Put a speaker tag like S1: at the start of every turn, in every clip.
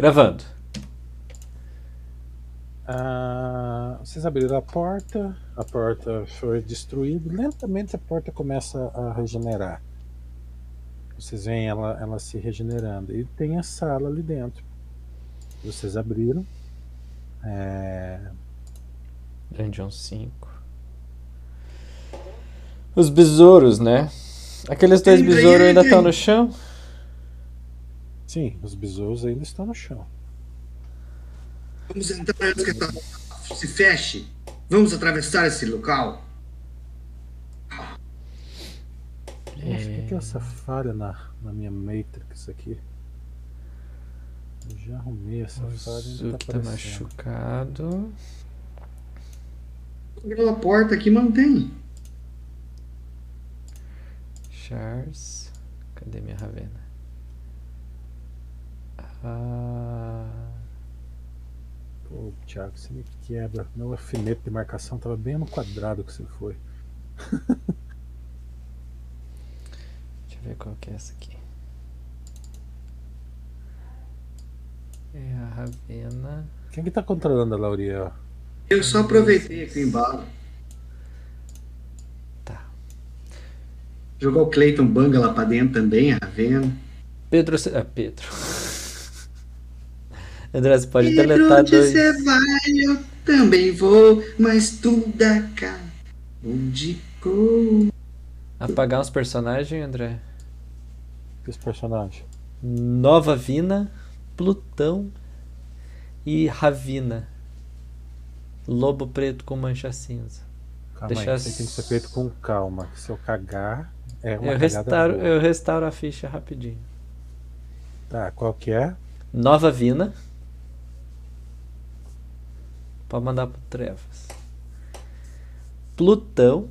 S1: Gravando.
S2: Ah, vocês abriram a porta, a porta foi destruída. Lentamente a porta começa a regenerar. Vocês veem ela, ela se regenerando. E tem a sala ali dentro. Vocês abriram. É,
S1: Dungeon 5. Os besouros, né? Aqueles dois besouros ainda estão no chão?
S2: Sim, os besouros ainda estão no chão.
S3: Vamos entrar antes que essa se feche. Vamos atravessar esse local.
S2: Eu acho que tem essa falha na, na minha Matrix aqui. Eu já arrumei essa
S1: O
S2: falha ainda tá
S1: tá machucado.
S3: Aquela porta aqui mantém.
S1: Charles. Cadê minha Ravena? Ah,
S2: Pô, Thiago, você me quebra. Meu alfinete de marcação tava bem no quadrado que você foi.
S1: deixa eu ver qual que é essa aqui. É a Ravena.
S2: Quem que tá controlando a Lauriel?
S3: Eu só aproveitei aqui o embalo.
S1: Tá.
S3: Jogou o Clayton Banga lá pra dentro também, a Ravena.
S1: Pedro. Ah, Pedro. André, você pode
S3: Pedro,
S1: deletar
S3: onde
S1: dois.
S3: você vai, eu também vou, mas tu da cá. Onde for.
S1: Apagar uns personagens, André.
S2: Esse personagem.
S1: Nova Vina, Plutão e Ravina. Lobo preto com mancha cinza.
S2: Calma
S1: Deixa
S2: aí, isso tem que ser feito com calma. que Se eu cagar, é uma
S1: Eu restauro,
S2: boa.
S1: eu restauro a ficha rapidinho.
S2: Tá, qual que é?
S1: Nova Vina. Pode mandar pro Trevas. Plutão.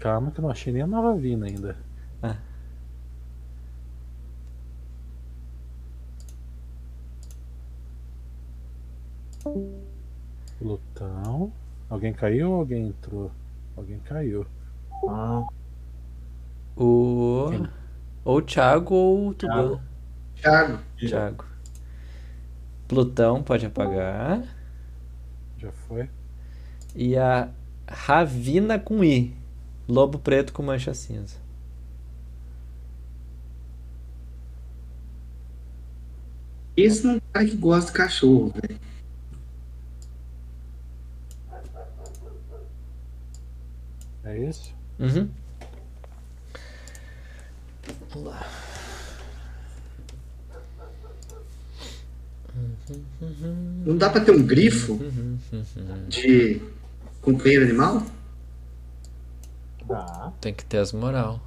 S2: Calma que eu não achei nem a nova vina ainda.
S1: Ah.
S2: Plutão. Alguém caiu ou alguém entrou? Alguém caiu.
S4: Ah,
S1: O.
S2: Quem?
S1: Ou o Thiago ou o Tuban.
S3: Thiago.
S1: Thiago. Plutão pode apagar.
S2: Já foi?
S1: E a Ravina com I. Lobo preto com mancha cinza.
S3: Esse não é um cara que gosta de cachorro, velho.
S2: É isso?
S1: Uhum. Vamos lá.
S3: Não dá pra ter um grifo de companheiro animal?
S4: dá.
S1: Tem que ter as moral.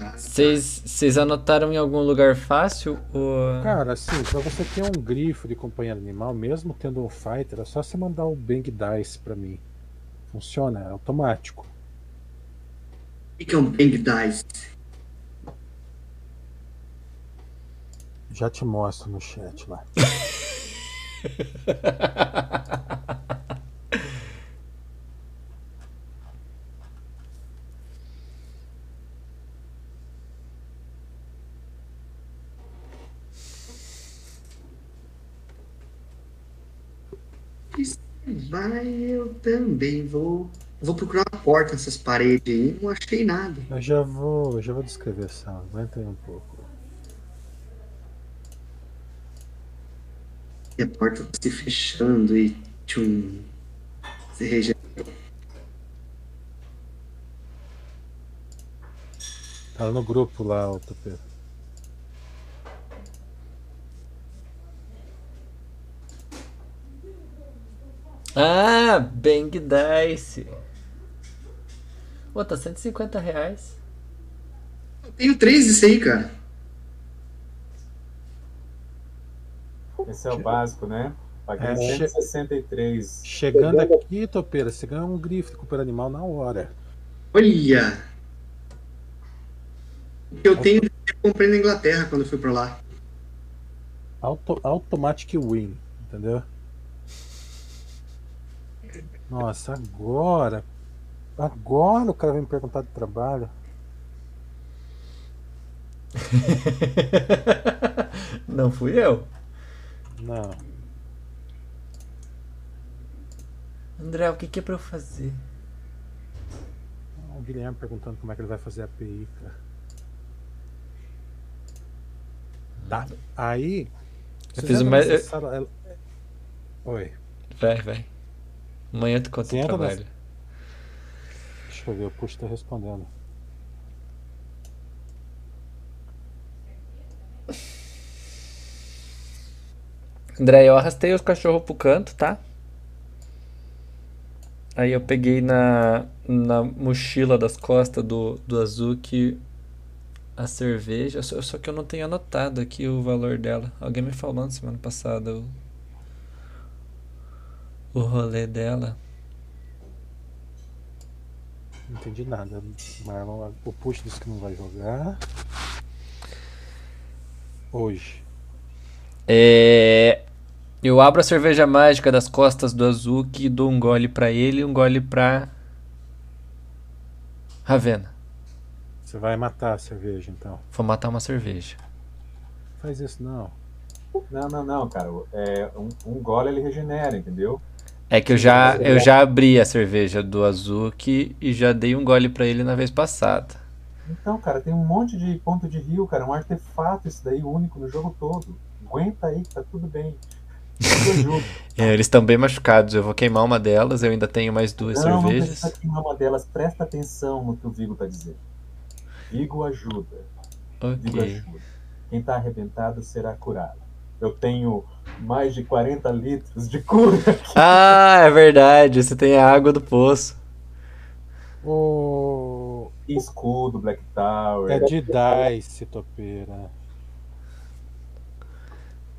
S3: Ah,
S1: Vocês vocês anotaram em algum lugar fácil o.
S2: Cara, assim, pra você ter um grifo de companheiro animal, mesmo tendo um fighter, é só você mandar o Bang Dice pra mim. Funciona, é automático.
S3: O que que é um Bang Dice?
S2: Já te mostro no chat lá.
S3: Vai, eu também vou. Vou procurar uma porta nessas paredes aí. Não achei nada.
S2: Eu já vou, já vou descrever essa. Aguenta aí um pouco.
S3: E a porta tá se fechando e tchum. Se regenerou.
S2: Tá no grupo lá, o Pedro.
S1: Ah, Bang Dice. Pô, tá 150 reais.
S3: Eu tenho três disso aí, cara.
S4: Esse é o básico, né? Paguei
S2: É,
S4: 163.
S2: Chegando aqui, Topeira, você ganha um grifo de companheiro animal na hora.
S3: Olha! O que eu tenho, eu comprei na Inglaterra quando eu fui pra lá.
S2: Auto, automatic win, entendeu? Nossa, agora. Agora o cara vem me perguntar de trabalho.
S1: Não fui eu.
S2: Não.
S1: André, o que, que é pra eu fazer?
S2: O Guilherme perguntando como é que ele vai fazer a API, cara. Tá. Aí.
S1: Eu fiz uma-
S2: nessa
S1: eu-
S2: Oi.
S1: Vai, vai. Amanhã tu conta o trabalho.
S2: Deixa eu ver, o Puxa tá respondendo.
S1: André, eu arrastei os cachorros pro canto, tá? Aí eu peguei na, na mochila das costas do, do Azuki a cerveja, só, só que eu não tenho anotado aqui o valor dela. Alguém me falou na semana passada o, o rolê dela.
S2: Não entendi nada. Marlon, o Puxa disse que não vai jogar. Hoje.
S1: É, eu abro a cerveja mágica das costas do Azuki e dou um gole pra ele e um gole pra Ravena.
S2: Você vai matar a cerveja então.
S1: Vou matar uma cerveja.
S2: Faz isso não.
S4: Não, não, não, cara. É, um, um gole ele regenera, entendeu?
S1: É que eu já, eu já abri a cerveja do Azuki e já dei um gole pra ele na vez passada.
S4: Então, cara, tem um monte de ponto de rio, cara. Um artefato isso daí único no jogo todo. Aguenta aí, que tá tudo bem.
S1: É, eles estão bem machucados. Eu vou queimar uma delas. Eu ainda tenho mais duas
S4: não, não
S1: cervejas.
S4: precisa queimar uma delas. Presta atenção no que o Vigo tá dizendo. Vigo ajuda. Vigo
S1: Ok.
S4: ajuda. Quem tá arrebentado será curado. Eu tenho mais de 40 litros de cura.
S1: Ah, é verdade. Você tem a água do poço.
S2: O...
S4: Escudo, Black Tower.
S2: É de dice, topeira.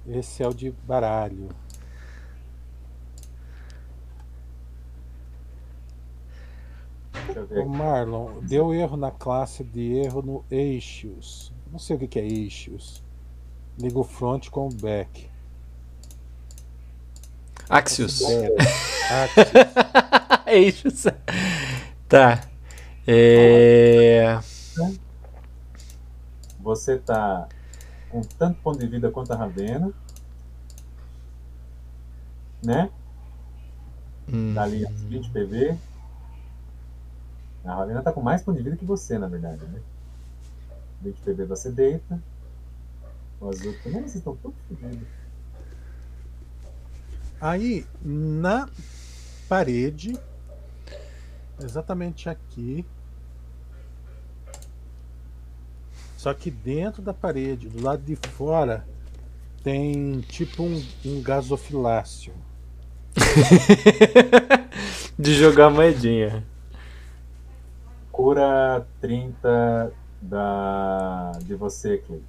S2: Esse é o de baralho.
S4: Deixa eu ver
S2: O
S4: aqui.
S2: Marlon, deu erro na classe de erro no eixos. Não sei o que é eixos. Liga o front com o back.
S1: Axios.
S2: É, Axis.
S1: Eixos. Tá. É...
S4: Você tá com tanto ponto de vida quanto a Ravena. Né?
S1: hum,
S4: Dá ali uns 20 PV. A Ravena tá com mais ponto de vida que você, na verdade, né? 20 PV você deita. O azul também, vocês estão todos fodidos.
S2: Aí, na parede, exatamente aqui. Só que dentro da parede, do lado de fora, tem tipo um, um gasofilácio.
S1: De jogar moedinha.
S4: Cura 30 da... de você, Clay.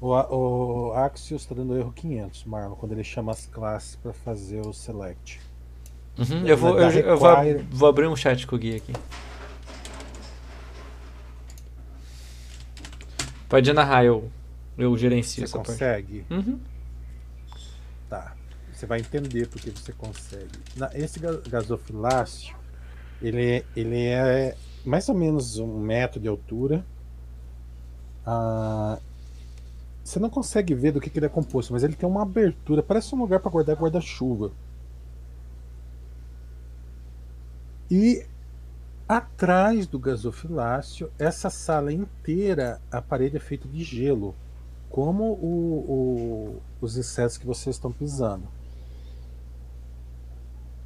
S2: O, Axios está dando erro 500, Marlon, quando ele chama as classes para fazer o select.
S1: Uhum, eu vou, eu, eu vou, vou abrir um chat com o Gui aqui. Pode narrar, eu, eu gerencio
S2: Você
S1: essa parte.
S2: consegue?
S1: Uhum.
S2: Tá. Você vai entender porque você consegue. Na- esse ga- gasofilácio, ele, é- ele é mais ou menos um metro de altura. Ah, você não consegue ver do que, que ele é composto, mas ele tem uma abertura, parece um lugar para guardar guarda-chuva. E atrás do gasofilácio, essa sala inteira, a parede é feita de gelo, como o- o- os insetos que vocês estão pisando.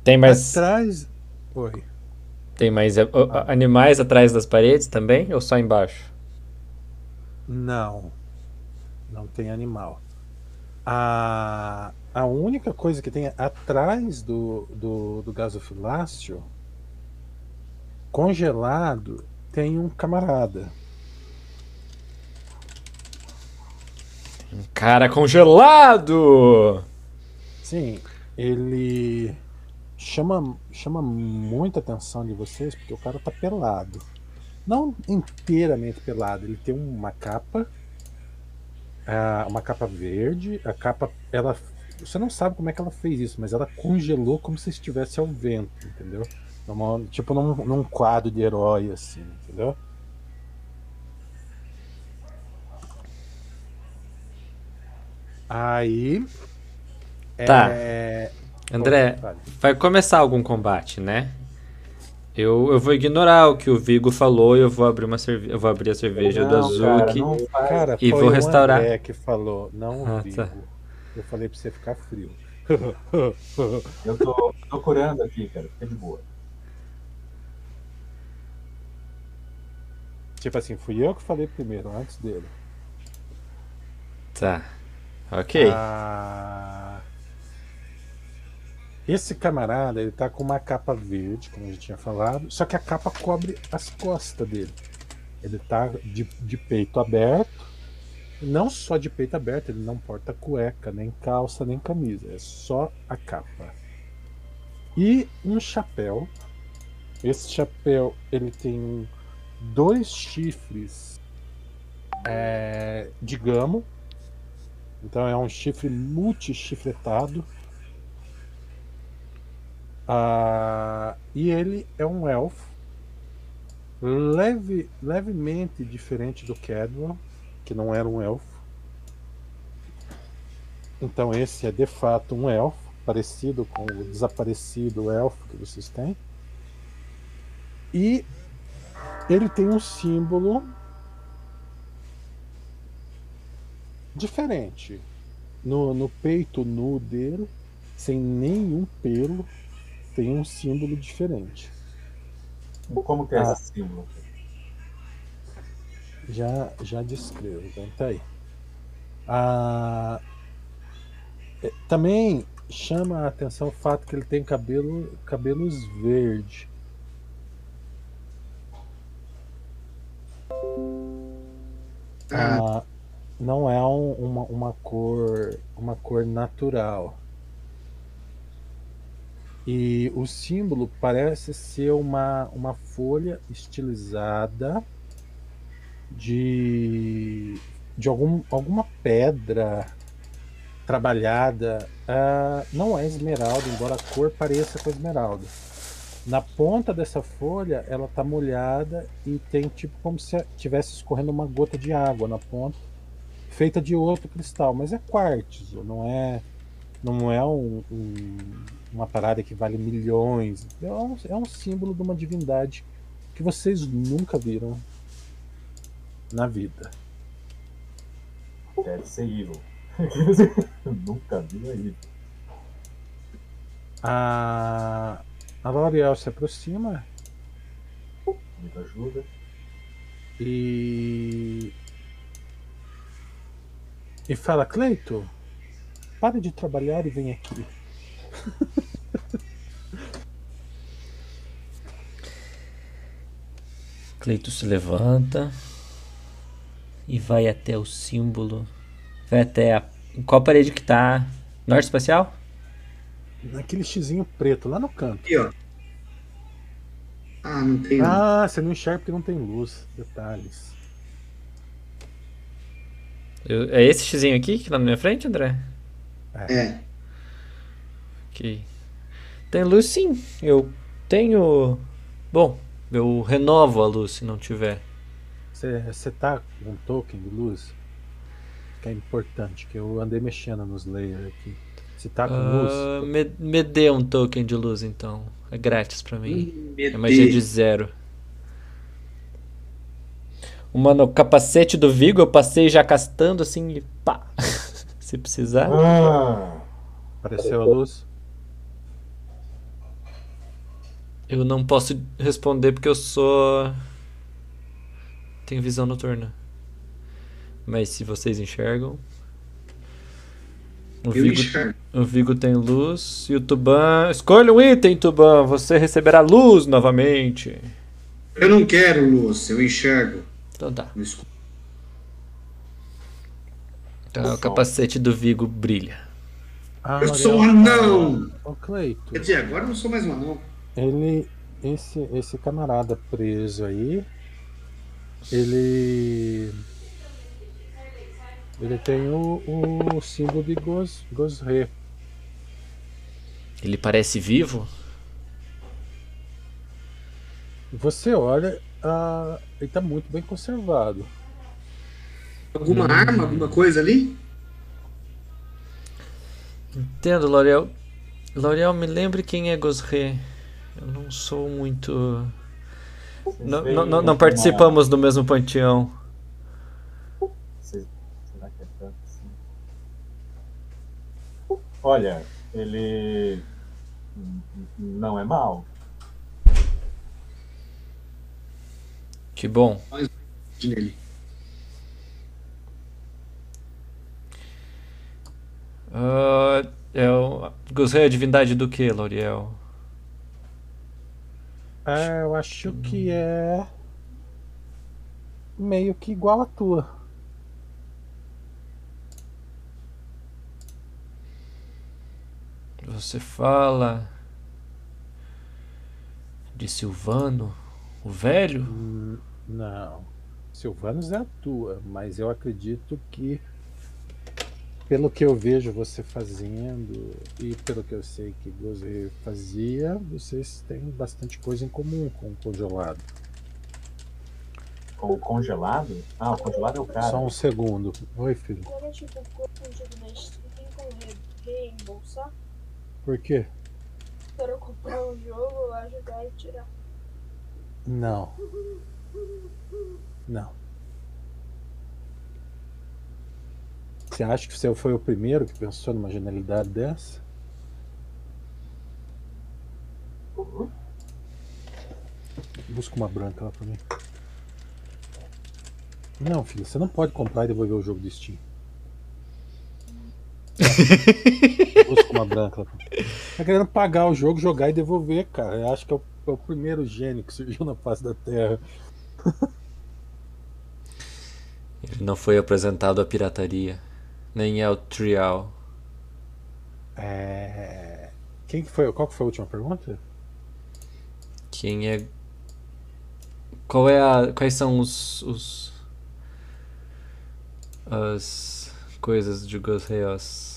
S1: Tem mais,
S2: Atrás. Oi.
S1: tem mais é, animais atrás das paredes também? Ou só embaixo?
S2: Não. Não tem animal. A, a única coisa que tem atrás do, do, do gasofilácio, congelado, tem um camarada.
S1: Um cara congelado!
S2: Sim, ele chama, chama muita atenção de vocês porque o cara tá pelado. Não inteiramente pelado, ele tem uma capa, ah, uma capa verde. A capa, ela, você não sabe como é que ela fez isso, mas ela congelou como se estivesse ao vento, entendeu? Numa- tipo num, num quadro de herói, assim, entendeu? Aí
S1: Tá.
S2: É...
S1: André, vai começar algum combate, né? Eu, eu vou ignorar o que o Vigo falou e eu vou abrir uma cerve... eu vou abrir a cerveja do
S4: Não, cara,
S1: Azuki.
S4: não faz.
S2: Cara,
S1: E
S2: foi
S1: vou
S2: o
S1: restaurar.
S2: André que falou, não o
S1: Ah,
S2: Vigo.
S1: tá.
S2: Eu falei pra você ficar frio.
S4: Eu tô, tô curando aqui, cara. Fica de boa.
S2: Tipo assim, fui eu que falei primeiro, antes dele.
S1: Tá. Ok.
S2: Ah, Esse camarada, ele tá com uma capa verde, como a gente tinha falado, só que a capa cobre as costas dele. Ele tá de, de peito aberto, não só de peito aberto, ele não porta cueca, nem calça, nem camisa, é só a capa. E um chapéu. Esse chapéu, ele tem dois chifres é, de gamo, então é um chifre multi-chifretado. Ah, e ele é um elfo leve, levemente diferente do Cadwell, que não era um elfo. Então esse é de fato um elfo, parecido com o desaparecido elfo que vocês têm. E ele tem um símbolo diferente. No, no peito nu dele, sem nenhum pelo, tem um símbolo diferente.
S4: Como que é
S2: Ah.
S4: esse símbolo?
S2: Já, já descrevo, então tá aí. Ah, é, também chama a atenção o fato que ele tem cabelo, cabelos verdes.
S3: Ah,
S2: Ah, não é um- uma, uma cor uma cor natural. E o símbolo parece ser uma, uma folha estilizada de, de algum, alguma pedra trabalhada. Ah, não é esmeralda, embora a cor pareça com esmeralda. Na ponta dessa folha, ela está molhada e tem tipo como se tivesse escorrendo uma gota de água na ponta, feita de outro cristal, mas é quartzo, não é não é um- um- uma parada que vale milhões. É um, é um símbolo de uma divindade que vocês nunca viram na vida.
S4: Deve ser evil. Nunca vi aí.
S2: A, a L'Oreal se aproxima
S4: Muita ajuda.
S2: e. E fala, Cleito, pare de trabalhar e vem aqui.
S1: Cleito se levanta e vai até o símbolo. Vai até a. Qual parede que tá? Norte espacial?
S2: Naquele xizinho preto, lá no canto.
S3: aqui, ó. Ah, não tem.
S2: Ah, você não enxerga porque não tem luz. Detalhes.
S1: Eu- é esse xizinho aqui que tá na minha frente, André?
S3: É.
S1: Ok. Tem luz sim. Eu tenho. Bom, eu renovo a luz se não tiver.
S2: Você, você tá com um token de luz? Que é importante, que eu andei mexendo nos layers aqui. Você tá com
S1: Ah,
S2: luz?
S1: me, me dê um token de luz então. É grátis pra mim.
S3: Hum,
S1: É magia de zero. Uma no capacete do Vigo eu passei já castando assim e pá. Se precisar.
S4: Ah!
S2: Apareceu a luz?
S1: Eu não posso responder porque eu sou. Tenho visão noturna. Mas se vocês enxergam. O Vigo, o Vigo tem luz e o Tuban. Escolha um item, Tuban. Você receberá luz novamente.
S3: Eu não quero luz, eu enxergo.
S1: Então tá. Então, o capacete do Vigo brilha.
S2: Ah,
S3: Eu sou um anão!
S2: fala, Ô Cleito,
S3: Quer dizer, agora eu não sou mais um anão.
S2: ele. Esse, esse camarada preso aí. Ele. Ele tem o, o símbolo de Gos, Gosre.
S1: Ele parece vivo?
S2: Você olha, ah, ele tá muito bem conservado.
S3: Alguma arma, alguma coisa ali?
S1: Entendo, L'Oreal. L'Oreal, me lembre quem é Gosré. Eu não sou muito. Não, não, não, participamos do mesmo panteão.
S4: Vocês- Será que é tanto assim? Olha, ele não é mal.
S1: Que bom.
S3: nele.
S1: É o... Gosré é a divindade do que, L'Oreal?
S2: Ah, eu acho que é meio que igual a tua.
S1: Você fala de Silvano, o velho?
S2: Hum, Não. Silvanos é a tua, mas eu acredito que pelo que eu vejo você fazendo e pelo que eu sei que você fazia, vocês têm bastante coisa em comum com o congelado.
S4: Com o congelado? Ah, o congelado é o cara.
S2: Só um segundo. Oi, filho.
S5: Quando tipo, o jogo na Steam tem como re- reembolsar?
S2: Por quê?
S5: Para comprar um jogo, jogar e tirar.
S2: Não. Não. Você acha que você foi o primeiro que pensou numa genialidade dessa? Busca uma branca lá pra mim. Não, filho, você não pode comprar e devolver o jogo do Steam. Busca uma branca. Tá querendo pagar o jogo, jogar e devolver, cara. Eu acho que é o, é o primeiro gênio que surgiu na face da Terra.
S1: Ele não foi apresentado à pirataria. Nem ao trial.
S2: É... Quem que foi? Qual que foi a última pergunta?
S1: Quem é. Qual é a. Quais são os. os as coisas de Gosré? As...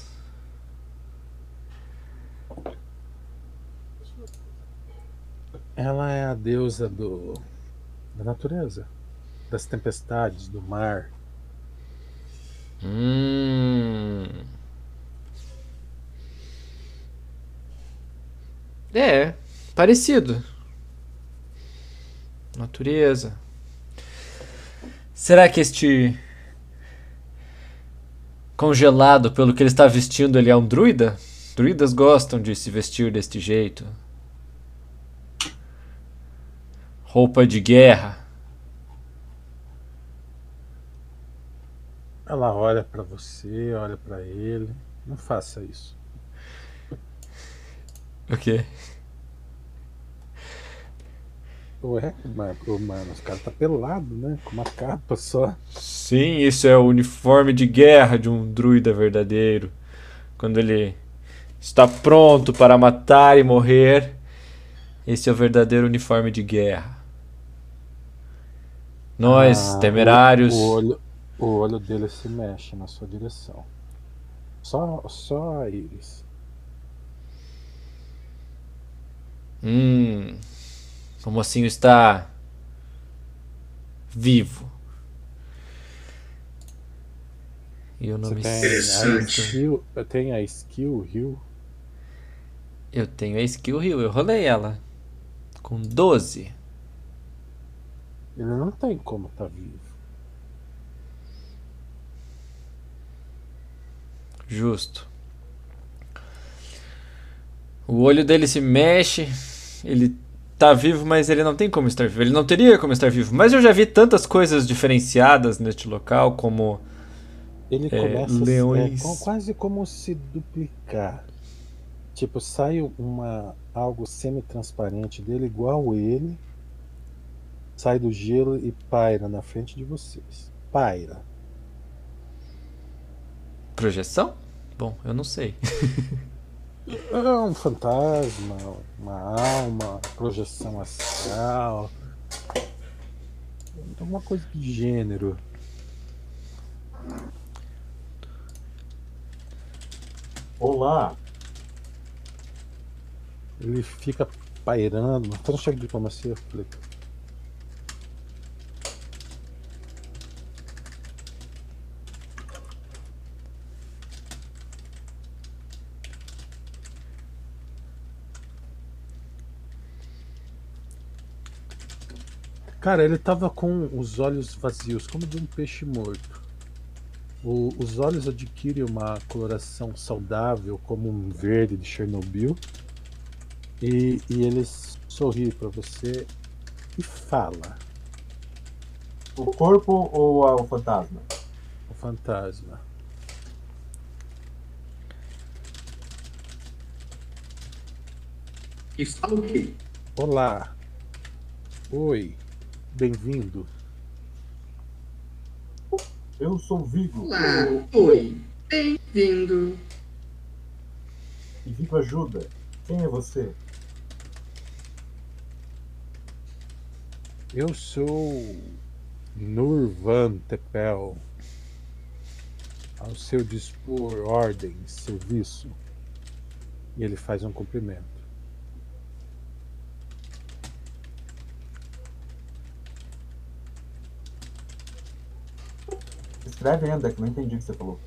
S2: Ela é a deusa do da natureza, das tempestades, do mar.
S1: Hum. É, parecido. Natureza. Será que este congelado, pelo que ele está vestindo, ele é um druida? Druidas gostam de se vestir deste jeito. Roupa de guerra.
S2: Ela olha pra você, olha pra ele. Não faça isso.
S1: O quê?
S2: Ué, mano, mano, os caras tá pelado, né? Com uma capa só.
S1: Sim, isso é o uniforme de guerra de um druida verdadeiro. Quando ele está pronto para matar e morrer, esse é o verdadeiro uniforme de guerra. Nós,
S2: Ah,
S1: temerários,
S2: O, o olho, o olho dele se mexe na sua direção. Só, só a íris.
S1: hum, como assim está vivo? E eu não
S2: Você
S1: me
S2: tem a
S3: Interessante.
S2: skill, skill Rio.
S1: Eu tenho a skill heal, eu rolei ela. Com 12.
S2: Ele não tem como tá vivo.
S1: Justo. O olho dele se mexe, ele tá vivo, mas ele não tem como estar vivo. Ele não teria como estar vivo. Mas eu já vi tantas coisas diferenciadas neste local, como
S2: Ele
S1: É,
S2: começa a-
S1: leões.
S2: é, quase como se duplicar. Tipo, sai uma algo semi-transparente dele igual ele. Sai do gelo e paira na frente de vocês. Paira.
S1: projeção? Bom, eu não sei.
S2: É um fantasma, uma alma, projeção astral. Alguma coisa de gênero.
S4: Olá!
S2: Ele fica pairando. Faz um cheque de diplomacia, Felipe. Cara, ele tava com os olhos vazios, como de um peixe morto. O- os olhos adquirem uma coloração saudável, como um verde de Chernobyl. E, e ele sorri pra você e fala,
S4: O corpo ou o fantasma?
S2: o fantasma.
S3: E fala o quê?
S2: Olá. Oi. Bem-vindo.
S4: Eu sou Vigo
S3: Olá, oi. Bem-vindo.
S4: e Vigo ajuda. Quem é você?
S2: Eu sou Nurvan Tepel. Ao seu dispor, ordem, serviço. E ele faz um cumprimento.
S4: Escreve ainda, que eu não entendi o que você falou.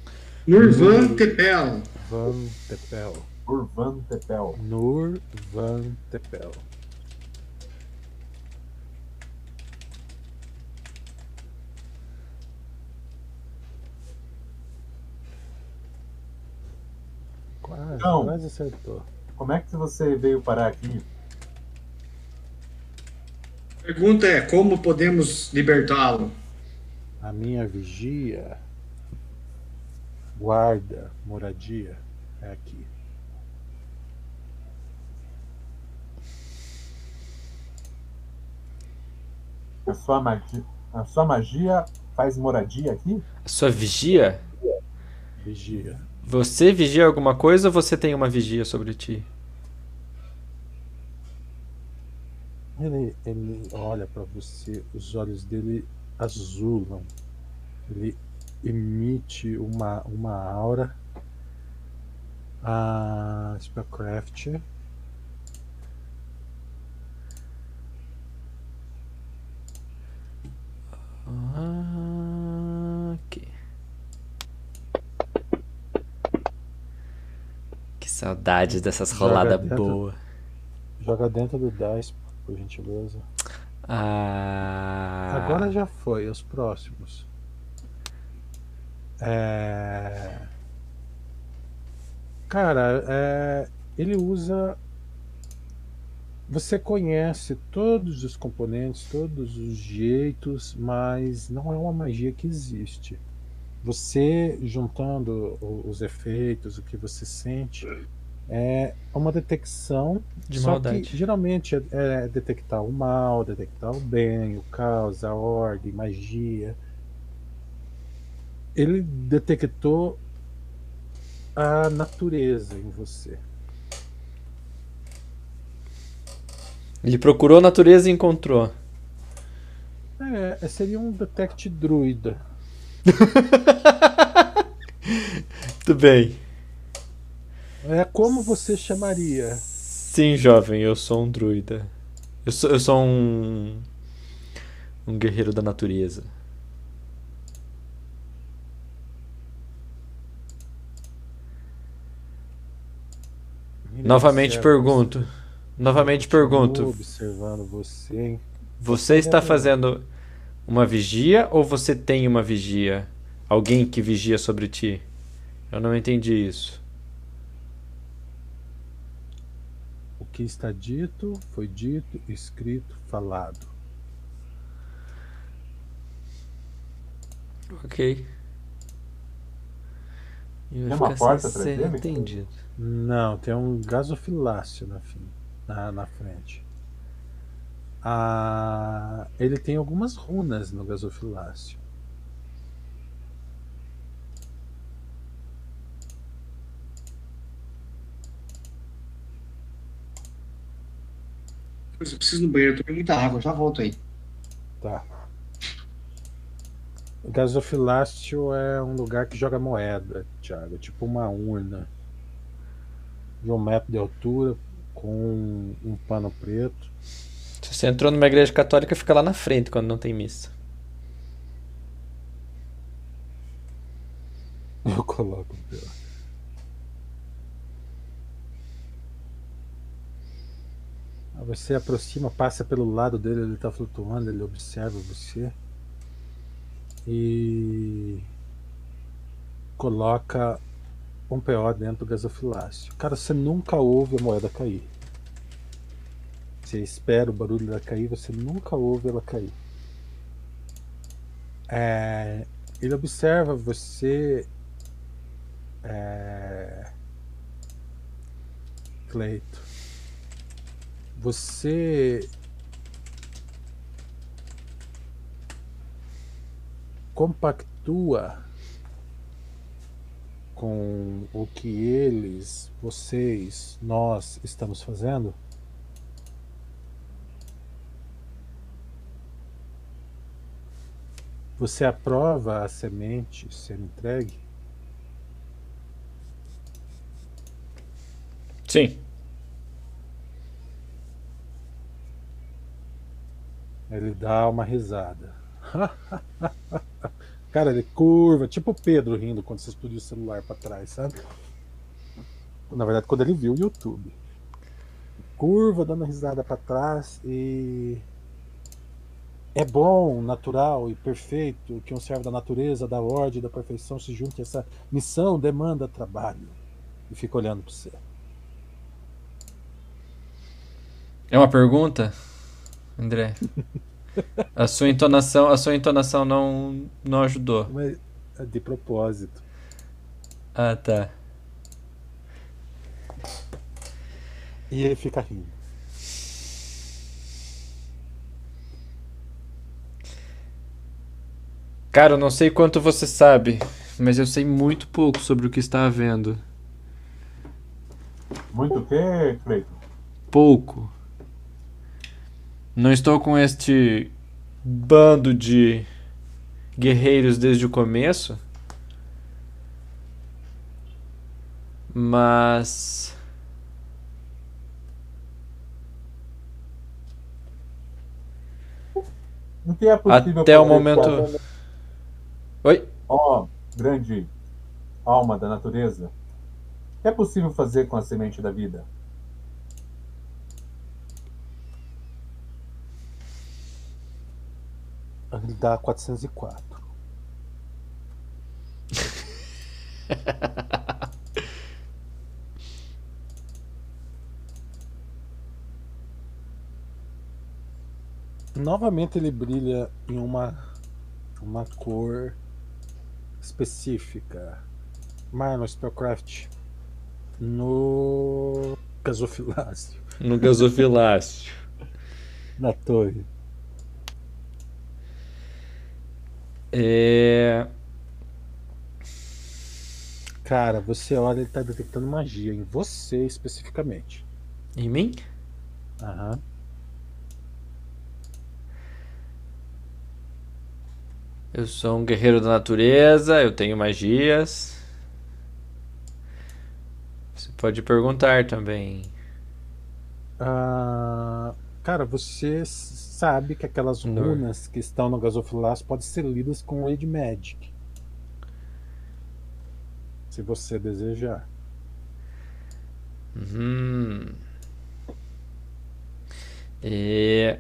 S3: Nurvan Tepel.
S2: Van Tepel.
S4: Urvan Tepel.
S2: Nurvan Tepel. Quase,
S4: Não.
S2: quase acertou.
S4: Como é que você veio parar aqui?
S3: Pergunta é: como podemos libertá-lo?
S2: A minha vigia, guarda, moradia é aqui.
S4: A sua magia, a sua magia faz moradia aqui?
S1: A sua vigia?
S2: Vigia.
S1: Você vigia alguma coisa ou você tem uma vigia sobre ti?
S2: Ele, ele olha pra você, os olhos dele azulam. Ele emite uma, uma aura. A Spellcraft.
S1: Ah. Que saudades dessas roladas boas.
S2: Joga dentro do dice, por gentileza.
S1: Ah,
S2: Agora já foi, os próximos. É... Cara, é... ele usa. Você conhece todos os componentes, todos os jeitos, mas não é uma magia que existe. Você juntando os efeitos, o que você sente, é uma detecção
S1: de
S2: só
S1: maldade.
S2: que geralmente é, é detectar o mal, detectar o bem, o caos, a ordem, magia. Ele detectou a natureza em você.
S1: Ele procurou a natureza e encontrou.
S2: É, seria um detect druida.
S1: Tudo bem.
S2: É como você chamaria?
S1: Sim, jovem, eu sou um druida. Eu sou, eu sou um. Um guerreiro da natureza. Novamente
S2: observa
S1: pergunto.
S2: você,
S1: Novamente pergunto.
S2: Observando você. hein?
S1: Você está fazendo uma vigia ou você tem uma vigia? Alguém que vigia sobre ti? Eu não entendi isso.
S2: Que está dito, foi dito, escrito, falado.
S1: Ok. E
S4: Tem uma porta atrás
S1: ser entendido.
S2: Não, tem um gasofilácio na, fim, na, na frente. Ah, ele tem algumas runas no gasofilácio.
S3: Eu preciso no banheiro, eu tomei muita água, já volto aí.
S2: Tá. O gasofilácio é um lugar que joga moeda, Thiago. É tipo uma urna. De um metro de altura, com um, um pano preto.
S1: Se você entrou numa igreja católica, fica lá na frente quando não tem missa.
S2: Eu coloco o pior. Você aproxima, passa pelo lado dele, ele está flutuando, ele observa você e coloca um PO dentro do gasofilácio. Cara, você nunca ouve a moeda cair. Você espera o barulho dela cair, você nunca ouve ela cair. É, ele observa você. É, Cleito. Você compactua com o que eles, vocês, nós estamos fazendo? Você aprova a semente ser entregue?
S1: Sim.
S2: Ele dá uma risada. Cara, ele curva, tipo o Pedro rindo quando você explodiu o celular pra trás, sabe? Na verdade, quando ele viu o YouTube. Curva, dando risada pra trás e. É bom, natural e perfeito que um servo da natureza, da ordem, da perfeição se junte a essa missão, demanda trabalho. E fica olhando pra você.
S1: É uma pergunta, André? A sua entonação, a sua entonação não, não ajudou.
S2: Mas é de propósito.
S1: Ah, tá.
S2: E ele fica rindo.
S1: Cara, eu não sei quanto você sabe, mas eu sei muito pouco sobre o que está havendo.
S4: Muito o quê, Cleiton?
S1: Pouco. Não estou com este bando de guerreiros desde o começo. Mas.
S4: É
S1: Até o momento. Oi?
S4: Ó, grande alma da natureza. O que é possível fazer com a semente da vida?
S2: Ele dá 404. Novamente ele brilha em uma, uma cor específica. Marlon Spellcraft no gasofilácio,
S1: No gasofilácio.
S2: na torre.
S1: É.
S2: Cara, você olha, ele tá detectando magia em você especificamente.
S1: Em mim?
S2: Aham.
S1: Eu sou um guerreiro da natureza, eu tenho magias. Você pode perguntar também.
S2: Ah, cara, você sabe que aquelas runas que estão no gasofilácio podem ser lidas com Red Magic. Se você desejar.
S1: Uhum. É...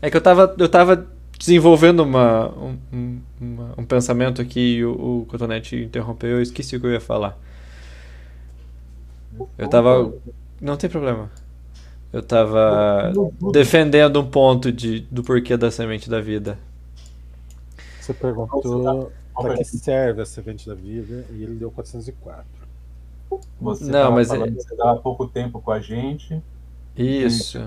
S1: é que eu tava, eu tava desenvolvendo uma, um, um- uma- um pensamento aqui e o, o Cotonete interrompeu, eu esqueci o que eu ia falar. Eu tava. Não tem problema. Eu tava defendendo um ponto de, do porquê da semente da vida.
S2: Você perguntou para que serve a semente da vida e ele deu 404.
S4: Você
S1: Não, mas
S4: falando
S1: é-
S4: você estava há pouco tempo com a gente.
S1: Isso.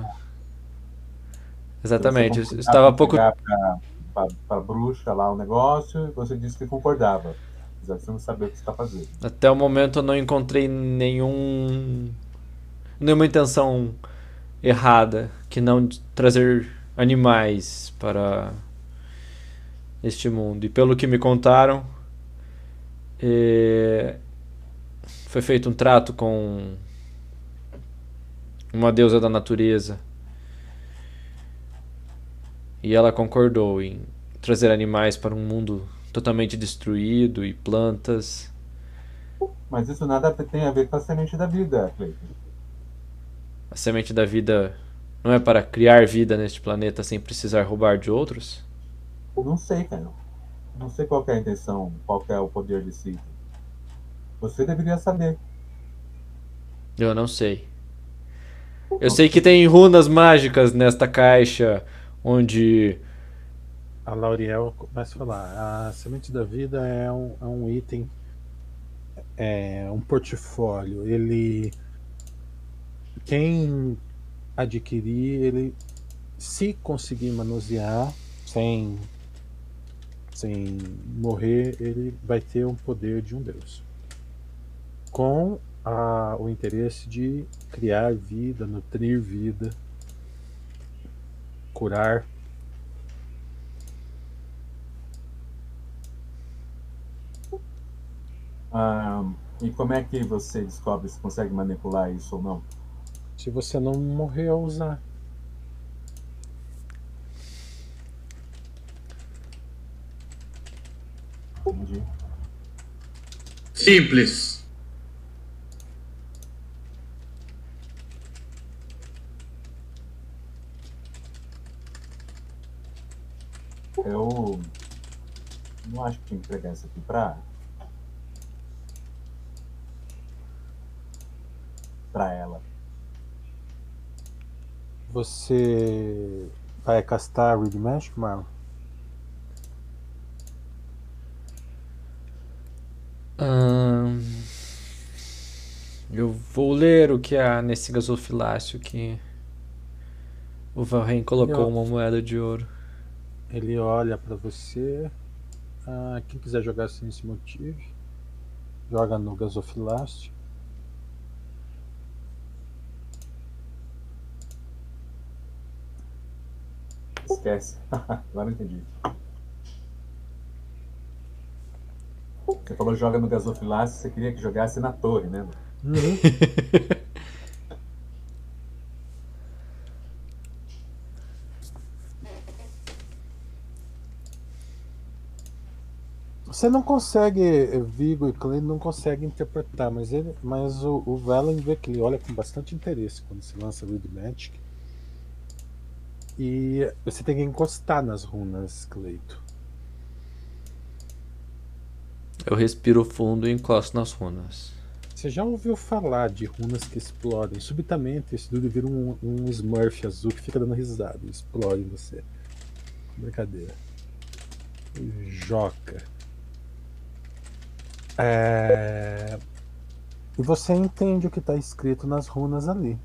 S1: Exatamente. Eu estava há pouco.
S4: Para a bruxa lá o negócio e você disse que concordava. Apesar de você não saber o que você está fazendo.
S1: Até o momento eu não encontrei nenhum nenhuma intenção errada que não trazer animais para este mundo. E pelo que me contaram, eh, foi feito um trato com uma deusa da natureza. E ela concordou em trazer animais para um mundo totalmente destruído e plantas.
S4: Mas isso nada tem a ver com a semente da vida, Cleiton.
S1: A semente da vida não é para criar vida neste planeta sem precisar roubar de outros?
S4: Eu não sei, cara. Não sei qual que é a intenção, qual que é o poder de si. Você deveria saber.
S1: Eu não sei. Eu sei que tem runas mágicas nesta caixa onde
S2: A Lauriel começa a falar: a semente da vida é um, é um item, é um portfólio. Ele. Quem adquirir, ele, se conseguir manusear sem, sem morrer, ele vai ter um poder de um deus. Com a, o interesse de criar vida, nutrir vida, curar.
S4: Ah, e como é que você descobre se consegue manipular isso ou não?
S2: Se você não morrer ao usar.
S3: Simples.
S4: Eu não acho que tinha que entregar isso aqui pra. pra ela.
S2: Você vai castar Read Magic, Marlon?
S1: Ahn, eu vou ler o que há nesse gasofilácio que o Valheim colocou uma moeda de ouro.
S2: Ele olha pra você. Ah, quem quiser jogar sem esse motivo, joga no gasofilácio.
S4: Esquece. Agora entendi. Você falou joga no gasofilácio, você queria que jogasse na torre, né?
S2: Você não consegue, Vigo e Clay não consegue interpretar, mas, ele, mas o, o Valen vê que ele olha com bastante interesse quando se lança Read Magic. E você tem que encostar nas runas, Cleito.
S1: Eu respiro fundo e encosto nas runas.
S2: Você já ouviu falar de runas que explodem? Subitamente esse dude vira um, um Smurf azul que fica dando risada e explode em você. Brincadeira. Joca. É... E você entende o que está escrito nas runas ali.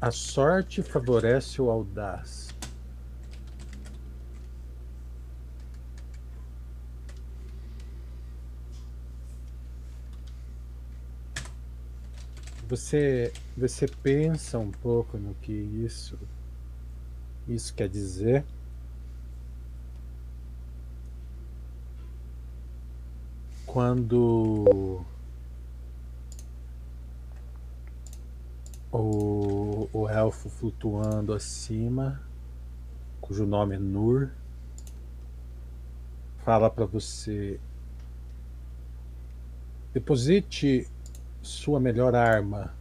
S2: A sorte favorece o audaz. Você, você pensa um pouco no que isso, isso quer dizer? Quando o, o elfo flutuando acima, cujo nome é Nur, fala para você: deposite sua melhor arma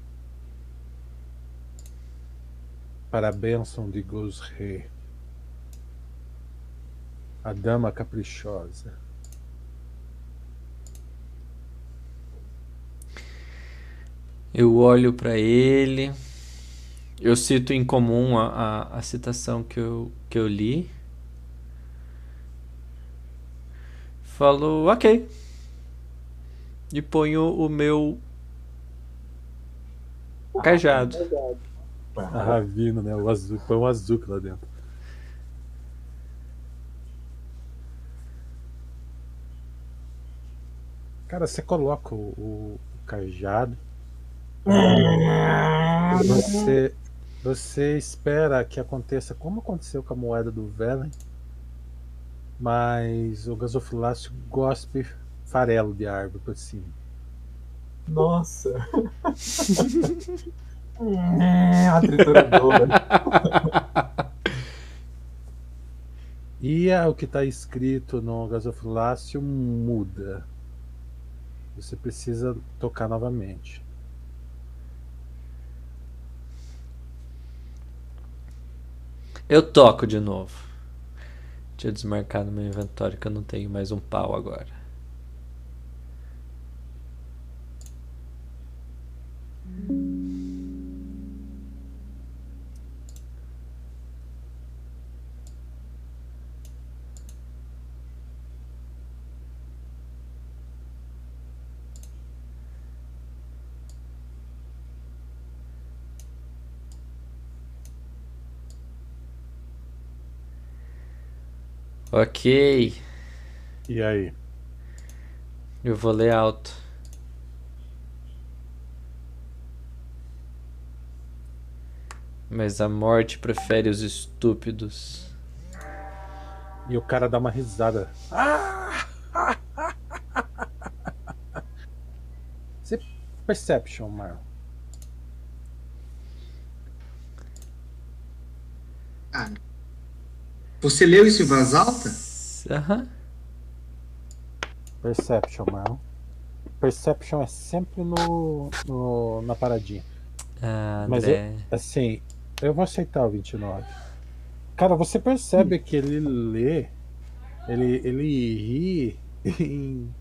S2: para a bênção de Gosre, a dama caprichosa.
S1: Eu olho pra ele. Eu cito em comum a, a, a citação que eu, que eu li. Falo, ok. E ponho o meu cajado.
S2: A Ravina, né? O azul, põe um azul lá dentro. Cara, você coloca o, o- o cajado. Você, você espera que aconteça como aconteceu com a moeda do Velen, mas o gasofilácio gospe farelo de árvore por cima.
S4: Nossa! a trituradora.
S2: E é o que está escrito no gasofilácio muda. Você precisa tocar novamente.
S1: Eu toco de novo. Deixa eu desmarcar no meu inventório que eu não tenho mais um pau agora. Ok,
S2: E aí?
S1: eu vou ler alto. Mas a morte prefere os estúpidos.
S2: E o cara dá uma risada. Você Perception, Marlon.
S3: Ah, você leu isso em voz alta?
S1: Aham.
S2: Perception, Marlon. Perception é sempre no, no na paradinha.
S1: Ah,
S2: Mas. Assim, eu vou aceitar o 29. Cara, você percebe que ele lê, ele, ele ri em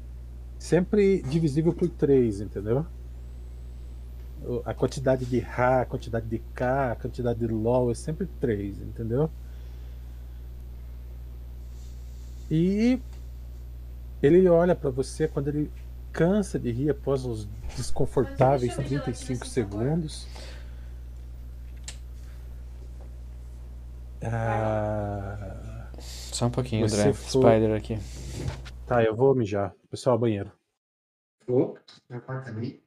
S2: sempre divisível por 3, entendeu? A quantidade de H, a quantidade de K, a quantidade de LOL é sempre 3, entendeu? E ele olha pra você quando ele cansa de rir após uns desconfortáveis 35 segundos. Ah,
S1: Só um pouquinho, André.
S2: for-
S1: Spider aqui.
S2: tá, eu vou mijar. Pessoal, banheiro.
S3: Vou. Na quarta ali.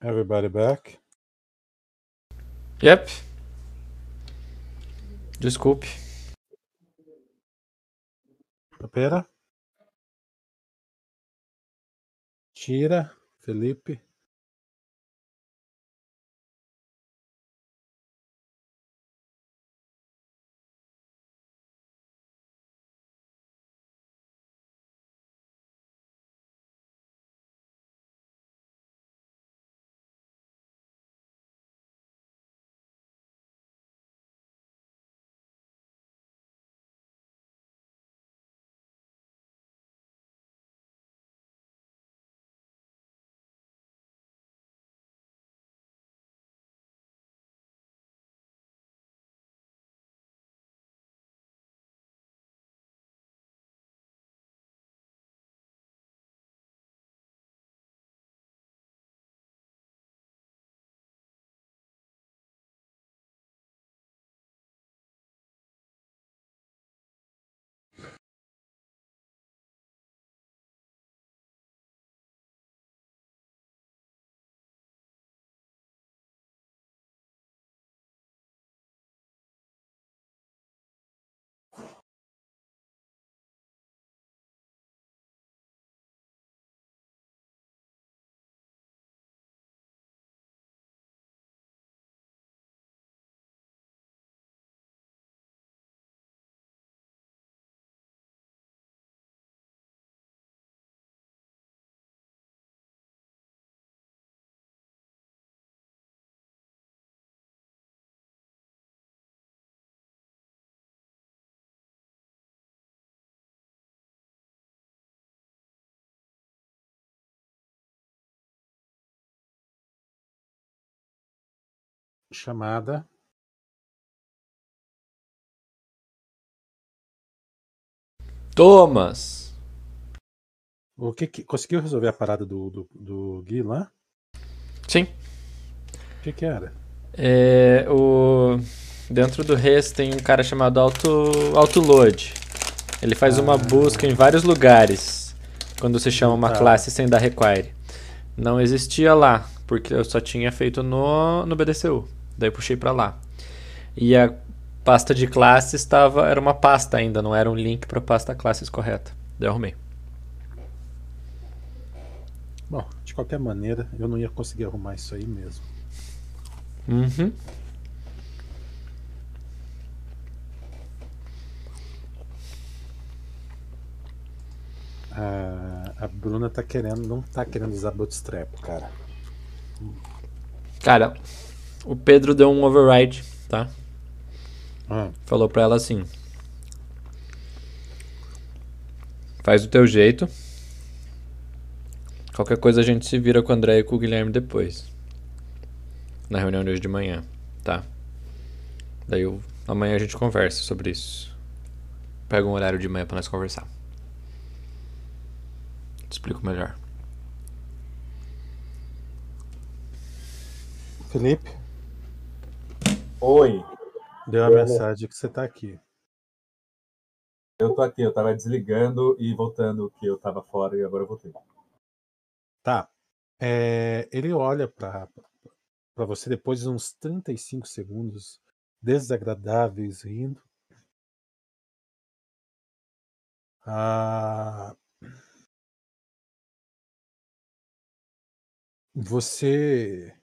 S2: Everybody back?
S1: Yep. Desculpe.
S2: Pera. Tira. Felipe. Chamada.
S1: Thomas!
S2: O que, que conseguiu resolver a parada do, do, do Gui lá?
S1: Sim.
S2: O que, que era?
S1: É, o... Dentro do Res tem um cara chamado Auto, Autoload. Ele faz uma
S2: Ah.
S1: busca em vários lugares quando você chama uma
S2: Tá.
S1: classe sem dar require. Não existia lá, porque eu só tinha feito no, no BDCU. Daí puxei pra lá. E a pasta de classes estava era uma pasta ainda, não era um link pra pasta classes correta. Daí eu arrumei.
S2: Bom, de qualquer maneira, eu não ia conseguir arrumar isso aí mesmo.
S1: Uhum.
S2: A, a Bruna tá querendo, não tá querendo usar bootstrap, cara.
S1: Cara, o Pedro deu um override, tá?
S2: Ah,
S1: Falou pra ela assim: Faz do teu jeito. Qualquer coisa a gente se vira com o André e com o Guilherme depois. Na reunião de hoje de manhã, tá? Daí eu, amanhã a gente conversa sobre isso. Pega um horário de manhã pra nós conversar. Te explico melhor.
S2: Felipe,
S4: Oi,
S2: deu a mensagem que você tá aqui.
S4: eu tô aqui, eu tava desligando e voltando que eu tava fora e agora eu voltei.
S2: Tá. É, ele olha pra, pra você depois de uns 35 segundos desagradáveis rindo. Ah, você,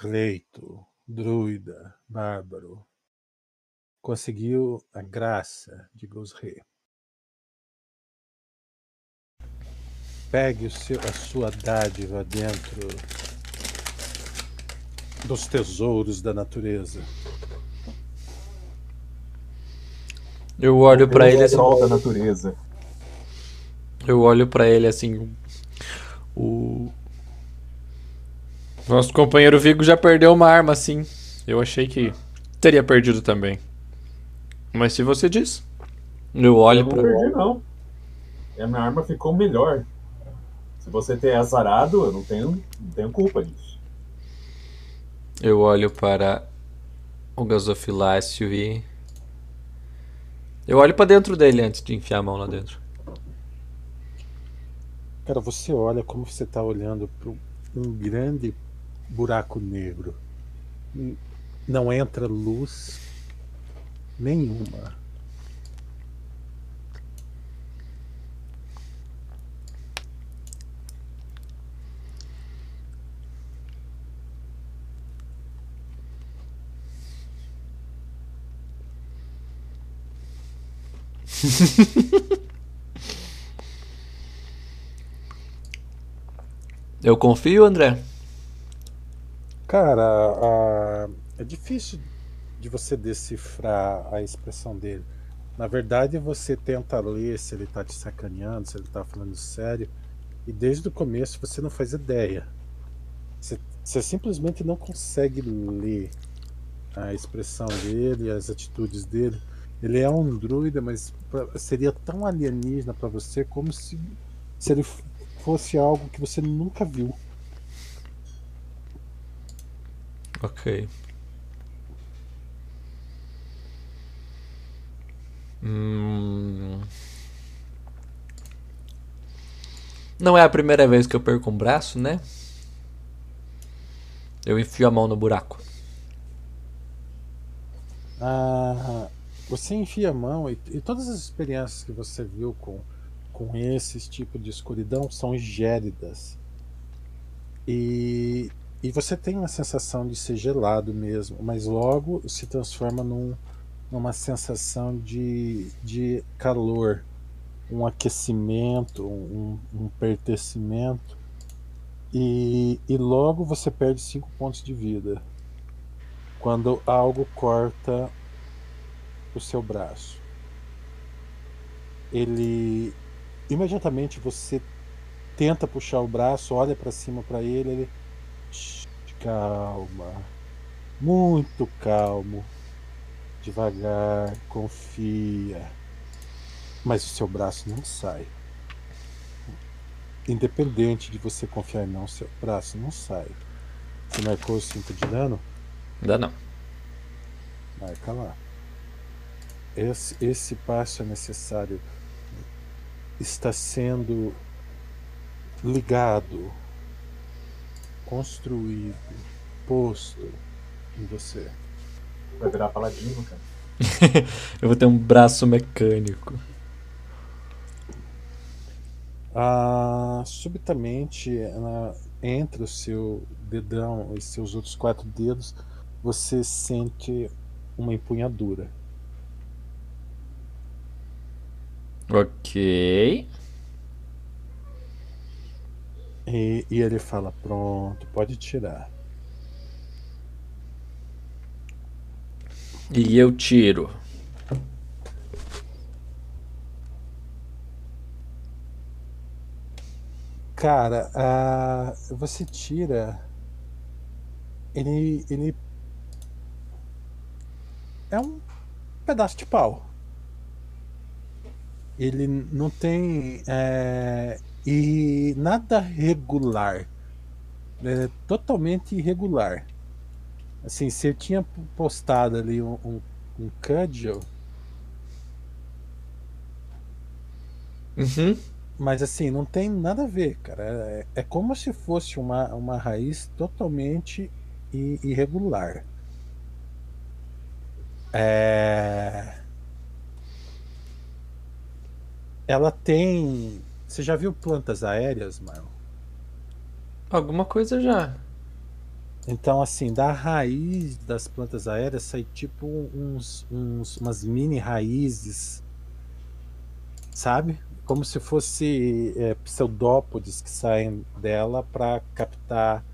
S2: Cleito, druida, bárbaro, conseguiu a graça de Gosre. Pegue o seu, a sua dádiva dentro dos tesouros da natureza.
S1: Eu olho pra ele assim.
S4: Sol da natureza.
S1: Eu olho pra ele assim. O. Nosso companheiro Vigo já perdeu uma arma assim. Eu achei que teria perdido também. Mas se você diz. Eu olho
S4: Eu não
S1: pra.
S4: perdi, não. E a minha arma ficou melhor. Se você ter azarado, eu não tenho, não tenho culpa disso.
S1: Eu olho para o gasofilácio e. Eu olho pra dentro dele antes de enfiar a mão lá dentro.
S2: Cara, você olha como você está olhando para um grande buraco negro. Não entra luz nenhuma.
S1: Eu confio, André?
S2: Cara, é difícil de você decifrar a expressão dele. Na verdade, você tenta ler se ele tá te sacaneando, se ele tá falando sério, e desde o começo você não faz ideia. Você, você simplesmente não consegue ler a expressão dele, as atitudes dele. Ele é um druida, mas pra- seria tão alienígena pra você como se, se ele fosse algo que você nunca viu.
S1: Ok. Hum. Não é a primeira vez que eu perco um braço, né? Eu enfio a mão no buraco.
S2: Ah, você enfia a mão e, e todas as experiências que você viu com, com esse tipo de escuridão são gélidas. E, e você tem uma sensação de ser gelado mesmo, mas logo se transforma num, numa sensação de, de calor, um aquecimento, um, um pertencimento. E, e logo você perde 5 pontos de vida quando algo corta o seu braço. Ele imediatamente você tenta puxar o braço, olha para cima para ele, ele calma, muito calmo, devagar, confia. Mas o seu braço não sai. Independente de você confiar ou não, seu braço não sai. Você marcou o 5 de dano?
S1: Ainda não.
S2: Marca lá. Esse, esse passo é necessário. Está sendo ligado, construído, posto em você.
S4: Vai virar paladino, cara.
S1: Eu vou ter um braço mecânico.
S2: Ah, subitamente, na- entre o seu dedão e seus outros quatro dedos, você sente uma empunhadura.
S1: Ok.
S2: E, e ele fala: Pronto, pode tirar.
S1: E eu tiro.
S2: Cara, ah, você tira. Ele, ele. É um pedaço de pau. Ele não tem. é, e nada regular. É totalmente irregular. Assim, você tinha postado ali um, um, um cudgel,
S1: Uhum.
S2: Mas assim, não tem nada a ver, cara. É, é como se fosse uma, uma raiz totalmente irregular. É... Ela tem. Você já viu plantas aéreas, Marlon?
S1: Alguma coisa já.
S2: Então, assim, da raiz das plantas aéreas sai tipo uns, uns, umas mini raízes, sabe? Como se fosse é, pseudópodes que saem dela para captar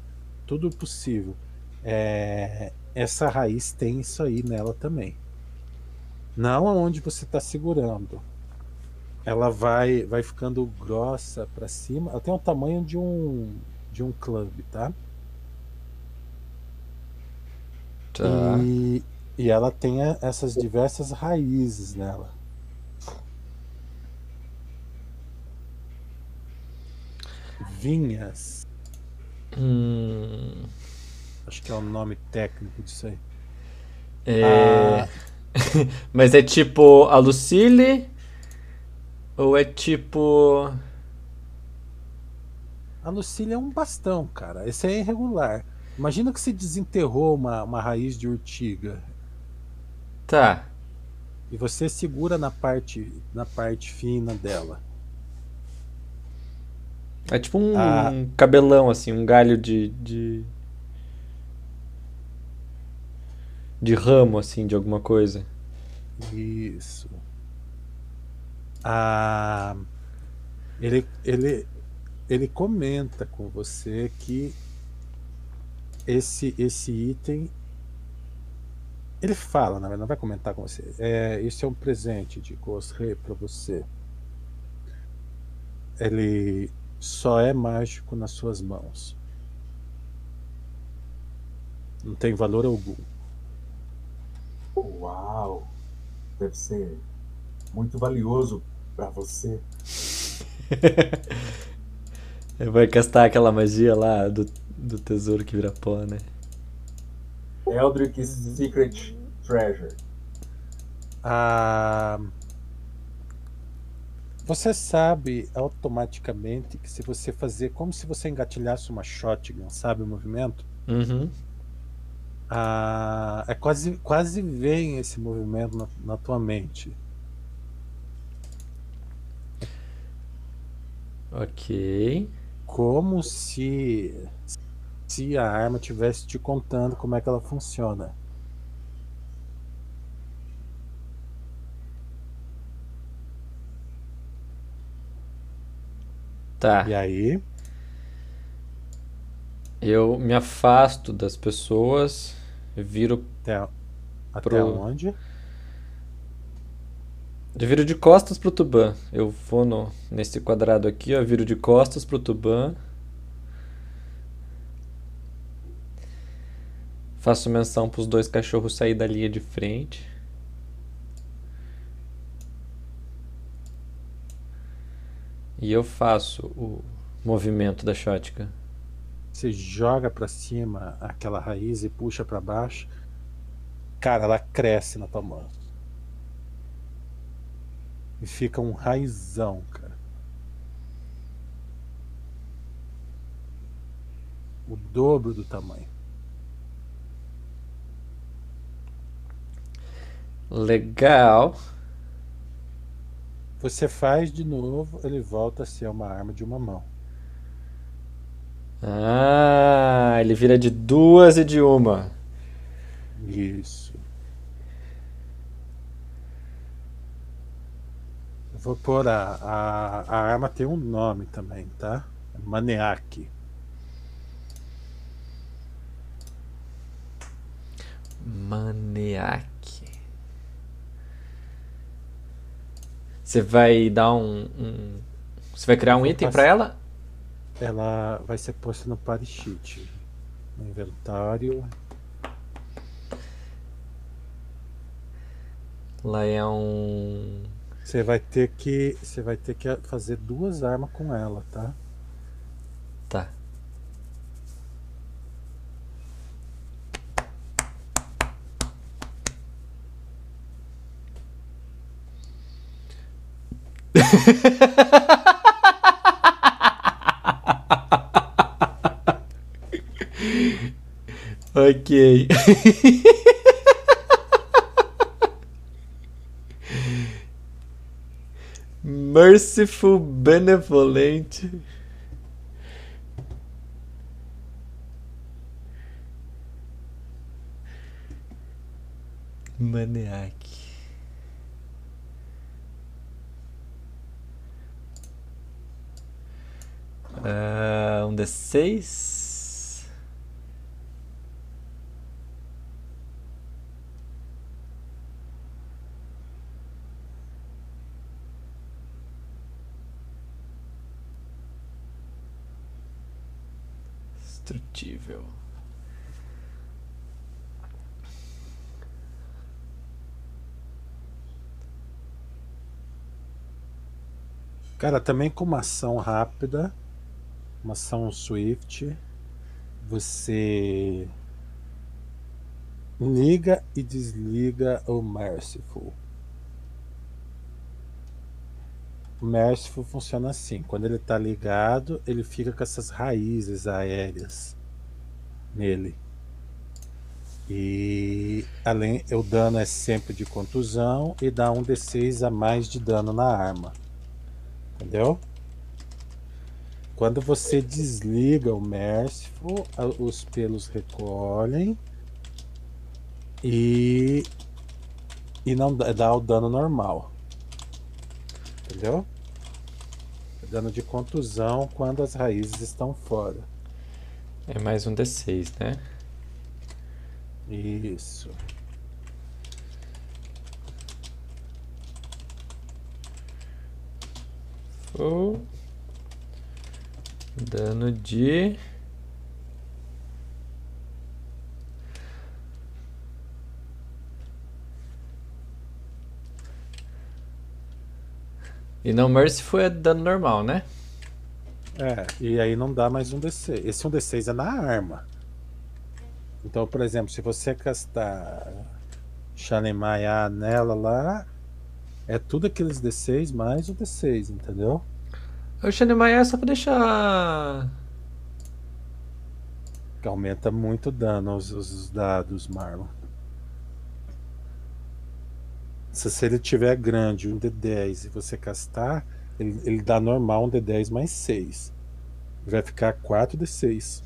S2: tudo possível. É, essa raiz tem isso aí nela também. Não aonde você está segurando. Ela vai, vai ficando grossa para cima. Ela tem o tamanho de um de um clube, tá?
S1: Tá.
S2: E, e ela tem essas diversas raízes nela. Vinhas,
S1: Hum,
S2: acho que é o nome técnico disso aí.
S1: é...
S2: Ah.
S1: Mas é tipo a Lucille? Ou é tipo.
S2: A Lucília é um bastão, cara. Esse é irregular. Imagina que você desenterrou uma, uma raiz de urtiga
S1: Tá.
S2: e você segura na parte, na parte fina dela.
S1: É tipo um
S2: Ah.
S1: cabelão, assim, um galho de, de. De ramo, assim, de alguma coisa.
S2: Isso. Ele, ele, ele comenta com você que esse, esse item. Ele fala, na verdade, não vai comentar com você. É, isso é um presente de Ghost Rei para você. Ele só é mágico nas suas mãos. Não tem valor algum.
S4: Uau! Deve ser muito valioso pra você.
S1: Vai castar aquela magia lá do, do tesouro que vira pó, né?
S4: Eldrick's Secret Treasure.
S2: Ah, você sabe automaticamente que se você fazer como se você engatilhasse uma shotgun, sabe o movimento?
S1: Uhum.
S2: Ah, é quase, quase vem esse movimento na, na tua mente.
S1: Ok.
S2: Como se, se a arma estivesse te contando como é que ela funciona.
S1: Tá.
S2: E aí,
S1: Eu me afasto das pessoas, viro,
S2: até, até
S1: Pro-
S2: onde?
S1: Eu viro de costas pro Tuban. Eu vou no, nesse quadrado aqui, ó, viro de costas pro Tuban. Faço menção para os dois cachorros sair da linha de frente. E eu faço o movimento da shotgun.
S2: Você joga pra cima aquela raiz e puxa pra baixo. Cara, ela cresce na tua mão. E fica um raizão, cara. O dobro do tamanho.
S1: Legal.
S2: Você faz de novo, ele volta a ser uma arma de uma mão.
S1: Ah, ele vira de duas e de uma.
S2: Isso. Eu vou pôr a, a, a arma tem um nome também, tá? Maniac.
S1: Maniac. Você vai dar um, um- Você vai criar um
S2: Vou
S1: item pra ela?
S2: Ela vai ser posta no party sheet. No inventário.
S1: Lá é um.
S2: Você vai ter que. Você vai ter que fazer duas armas com ela, tá?
S1: Tá. Ok. Merciful Benevolent. Maniac. Ah, um D6. Destrutível.
S2: Cara, também com uma ação rápida, uma ação swift, você liga e desliga o Merciful. O Merciful funciona assim: quando ele tá ligado, ele fica com essas raízes aéreas nele. E além, o dano é sempre de contusão e dá um D6 a mais de dano na arma. Entendeu? Quando você desliga o Merciful, os pelos recolhem e e não dá o dano normal. Entendeu? Dano de contusão quando as raízes estão fora.
S1: É mais um D6, né?
S2: Isso.
S1: Full. Dano de. E não Merciful é dano normal, né?
S2: É, e aí não dá mais um D6. Esse um D6 é na arma. Então, por exemplo, se você castar Shanemaya nela lá, é tudo aqueles D6 mais o D6, entendeu?
S1: O Shanemaya é só pra deixar.
S2: Que aumenta muito o dano os, os dados, Marlon. Se, se ele tiver grande, um D10, e você castar, ele, ele dá normal um D10 mais 6. Vai ficar 4 D6.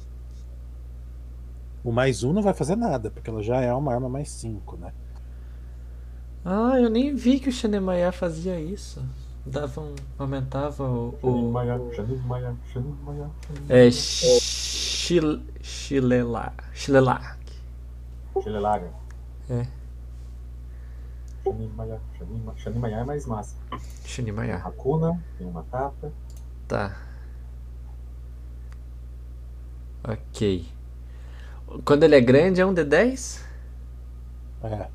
S2: O mais um não vai fazer nada, porque ela já é uma arma mais 5, né?
S1: Ah, eu nem vi que o Shanemaya fazia isso. Dava um. aumentava o. o...
S4: Xanim Maia, Xanim
S1: É. Chil... Chilela. Chilelac.
S4: Xilelaga.
S1: É.
S4: Ma- Xanim Maia é mais massa.
S1: Shanemaya.
S4: Hakuna, tem uma tapa.
S1: Tá. Ok. Quando ele é grande é um D10?
S2: É.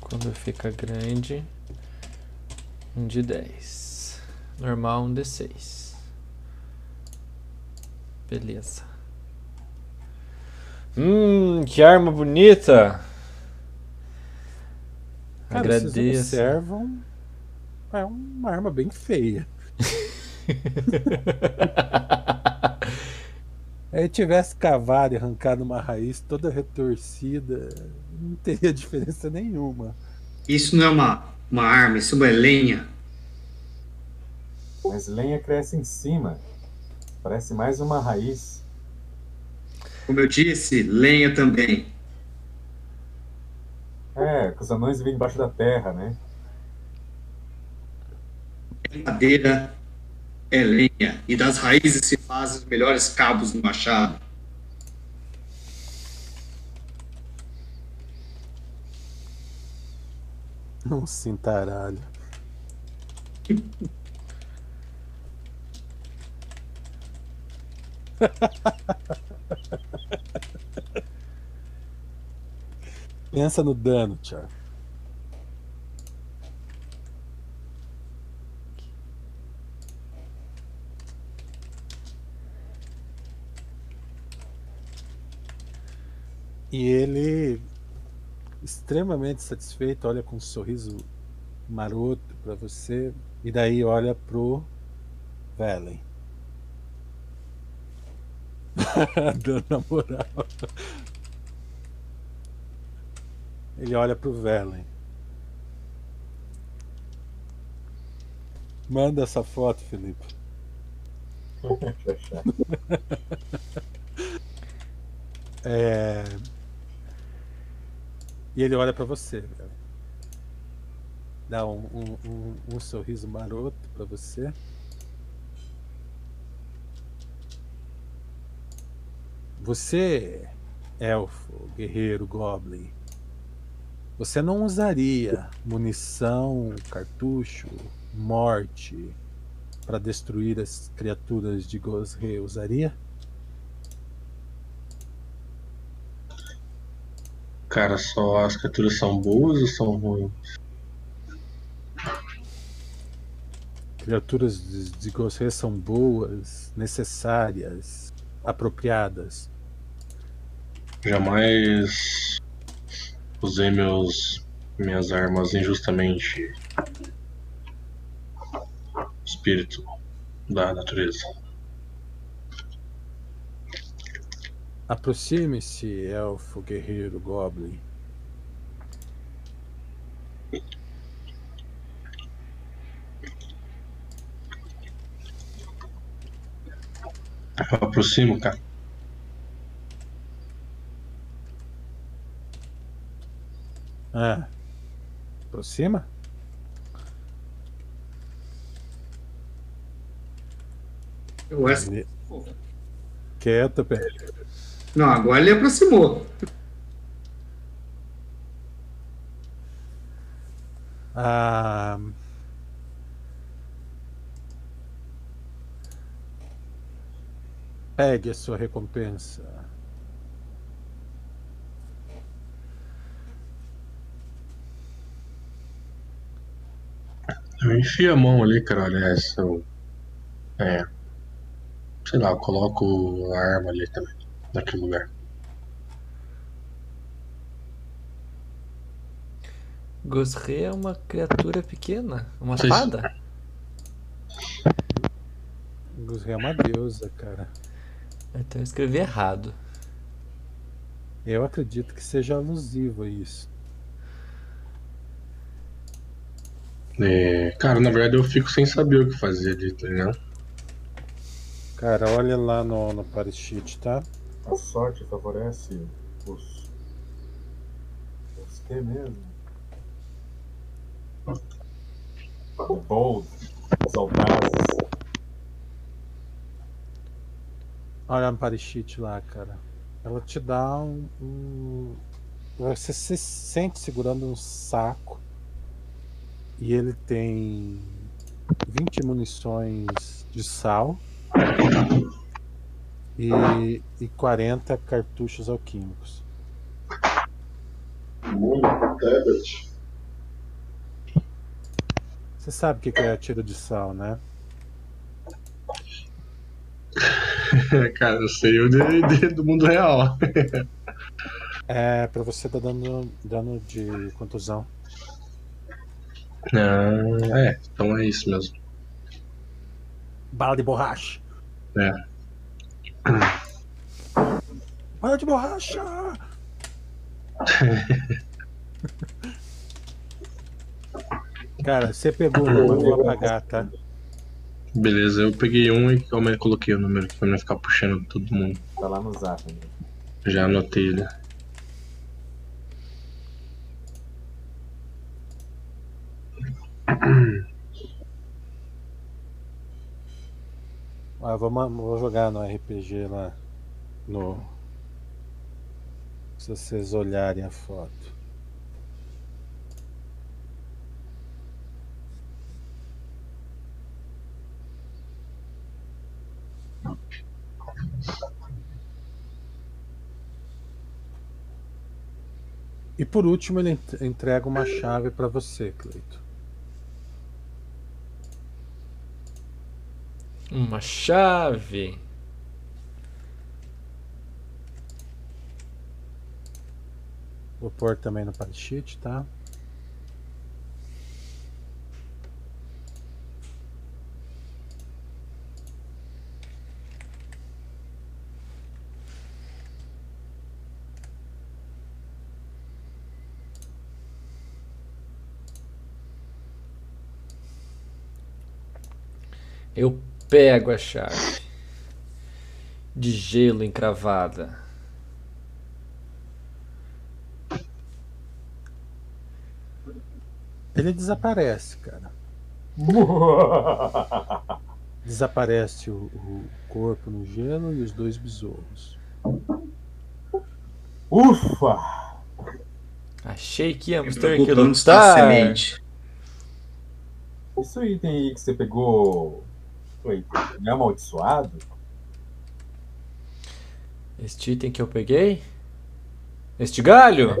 S1: Quando fica grande, um de 10. Normal, um D6. Beleza. Hum, que arma bonita!
S2: Cara, vocês
S1: Agradeço.
S2: observam. É uma arma bem feia. Aí tivesse cavado e arrancado uma raiz toda retorcida, não teria diferença nenhuma.
S3: Isso não é uma, uma arma, isso é lenha.
S4: Mas lenha cresce em cima. Parece mais uma raiz.
S3: Como eu disse, lenha também.
S4: É, que os anões vivem embaixo da terra, né?
S3: Madeira é lenha. E das raízes se fazem os melhores cabos do machado.
S2: Um cintaralho. Pensa no dano, Thiago. E ele, extremamente satisfeito, olha com um sorriso maroto pra você e daí olha pro Velen. Dando na moral. Ele olha pro Velen. Manda essa foto, Felipe. É... E ele olha pra você, velho. Dá um, um, um, um sorriso maroto pra você. Você, elfo, guerreiro, goblin, você não usaria munição, cartucho, morte para destruir as criaturas de Gosre? Usaria?
S6: Cara, só as criaturas são boas ou são ruins?
S2: Criaturas de, de Gosre são boas, necessárias, apropriadas.
S6: Jamais usei meus minhas armas injustamente. Espírito da natureza.
S2: Aproxime-se, elfo, guerreiro, goblin.
S6: Eu aproximo, cara.
S2: Ah. Aproxima?
S3: Eu acho-
S2: Ele- Quieto, pé.
S3: Não, agora ele aproximou.
S2: Ah, pegue a sua recompensa.
S6: Eu enfio a mão ali, cara. Aliás, eu. É. Sei lá, eu coloco a arma ali também. Naquele lugar.
S1: Gosre é uma criatura pequena? Uma fada?
S2: Gusre é uma deusa, cara.
S1: Então eu escrevi errado.
S2: Eu acredito que seja alusivo a isso.
S6: É, cara, na verdade eu fico sem saber o que fazer ali, tá ligado?
S2: Cara, olha lá no, no parachute, tá?
S4: A sorte favorece os. Os que mesmo? Bold, os audazes.
S2: Olha no parachute lá, cara. Ela te dá um, um- Você se sente segurando um saco E ele tem 20 munições de sal e, e 40 cartuchos alquímicos. Você sabe o que que é tiro de sal, né?
S6: Cara, eu sei o de, de- do mundo real.
S2: É pra você dar dano, dano de contusão.
S6: Ah, é, então é isso mesmo.
S2: Bala de borracha.
S6: É.
S2: Bala de borracha! Cara, você pegou eu vou apagar, tá?
S6: Beleza, eu peguei um e calma aí, coloquei o número pra não ficar puxando todo mundo.
S4: Tá lá no zap. Né?
S6: Já anotei ele.
S2: Ah, eu vou, vou jogar no RPG lá. No. Se vocês olharem a foto. E por último, ele ent- entrega uma chave para você, Cleito.
S1: Uma chave.
S2: Vou pôr também no sheet, tá?
S1: Eu pego a chave. De gelo encravada.
S2: Ele desaparece, cara. Desaparece o, o corpo no gelo e os dois besouros.
S4: Ufa!
S1: Achei que íamos ter que
S3: preocupa onde está a
S1: lutar.
S3: semente.
S4: Isso item aí que você pegou. Foi é amaldiçoado?
S1: Este item que eu peguei? Este galho?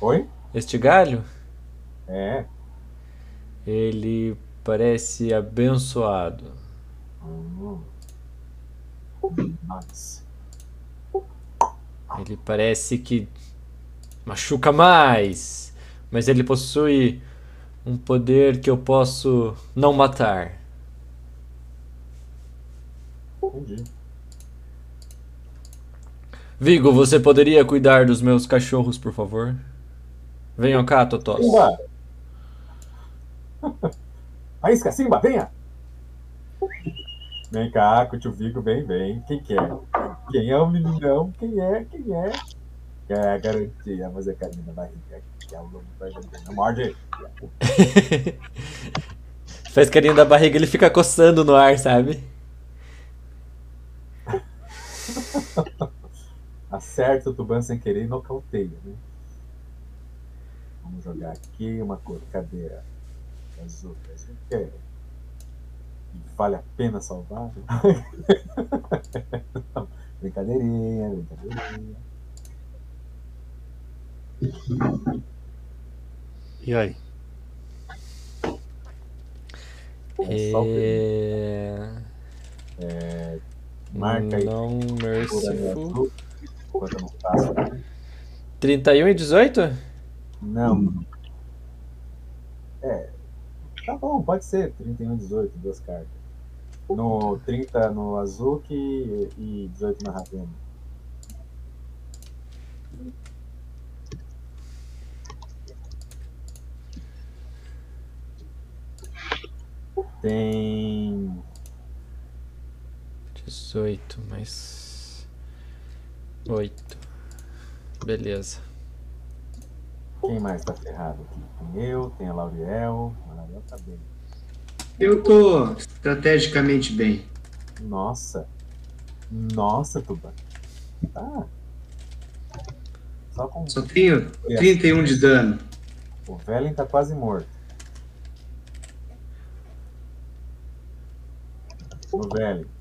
S4: Foi?
S1: Este galho?
S4: É.
S1: Ele parece abençoado.
S4: Hum.
S1: Ele parece que machuca mais, mas ele possui um poder que eu posso não matar.
S4: Entendi.
S1: Vigo, você poderia cuidar dos meus cachorros, por favor? Venham cá, Totós.
S4: Simba! Faísca, Simba, venha! Vem cá, que o tio Vigo vem, vem. Quem que é? Quem é o meninão? Quem é? Quem é? É, garantia, mas é carinho na barriga. Que é o nome vai Não morde!
S1: Faz carinho da barriga, ele fica coçando no ar, sabe?
S4: Acerta o Tuban sem querer e nocauteia, né? Vamos jogar aqui uma cor. Cadê a que é. Vale a pena salvar? brincadeirinha, brincadeirinha.
S2: E aí?
S4: É
S1: É...
S4: Marca aí.
S1: Não merciful.
S4: azul. Enquanto eu não faço.
S1: 31 e 18?
S4: Não. É. Tá bom, pode ser. 31 e 18, duas cartas. No 30 no Azuki e 18 na Ravena. Tem.
S1: 18, mais 8. Beleza.
S4: Quem mais tá ferrado aqui? Tem eu, tem a Lauriel. A Lauriel tá bem.
S3: Eu tô estrategicamente bem.
S4: Nossa. Nossa, Tuba. Tá. Só com.
S3: Só tenho 31 de dano.
S4: O Velen tá quase morto. O Velen.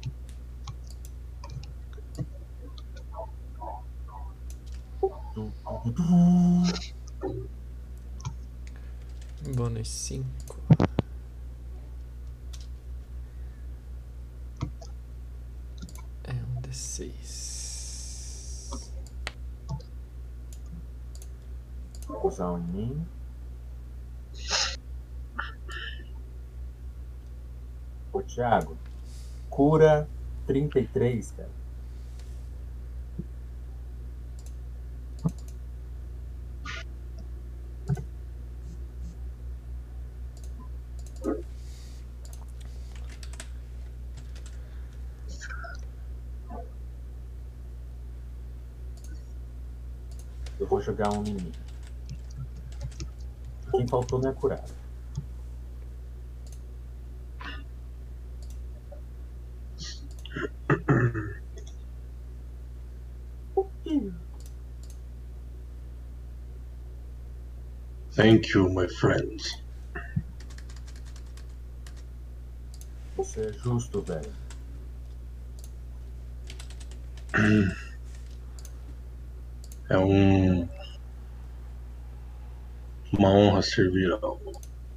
S1: Bônus 5. É um D6.
S4: Vou usar em mim. Ô, Thiago. Cura 33, cara. Jogar um mim. Quem faltou não é curado.
S6: Thank you, my friends.
S4: Você é justo, velho.
S6: É um. Uma honra servir ao.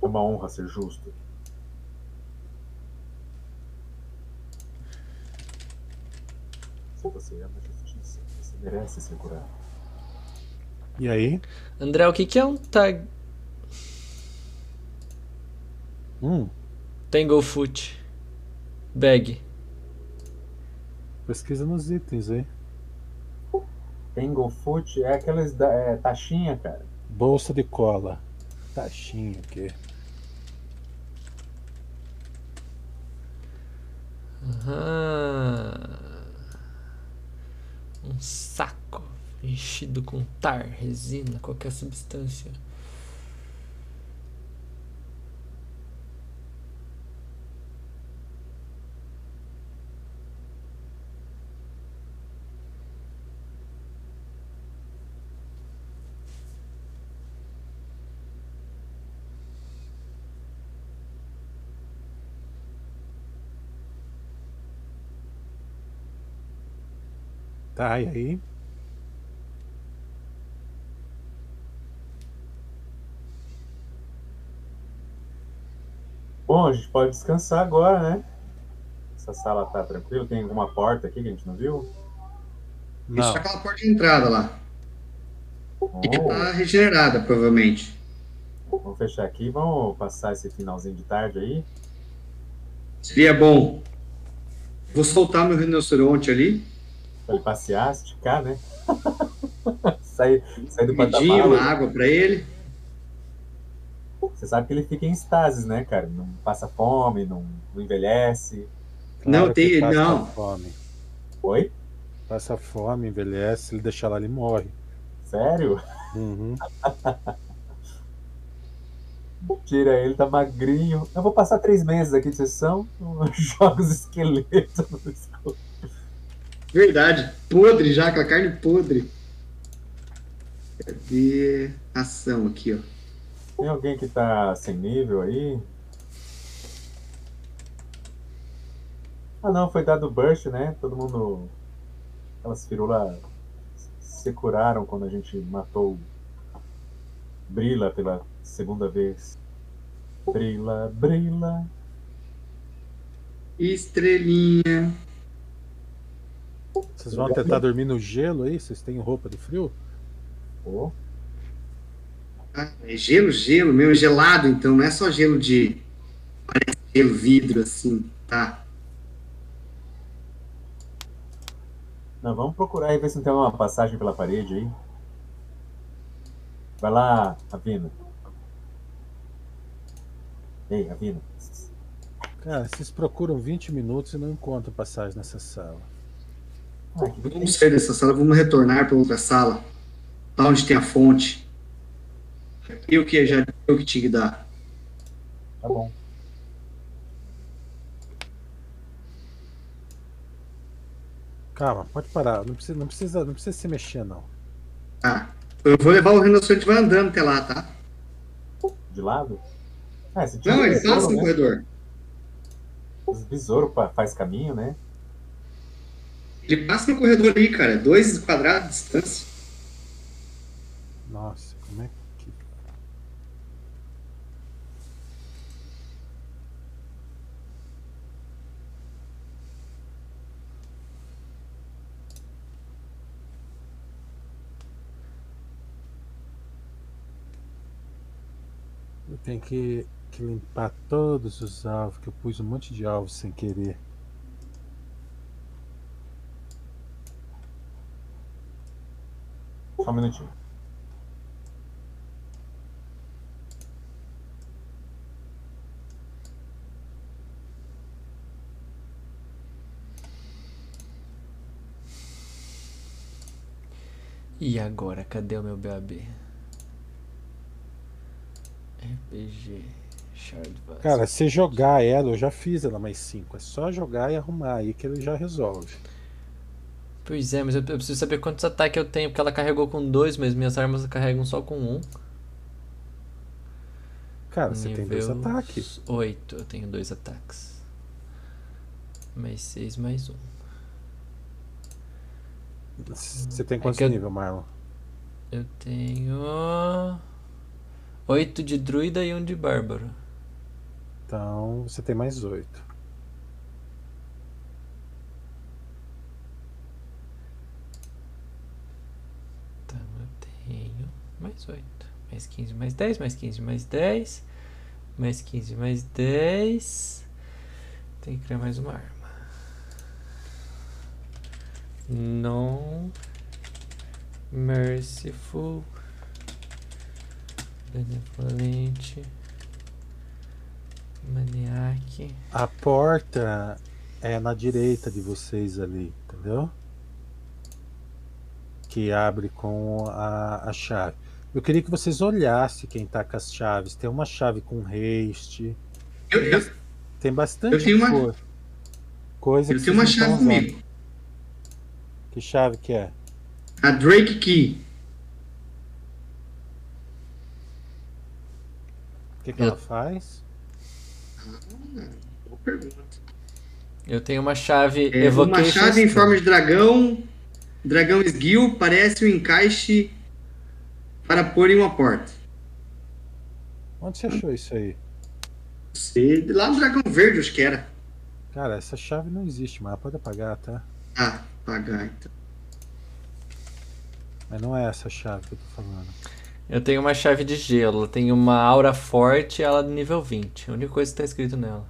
S4: É uma honra ser justo. Se você ama a justiça, você merece ser curado.
S2: E aí?
S1: André, o que, que é um tag.
S2: Hum,
S1: Tanglefoot Bag?
S2: pesquisa nos itens aí.
S4: Tanglefoot é aquelas da, é, taxinha, cara.
S2: Bolsa de cola. Taxinha, o quê?
S1: Aham. Um saco enchido com tar, resina, qualquer substância.
S2: Tá, e aí?
S4: Bom, a gente pode descansar agora, né? Essa sala tá tranquila. Tem alguma porta aqui que a gente não viu?
S3: Isso
S2: Não.
S3: é aquela porta de entrada lá.
S4: Oh,
S3: tá regenerada, provavelmente.
S4: vamos fechar aqui. Vamos passar esse finalzinho de tarde aí.
S3: Seria bom. Vou soltar meu rinoceronte ali.
S4: Pra ele passear, esticar, né? sair, sair do
S3: uma
S4: patamar.
S3: água pra ele.
S4: Você sabe que ele fica em estases, né, cara? Não passa fome, não, não envelhece.
S3: Não,
S2: que
S3: tem-
S2: passa
S3: não.
S2: fome.
S4: Oi?
S2: Passa fome, envelhece, ele deixa lá, ele morre.
S4: Sério?
S2: Uhum.
S4: Tira ele, tá magrinho. Eu vou passar três meses aqui de sessão. Joga os esqueletos.
S3: Verdade. Podre já, aquela carne podre. Cadê ação aqui, ó?
S4: Tem alguém que tá sem nível aí? Ah não, foi dado burst, né? Todo mundo. Aquelas firulas se curaram quando a gente matou Brila pela segunda vez. Brila, Brila.
S3: Estrelinha.
S2: Vocês vão tentar dormir no gelo aí? Vocês têm roupa de frio?
S4: Oh,
S3: Ah, é gelo, gelo, mesmo gelado, então. Não é só gelo de. Parece gelo vidro, assim. Tá.
S4: Não, vamos procurar e ver se não tem uma passagem pela parede aí. Vai lá, Avina. Ei, Avina.
S2: Cara, vocês procuram 20 minutos e não encontram passagem nessa sala.
S4: Ah,
S3: Vamos sair dessa sala, vamos retornar para outra sala. Lá onde tem a fonte. Eu que já eu que tinha que dar.
S4: Tá bom.
S2: Calma, pode parar. Não precisa, não precisa, não precisa se mexer, não.
S3: Tá. Eu vou levar o rinoceronte vai andando até lá, tá?
S4: De lado? Ah,
S3: Não, ele
S4: é
S3: passa no
S4: né?
S3: corredor.
S4: Os besouros faz caminho, né?
S3: Ele passa no corredor ali, cara. Dois quadrados de distância.
S2: Nossa, como é que. Eu tenho que, que limpar todos os alvos, que eu pus um monte de alvos sem querer.
S4: Só um minutinho.
S1: E agora, cadê o meu BAB? RPG Shard Vase.
S2: Cara, se jogar ela, eu já fiz ela mais 5. É só jogar e arrumar aí que ele já resolve.
S1: Pois é, mas eu, eu preciso saber quantos ataques eu tenho, porque ela carregou com dois, mas minhas armas carregam só com um.
S2: Cara, você tem dois
S1: Nível
S2: ataques.
S1: 8, eu tenho dois ataques. Mais 6, mais um.
S2: Você tem
S1: É
S2: quantos
S1: que eu-
S2: níveis, Marlon?
S1: Eu tenho. 8 de druida e um de bárbaro.
S2: Então você tem mais oito.
S1: 18. Mais 15, mais 10, mais 15, mais 10. Mais 15, mais 10. Tem que criar mais uma arma. Não. merciful. Benevolente. Maniaque.
S2: A porta é na direita de vocês ali, entendeu? Que abre com a, a chave. Eu queria que vocês olhassem quem tá com as chaves. Tem uma chave com haste.
S3: Eu, eu,
S2: Tem bastante
S3: Eu tenho uma-
S2: co- coisa
S3: eu
S2: que
S3: tenho uma
S2: vocês não
S3: chave comigo.
S2: Que chave que é?
S3: A Drake Key.
S2: O que, que
S1: Eu-
S2: ela faz?
S3: Boa pergunta.
S1: Eu tenho uma chave
S3: É, uma chave em forma de dragão. Dragão esguio parece um encaixe para pôr em uma porta.
S2: Onde você achou isso aí?
S3: Você, lá no dragão verde, acho que era.
S2: Cara, essa chave não existe, mas ela pode apagar, tá?
S3: Ah, pagar então.
S2: Mas não é essa chave que eu tô falando.
S1: Eu tenho uma chave de gelo, ela tem uma aura forte, ela é nível 20. A única coisa que tá escrito nela.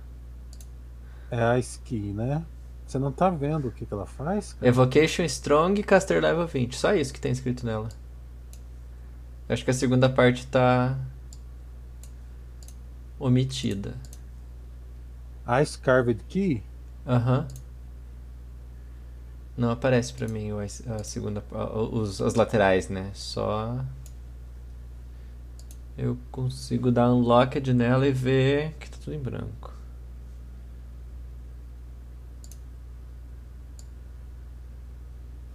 S2: É a ski, né? Você não tá vendo o que, que ela faz? cara?
S1: Evocation Strong Caster Level 20. Só isso que tem escrito nela. Acho que a segunda parte tá omitida.
S2: A Scarved Key?
S1: Aham. Não aparece pra mim a segunda, os, as laterais, né? Só eu consigo dar unlocked nela e ver que tá tudo em branco.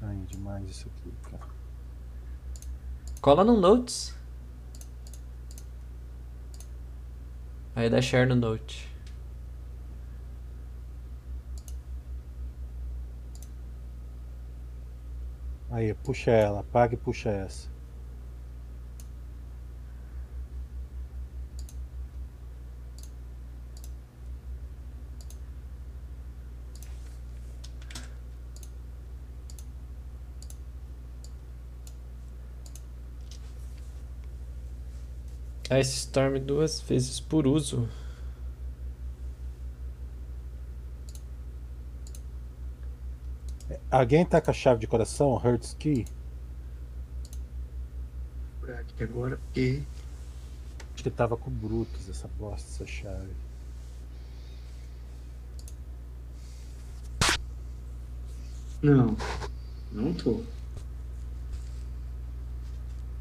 S2: Ai, demais isso aqui.
S1: Cola no Notes. Aí dá share no Note.
S2: Aí, puxa ela, apaga e puxa essa.
S1: Ice Storm duas vezes por uso.
S2: Alguém tá com a chave de coração? Hertz Key?
S3: Vou procurar aqui agora, porque.
S2: Acho que tava com o Brutus essa bosta, essa chave.
S3: Não. Não tô.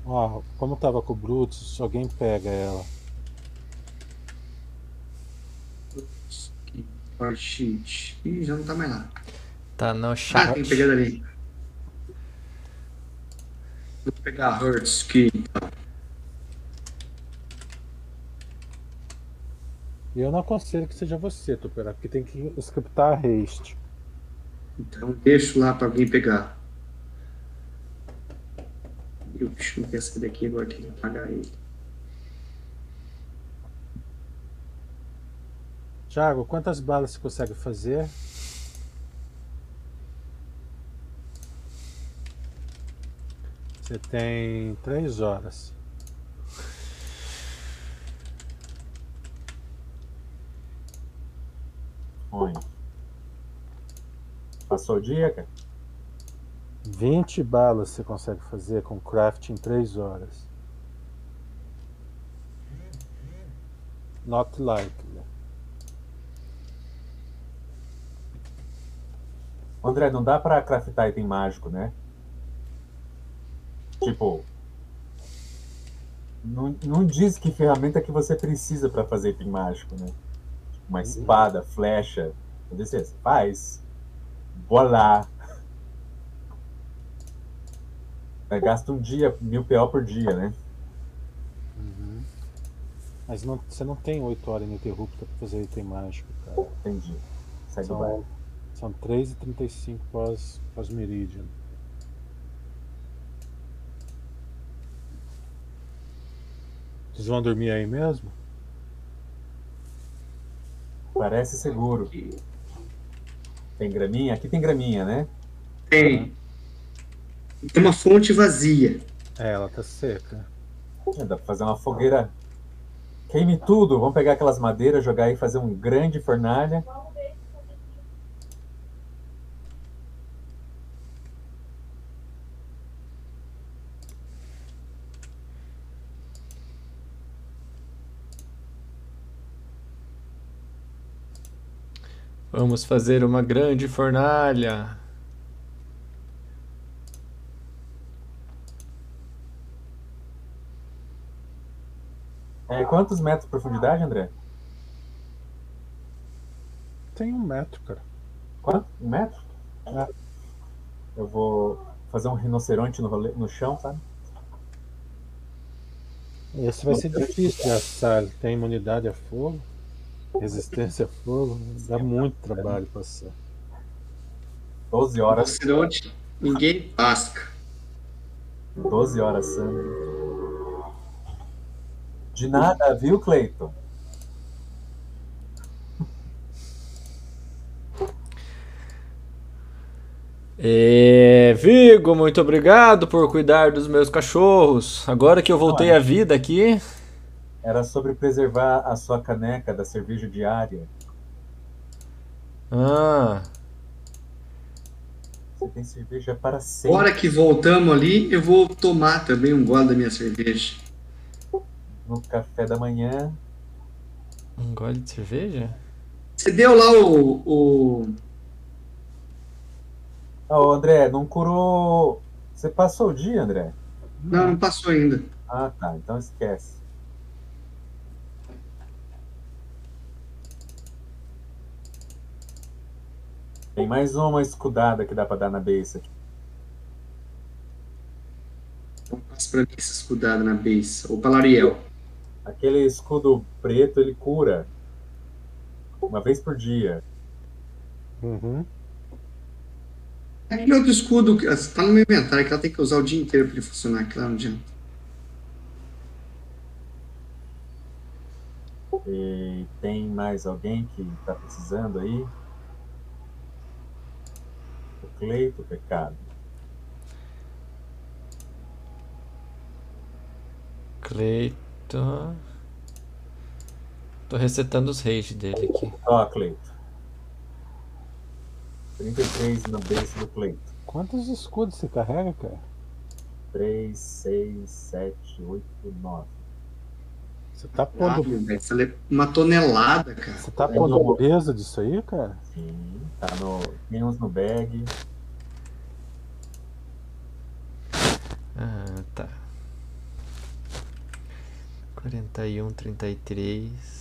S2: Ó, como tava com o Brutus, alguém pega ela.
S3: Part sheet. Ih, já não tá mais lá.
S1: Tá no
S3: Ah,
S1: chat.
S3: tem pegado ali. Vou pegar a Hertz que.
S2: Eu não aconselho que seja você, Tupera, porque tem que scriptar a haste.
S3: Então deixo lá para alguém pegar. E o bicho não quer sair daqui agora, tem que apagar ele.
S2: Thiago, quantas balas você consegue fazer? Você tem três horas.
S4: Ruim. Passou o dia, cara?
S2: 20 balas você consegue fazer com craft em 3 horas. Not likely.
S4: André, não dá pra craftar item mágico, né? Tipo. Não, não diz que ferramenta que você precisa pra fazer item mágico, né? Tipo, uma espada, flecha. Pode ser, você faz. Voilá. É, gasta um dia, mil PO por dia, né?
S2: Mas não, você não tem 8 horas ininterrupta pra fazer item mágico, cara.
S4: Entendi. Segue o
S2: São,
S4: baile.
S2: são 3h35 pós, pós Meridian. Vocês vão dormir aí mesmo?
S4: Parece seguro. Tem graminha? Aqui tem graminha, né?
S3: Tem. Tem uma fonte vazia.
S2: É, ela tá seca.
S4: É, Dá pra fazer uma fogueira. Queime tudo. Vamos pegar aquelas madeiras, jogar aí, fazer um grande fornalha.
S1: Vamos fazer uma grande fornalha.
S4: Quantos metros de profundidade, André?
S2: Tem um metro, cara.
S4: Quanto? Um metro?
S2: É.
S4: Eu vou fazer um rinoceronte no, rolê- no chão, sabe?
S2: Esse vai ser difícil de assar. Ele tem imunidade a fogo, resistência a fogo. Dá muito trabalho passar.
S4: 12 horas.
S3: Rinoceronte, ninguém pasca.
S4: 12 horas, Sandro. De nada, viu, Cleiton?
S1: É, Vigo, muito obrigado por cuidar dos meus cachorros. Agora que eu voltei à vida aqui.
S4: Era sobre preservar a sua caneca da cerveja diária.
S1: Ah,
S4: Você tem cerveja para sempre.
S3: Hora que voltamos ali, eu vou tomar também um gole da minha cerveja.
S4: No café da manhã.
S1: um gole de cerveja?
S3: Você deu lá o. o...
S4: Ô, André, não curou. Você passou o dia, André?
S3: Não, não passou ainda.
S4: Ah, tá. Então esquece. Tem mais uma escudada que dá pra dar na base aqui.
S3: Então passa pra mim essa escudada na base. Ou pra Lariel.
S4: Aquele escudo preto, ele cura. Uma vez por dia.
S2: Uhum.
S3: Aquele outro escudo que tá no meu inventário que ela tem que usar o dia inteiro pra ele funcionar. Lá não adianta.
S4: E tem mais alguém que tá precisando aí? O Cleito, pecado.
S1: Cleiton. Tô resetando os rage dele aqui.
S4: Ó, Cleito. 33 no base do Cleito.
S2: Quantos escudos você carrega, cara?
S4: 3, 6, 7, 8, 9.
S2: Você tá
S3: Ah,
S2: pondo,
S3: velho, essa é uma tonelada, cara.
S2: você tá pondo peso disso aí, cara?
S4: Sim, tá no. Tem uns no bag.
S1: Ah, tá. 41, 33.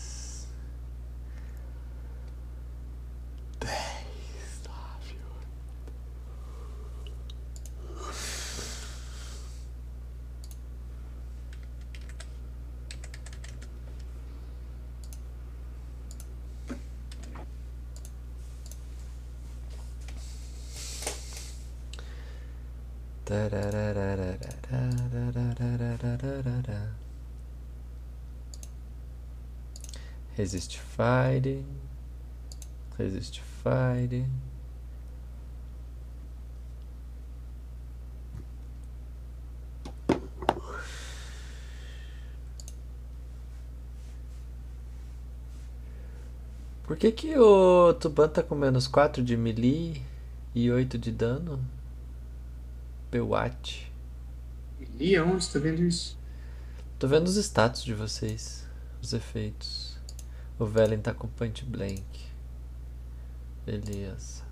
S1: resist fire, resist fire. Por que que o Tuban tá com menos 4 de melee e 8 de dano? Pewat.
S3: Melee? É onde você tá vendo isso?
S1: Tô vendo os status de vocês, os efeitos. O Velen tá com point blank. Beleza.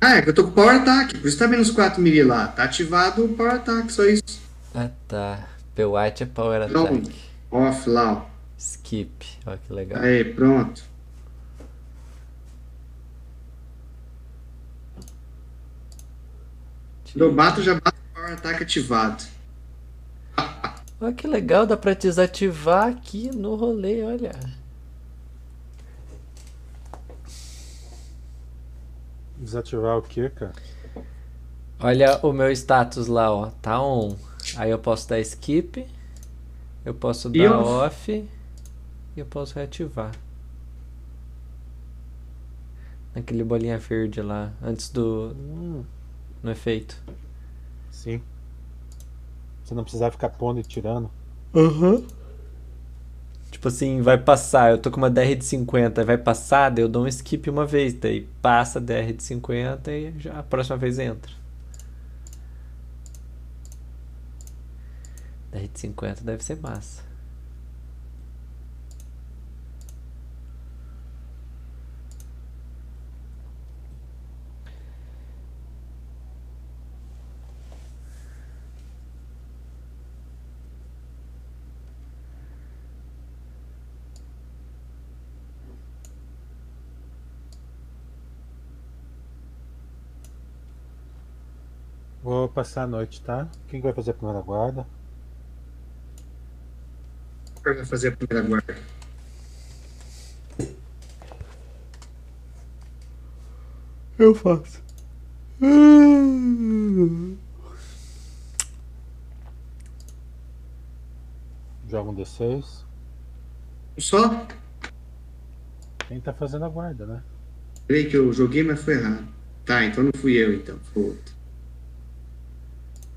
S3: Ah, é que eu tô com Power Attack, por isso tá menos 4 melee lá. Tá ativado o Power Attack, só isso.
S1: Ah tá. Pewat é power
S3: Não.
S1: attack.
S3: Off lá, ó.
S1: Skip. Olha que legal.
S3: Aí, pronto. Eu bato, já bato Power Attack ativado.
S1: Olha que legal, dá pra desativar aqui no rolê, olha.
S2: Desativar o que, cara?
S1: Olha o meu status lá, ó. Tá on. Aí eu posso dar skip. Eu posso
S3: E
S1: dar
S3: off.
S1: off. E eu posso reativar. Naquele bolinha verde lá, antes do.
S2: Hum,
S1: no efeito.
S2: sim. Você não precisava ficar pondo e tirando.
S1: Aham. Tipo assim, vai passar. Eu tô com uma DR de 50, vai passar, daí eu dou um skip uma vez, daí passa a DR de 50 e já a próxima vez entra. DR de 50 deve ser massa.
S2: Vou passar a noite, tá? Quem vai fazer a primeira guarda?
S3: Qual vai fazer a primeira guarda?
S1: Eu faço.
S2: Joga um D6.
S3: Só?
S2: Quem tá fazendo a guarda, né?
S3: Peraí que eu joguei, mas foi errado. Tá, então não fui eu, então. Foi outro.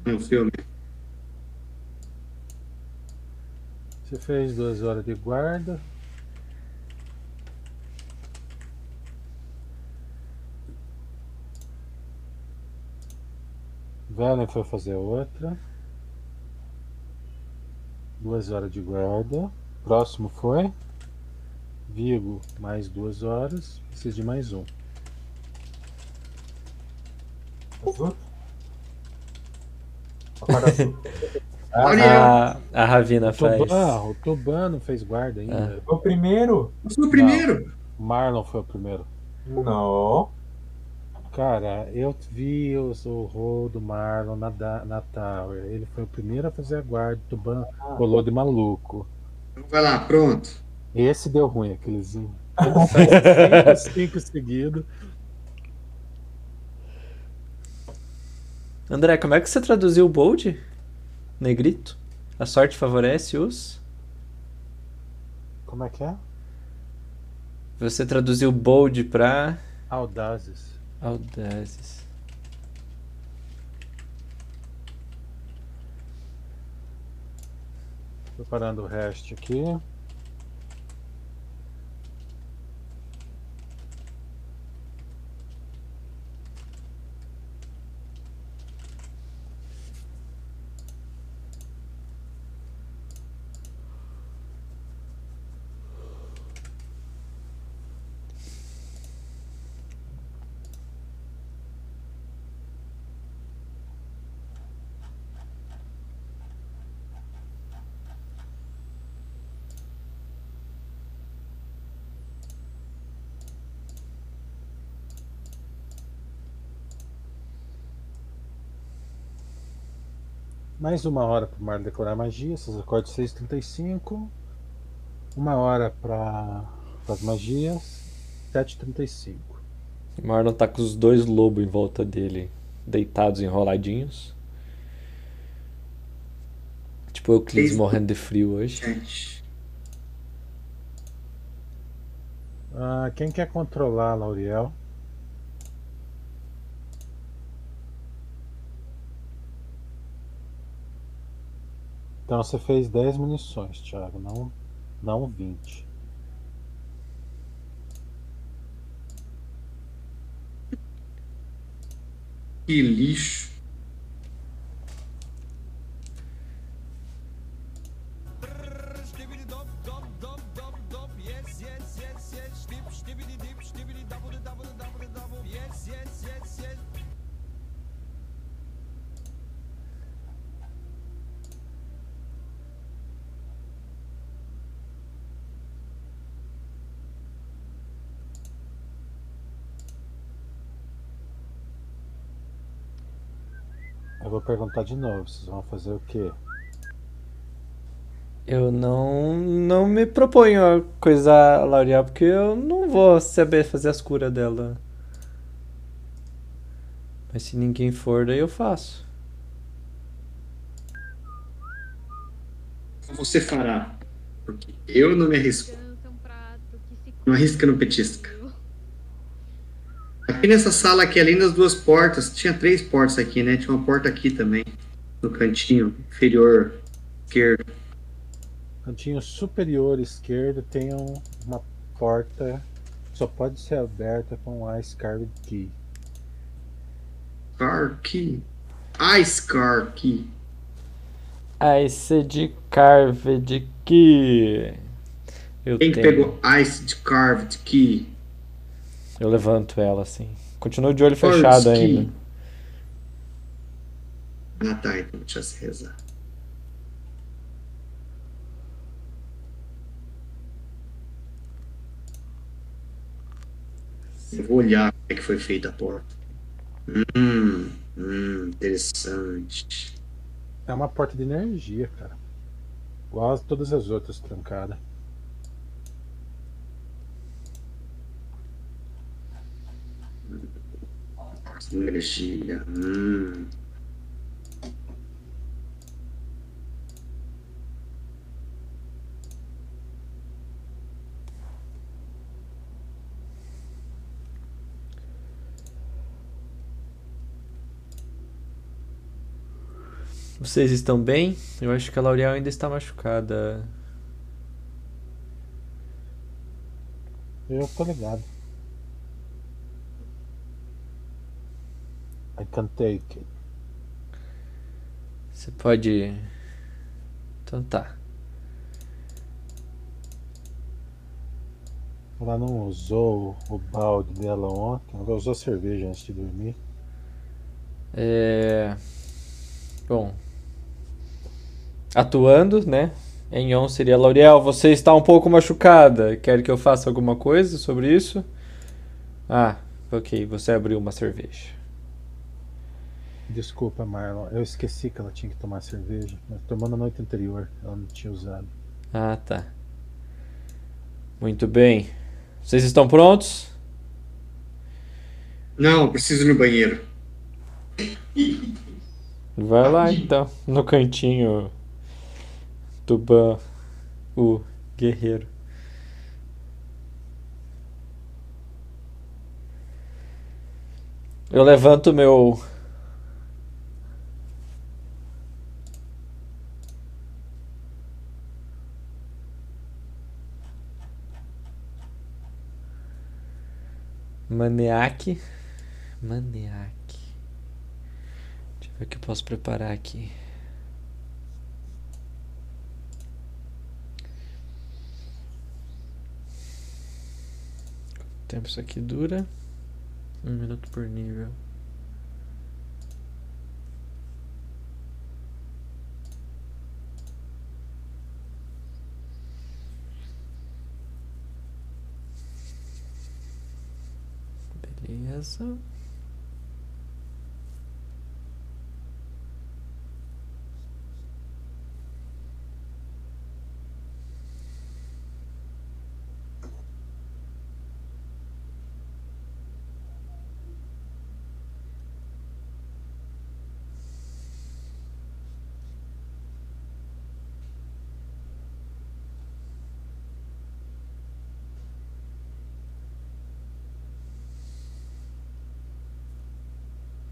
S3: Eu mesmo.
S2: Você fez duas horas de guarda. Velen foi fazer outra. Duas horas de guarda. Próximo foi. Vigo, mais duas horas. Preciso de mais um.
S1: A, a Ravina faz.
S2: Tuban, o Tuban não fez guarda ainda.
S4: Foi o primeiro?
S3: eu sou o primeiro.
S2: Marlon foi o primeiro.
S4: Não.
S2: Cara, eu vi o rol do Marlon na, na Tower. Ele foi o primeiro a fazer a guarda. O Tuban rolou de maluco.
S3: Então vai lá, pronto.
S2: Esse deu ruim, aquelezinho. Ele cinco, cinco seguidos.
S1: André, como é que você traduziu o bold? Negrito? A sorte favorece os.
S2: Como é que é?
S1: Você traduziu bold pra
S2: Audazes.
S1: audazes.
S2: Preparando o resto aqui. Mais uma hora para o Marlon decorar magia. Vocês acordam 6h35. Uma hora para as magias. 7h35.
S1: O Marlon tá com os dois lobos em volta dele, deitados, enroladinhos. Tipo, Euclides
S3: Três-
S1: morrendo de frio hoje.
S2: Ah, quem quer controlar Lauriel? Então você fez 10 munições, Thiago, não, não 20.
S3: Que lixo.
S2: Perguntar de novo, vocês vão fazer o quê?
S1: Eu não, não me proponho a coisar a L'Oreal porque eu não vou saber fazer as curas dela. Mas se ninguém for, daí eu faço.
S3: Você fará. Porque eu não me arrisco. Não arrisca no petisca. Aqui nessa sala aqui, além das duas portas, tinha três portas aqui, né? Tinha uma porta aqui também, no cantinho inferior esquerdo.
S2: Cantinho superior esquerdo tem um- uma porta que só pode ser aberta com a Scarlet Key.
S3: Car key. Ice car key.
S1: Ice de Carved Key. Eu
S3: Quem que
S1: tenho.
S3: pegou Ice de carved key?
S1: Eu levanto ela assim. Continuo de olho
S3: Force
S1: fechado
S3: key.
S1: ainda.
S3: Ah tá, então deixa eu rezar. Eu vou olhar como é que foi feita a porta. Hum, hum, interessante.
S2: É uma porta de energia, cara. Igual a todas as outras trancadas.
S3: Energia. Hum.
S1: Vocês estão bem? Eu acho que a L'Oreal ainda está machucada.
S2: Eu tô ligado. I can take it.
S1: Você pode. Então tá.
S2: Ela não usou o balde dela ontem. Ela usou cerveja antes de dormir.
S1: É... Bom. Atuando, né? Em on seria L'Oreal, você está um pouco machucada. Quer que eu faça alguma coisa sobre isso? Ah, ok. Você abriu uma cerveja.
S2: Desculpa, Marlon. Eu esqueci que ela tinha que tomar cerveja. Mas tomou na noite anterior. Ela não tinha usado.
S1: Ah, tá. Muito bem. Vocês estão prontos?
S3: Não, preciso ir no banheiro.
S1: Vai lá então, no cantinho do Ban, o guerreiro. Eu levanto meu. Maniaque. Maniaque. Deixa eu ver o que eu posso preparar aqui. Quanto tempo isso aqui dura? Um minuto por nível. Beleza.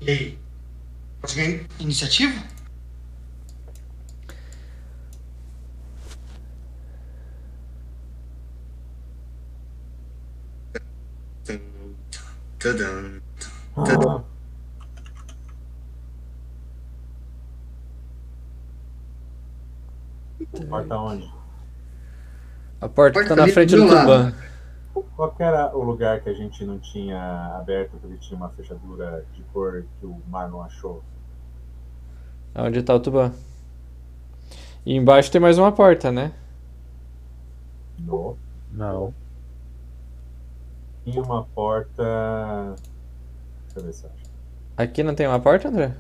S3: E aí? Iniciativa? Tum, tadam.
S4: Ah, Porta onde?
S1: A porta
S3: Porta
S1: tá na
S3: ali do
S1: frente do. Tuban.
S4: Qual que era o lugar que a gente não tinha aberto, porque tinha uma fechadura de cor que o mar não achou?
S1: Onde tá o Tuban? E embaixo tem mais uma porta, né?
S4: No.
S2: Não.
S4: Tinha uma porta. Deixa eu ver se eu acho.
S1: Aqui não tem uma porta, André?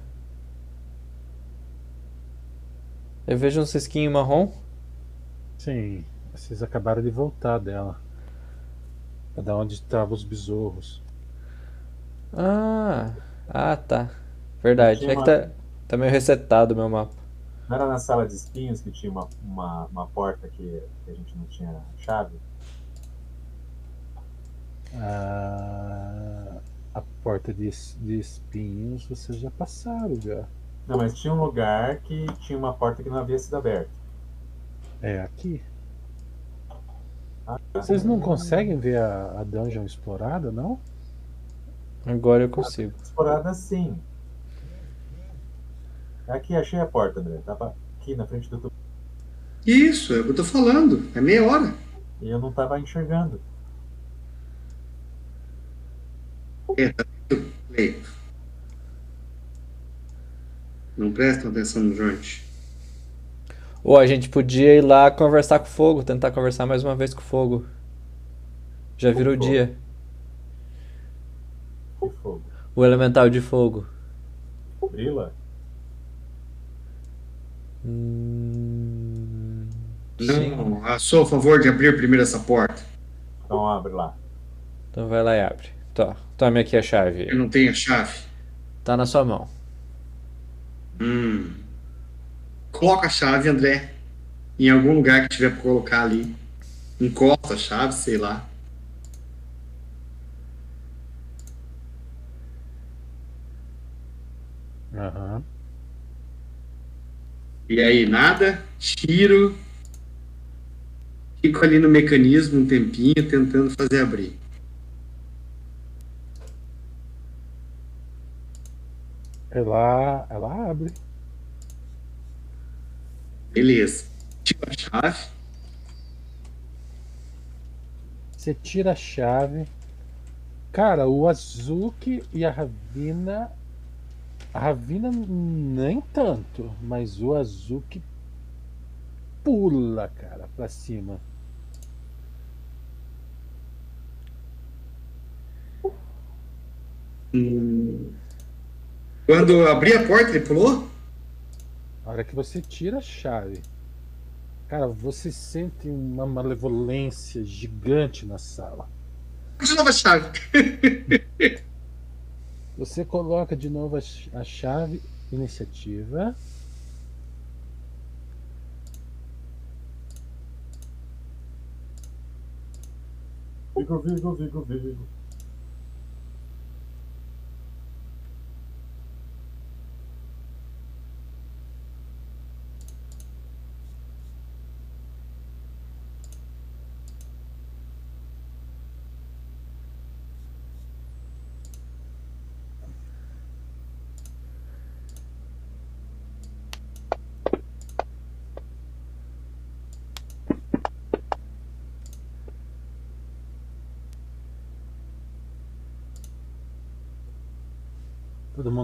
S1: Eu vejo um cisquinho marrom.
S2: Sim, vocês acabaram de voltar dela. É da onde estavam os besouros.
S1: Ah, ah, tá. Verdade. É que
S4: uma-
S1: tá, tá meio resetado o meu mapa.
S4: Não era na sala de espinhos que tinha uma, uma, uma porta que, que a gente não tinha chave?
S2: Ah, a porta de, de espinhos vocês já passaram já.
S4: Não, mas tinha um lugar que tinha uma porta que não havia sido aberta.
S2: É aqui.
S4: Tá.
S2: Vocês não conseguem ver a, a dungeon explorada, não?
S1: Agora eu consigo.
S4: Explorada sim. Aqui, achei a porta, André. Tava aqui na frente do tubo.
S3: Isso, é o que eu tô falando. É meia hora.
S4: E eu não tava enxergando.
S3: Leio. Não prestam atenção no joint.
S1: Ou a gente podia ir lá conversar com o fogo, tentar conversar mais uma vez com o fogo. Já virou
S4: fogo?
S1: dia.
S4: Que fogo.
S1: O elemental de fogo.
S4: Brila?
S1: Hum.
S3: Não, a sou a favor de abrir primeiro essa porta.
S4: Então abre lá.
S1: Então vai lá e abre. Tó, tome aqui a chave.
S3: Eu não tenho a chave.
S1: Tá na sua mão.
S3: Hum. Coloca a chave, André, em algum lugar que tiver pra colocar ali. Encosta a chave, sei lá.
S2: Aham.
S3: E aí, nada, tiro. Fico ali no mecanismo um tempinho tentando fazer abrir.
S2: Ela, ela abre.
S3: Beleza. Tiro a chave.
S2: Você tira a chave. Cara, o Azuki e a Ravina. A Ravina nem tanto, mas o Azuki pula, cara, pra cima.
S3: Hum. Quando abri a porta, ele pulou?
S2: A hora que você tira a chave. Cara, você sente uma malevolência gigante na sala.
S3: De novo a chave.
S2: Você coloca de novo a ch- a chave, iniciativa.
S4: Vigo, Vigo, Vigo, Vigo.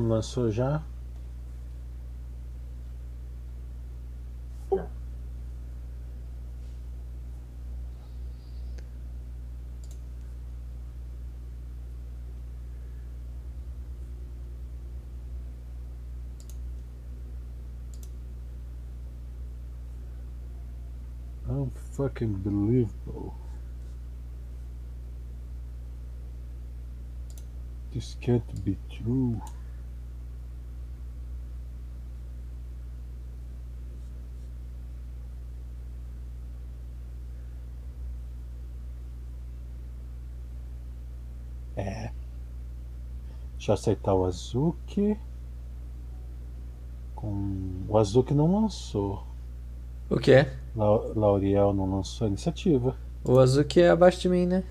S2: Mundo lançou já?
S4: Já.
S2: Unfucking believable. This can't be true. É. Deixa eu aceitar o Azuki. Com... O Azuki não lançou.
S1: O que?
S2: La- Lauriel não lançou a iniciativa.
S1: O Azuki é abaixo de mim, né?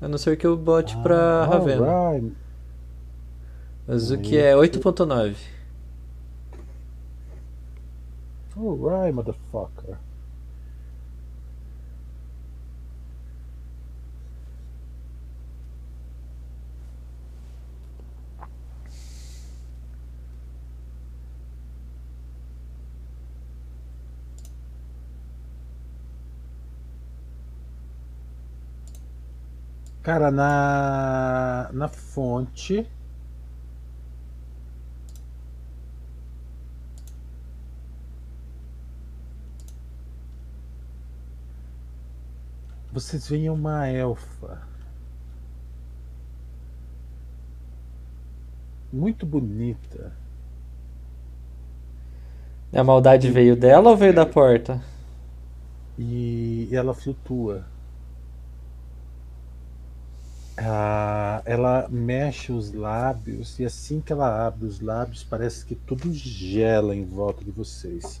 S1: A não ser que eu bote pra
S2: Ah,
S1: Ravena.
S2: alright.
S1: O Azuki
S2: Aí.
S1: é 8.9.
S2: Alright, motherfucker. Cara, na, na fonte. Vocês veem uma elfa. Muito bonita.
S1: A maldade veio dela ou veio da porta?
S2: E ela flutua. Ah, ela mexe os lábios e assim que ela abre os lábios, parece que tudo gela em volta de vocês.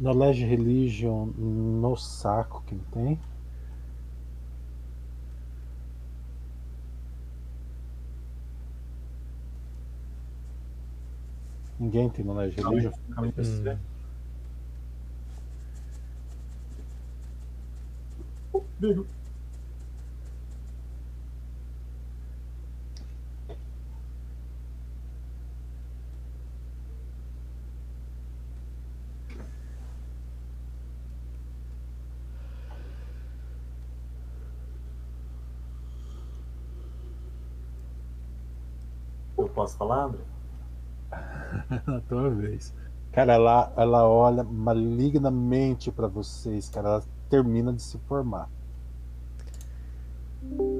S2: Knowledge Religion no saco que tem. Ninguém tem Knowledge Religion?
S4: aí, PC. Bigo. Eu posso falar, André?
S2: Na tua vez. Cara, ela, ela olha malignamente pra vocês, cara. Ela termina de se formar.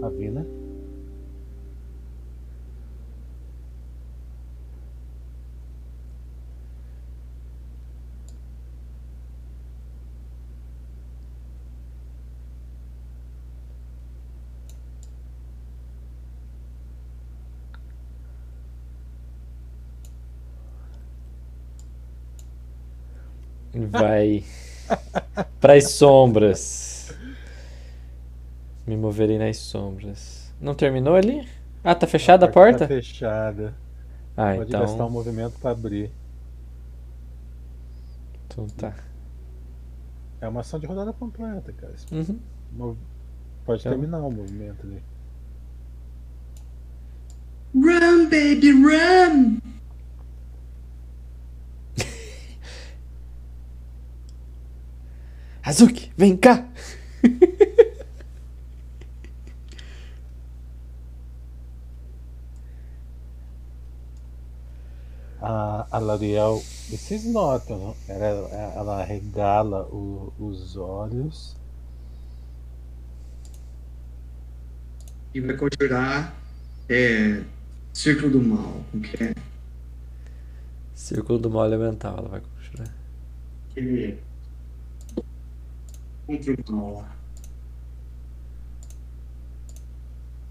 S2: A Vina?
S1: Vai pras sombras. Me moverei nas sombras. Não terminou ali? Ah, tá fechada a porta?
S2: Tá fechada.
S1: Ah,
S2: Pode gastar um
S1: então.
S2: movimento pra abrir.
S1: Então tá.
S2: É uma ação de rodada completa, cara.
S1: Uhum.
S2: Pode
S1: Então.
S2: terminar o movimento ali.
S3: Run, baby, run!
S1: Azuki, vem cá!
S2: A, a L'Oreal, vocês notam, ela, ela regala o- os olhos.
S3: E vai conjurar é, Círculo do Mal. Como que é?
S1: Círculo do mal elemental, ela vai conjurar.
S3: Aquele. Lá.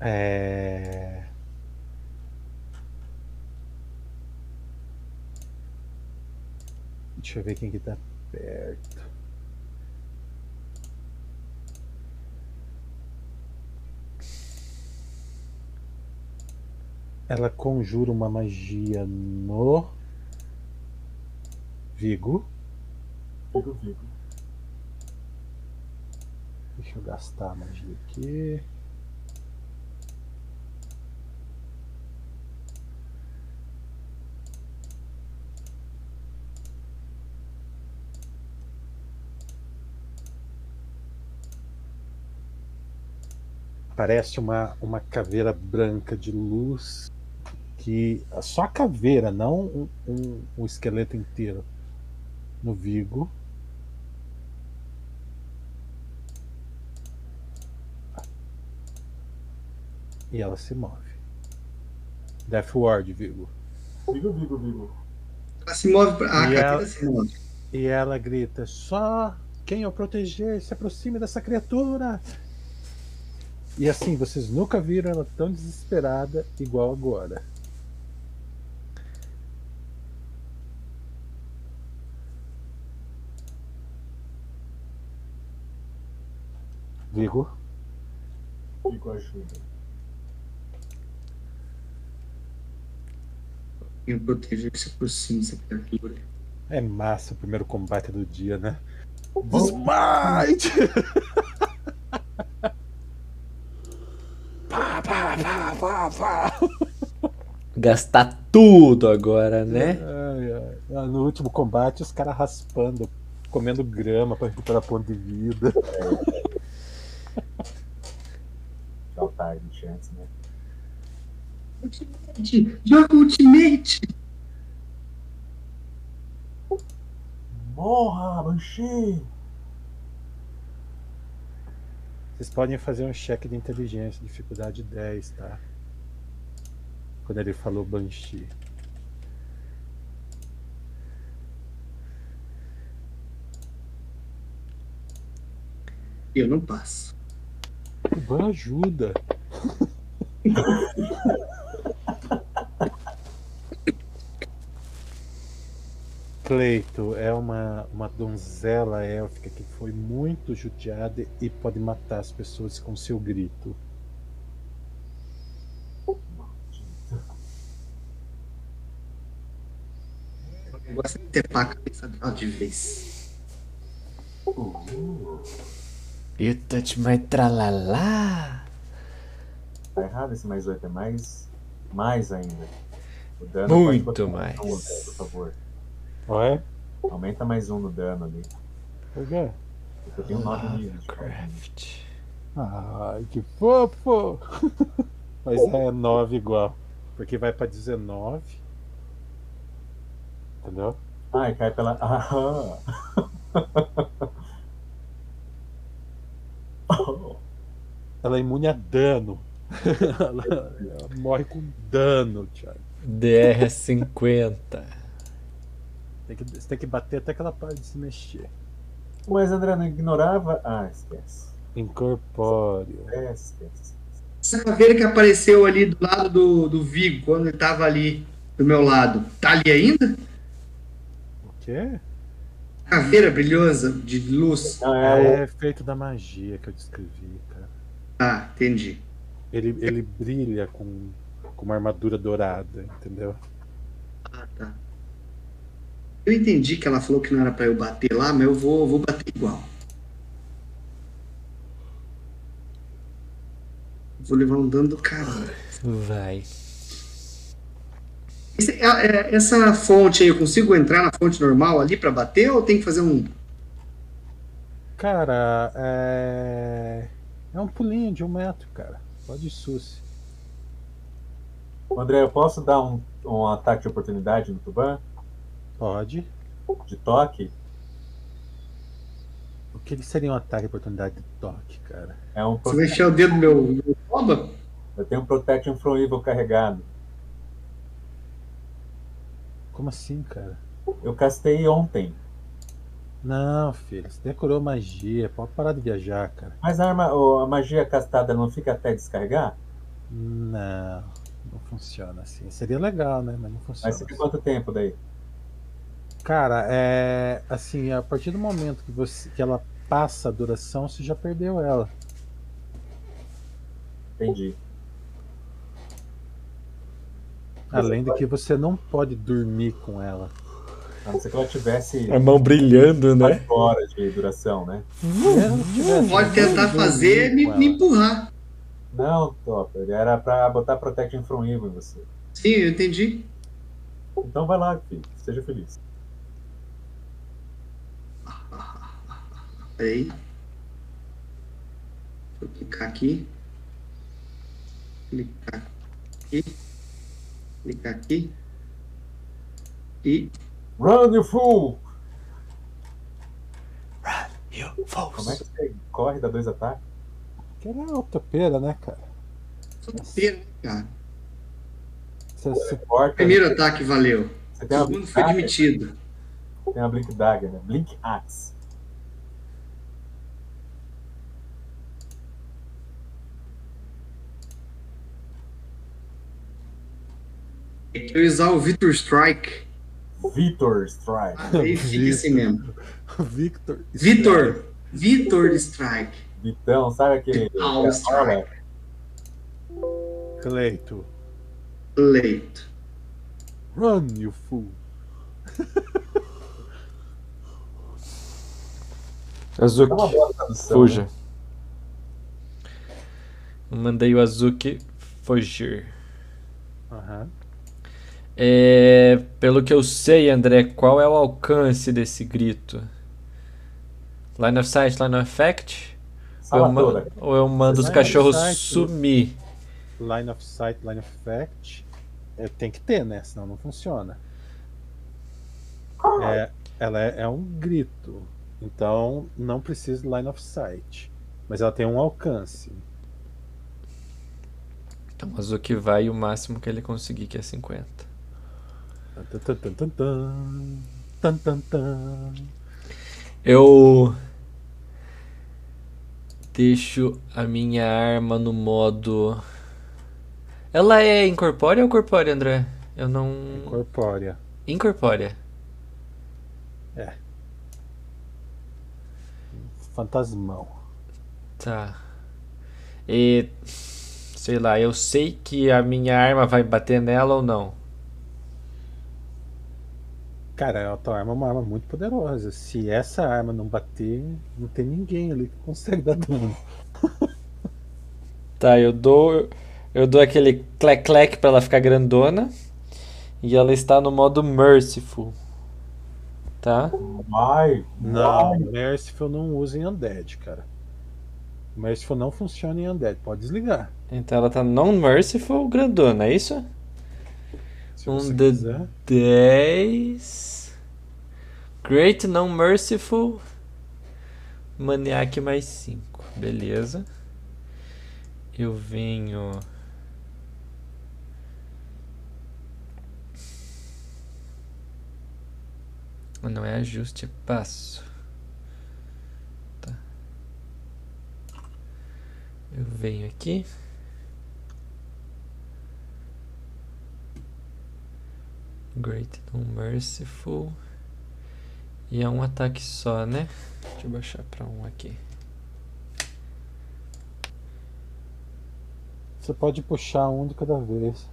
S2: É... Deixa eu ver quem que tá perto. Ela conjura uma magia no Vigo.
S4: Bigo, Bigo.
S2: Deixa eu gastar a magia aqui. Parece uma, uma caveira branca de luz que só a caveira, não um, um, um esqueleto inteiro no Vigo. E ela se move. Death Ward, Vigo.
S4: Vigo, Vigo, Vigo.
S3: Ela se move pra. Ah,
S2: E
S3: a
S2: ela-
S3: se move.
S2: E ela grita: Só quem eu proteger se aproxime dessa criatura. E assim, vocês nunca viram ela tão desesperada igual agora. Vigo,
S4: Vigo ajuda.
S3: E o proteger se aproxima dessa criatura.
S2: é massa o primeiro combate do dia, né? Smite! pá, pá, pá, pá, pá.
S1: Gastar tudo agora, né?
S2: Ai. Ah, No último combate, os caras raspando, comendo grama pra recuperar ponto de vida.
S4: Dá o target antes, né?
S3: Ultimate! Joga Ultimate!
S4: Morra, Banshee!
S2: Vocês podem fazer um cheque de inteligência, dificuldade 10, tá? Quando ele falou Banshee.
S3: Eu não passo.
S2: O Ban ajuda. Cleito é uma, uma donzela élfica que foi muito judiada e pode matar as pessoas com seu grito.
S3: O negócio é ter a cabeça dela de vez.
S4: Uh,
S1: You touch my tralalá.
S4: tá errado esse mais 8, é mais. Mais ainda. O dano
S1: Muito mais.
S4: um, por favor.
S2: Ué?
S4: Aumenta mais um no dano ali.
S2: Por quê?
S4: Porque eu tenho 9 níveis. dano.
S1: Craft.
S2: Ai, que fofo! Mas é 9 igual. Porque vai pra 19. Entendeu?
S4: Ai, cai pela. Aham.
S2: Ela é imune a dano. ela, ela morre com dano, Thiago.
S1: DR é 50.
S2: Tem que, você tem que bater até que ela pare de se mexer.
S4: Mas André não ignorava. Ah, esquece.
S2: Incorpóreo.
S4: Esquece, esquece.
S3: Essa caveira que apareceu ali do lado do, do Vigo, quando ele tava ali do meu lado, tá ali ainda?
S2: O quê?
S3: Caveira brilhosa de luz.
S4: Não, é,
S2: É feito da magia que eu descrevi, cara.
S3: Ah, entendi.
S2: Ele, ele brilha com, com uma armadura dourada, entendeu?
S3: Ah, tá. Eu entendi que ela falou que não era pra eu bater lá, mas eu vou, vou bater igual. Vou levar um dano do caralho.
S1: Vai.
S3: Esse- é- é- Essa fonte aí, eu consigo entrar na fonte normal ali pra bater ou tem que fazer um.
S2: Cara, é. É um pulinho de um metro, cara. Pode sus.
S4: André, eu posso dar um, um ataque de oportunidade no Tuban?
S2: Pode.
S4: De toque?
S2: O que seria um ataque de oportunidade de toque, cara?
S4: É um
S3: Você enfiar o dedo no meu, toba?
S4: Eu tenho um Protection from Evil carregado.
S2: Como assim, cara?
S4: Eu castei ontem.
S2: Não, filho, você decorou magia. Pode parar de viajar, cara.
S4: Mas a, arma, a magia castada não fica até descarregar?
S2: Não, não funciona assim. Seria legal, né? Mas não funciona.
S4: Mas fica quanto tempo daí?
S2: Cara, é assim, a partir do momento que você que ela passa a duração, você já perdeu ela.
S4: Entendi.
S2: Além de que você não pode dormir com ela.
S4: A não ser que ela tivesse
S1: A mão brilhando, né?
S4: 4 horas de duração, né?
S2: Tivesse-
S3: Pode tentar fazer me, me empurrar.
S4: Não, Topper. Era pra botar Protection from Evil em você.
S3: Sim, eu entendi.
S4: Então vai lá, filho. Seja feliz.
S3: Peraí. Vou clicar aqui. Clicar aqui. Clicar aqui. E.
S4: Run, you fool!
S1: You
S4: Como é que você corre dá dois ataques?
S2: Que ela é autopeira, né, cara?
S3: Solteiro, né, cara?
S2: Você, você-
S4: Porta,
S3: Primeiro ataque valeu.
S4: Você
S3: O segundo foi admitido.
S4: Tem uma Blink Dagger, né? Blink Axe.
S3: Eu ia usar o Victor Strike.
S4: Vitor Strike.
S3: Aí fica assim mesmo.
S2: Victor.
S3: Vitor. Vitor Strike.
S4: Vitão, sabe aquele.
S3: Ah, o
S4: aquela
S3: Strike.
S2: Cleito.
S3: Leito.
S2: Run, you fool.
S1: Azuki,
S4: É tradução.
S1: fuja.
S4: né?
S1: Mandei o Azuki fugir.
S2: Aham.
S1: É, pelo que eu sei, André, qual é o alcance desse grito? Line of sight, line of effect? Ou eu,
S4: Sala
S1: ma-
S4: toda.
S1: ou eu mando os cachorros
S2: sight.
S1: sumir?
S2: Line of sight, line of effect. É, tem que ter, né? Senão não funciona. É, ela é, é um grito. Então não precisa de line of sight. Mas ela tem um alcance.
S1: Então o Azuki vai o máximo que ele conseguir, que é 50.
S2: Tan, tan, tan, tan, tan. Tan, tan, tan.
S1: Eu deixo a minha arma no modo. Ela é incorpórea ou corpórea, André? Eu não.
S2: Incorpórea.
S1: Incorpórea.
S2: Fantasmão.
S1: Tá. E. Sei lá, eu sei que a minha arma vai bater nela ou não.
S2: Cara, a tua arma é uma arma muito poderosa. Se essa arma não bater, não tem ninguém ali que consegue dar dano.
S1: Tá, eu dou. Eu dou aquele clec-clec pra ela ficar grandona. E ela está no modo Merciful. Tá?
S4: Vai.
S2: Não,
S4: vai.
S2: Merciful não usa em Undead, cara. Merciful não funciona em Undead, pode desligar.
S1: Então ela tá non-merciful grandona, é isso?
S2: Se
S1: Um de
S2: quiser.
S1: 10. Great non merciful. Maniac mais 5. Beleza. Eu venho. Não é ajuste, é passo. Tá. Eu venho aqui. Great non merciful. E é um ataque só, né? Deixa eu baixar pra um aqui.
S2: Você pode puxar um de cada vez.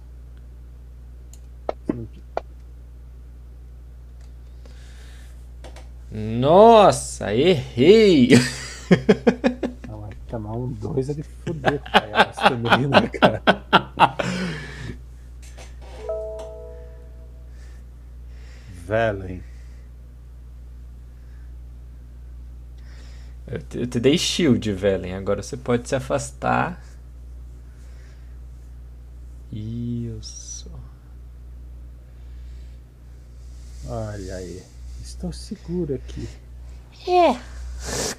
S1: Nossa, errei!
S2: Não, vai chamar um dois é de fuder com elas também, né, cara? Velen.
S1: Eu te, eu te dei shield, Velen. Agora você pode se afastar. Isso.
S2: Olha aí. Estou seguro aqui.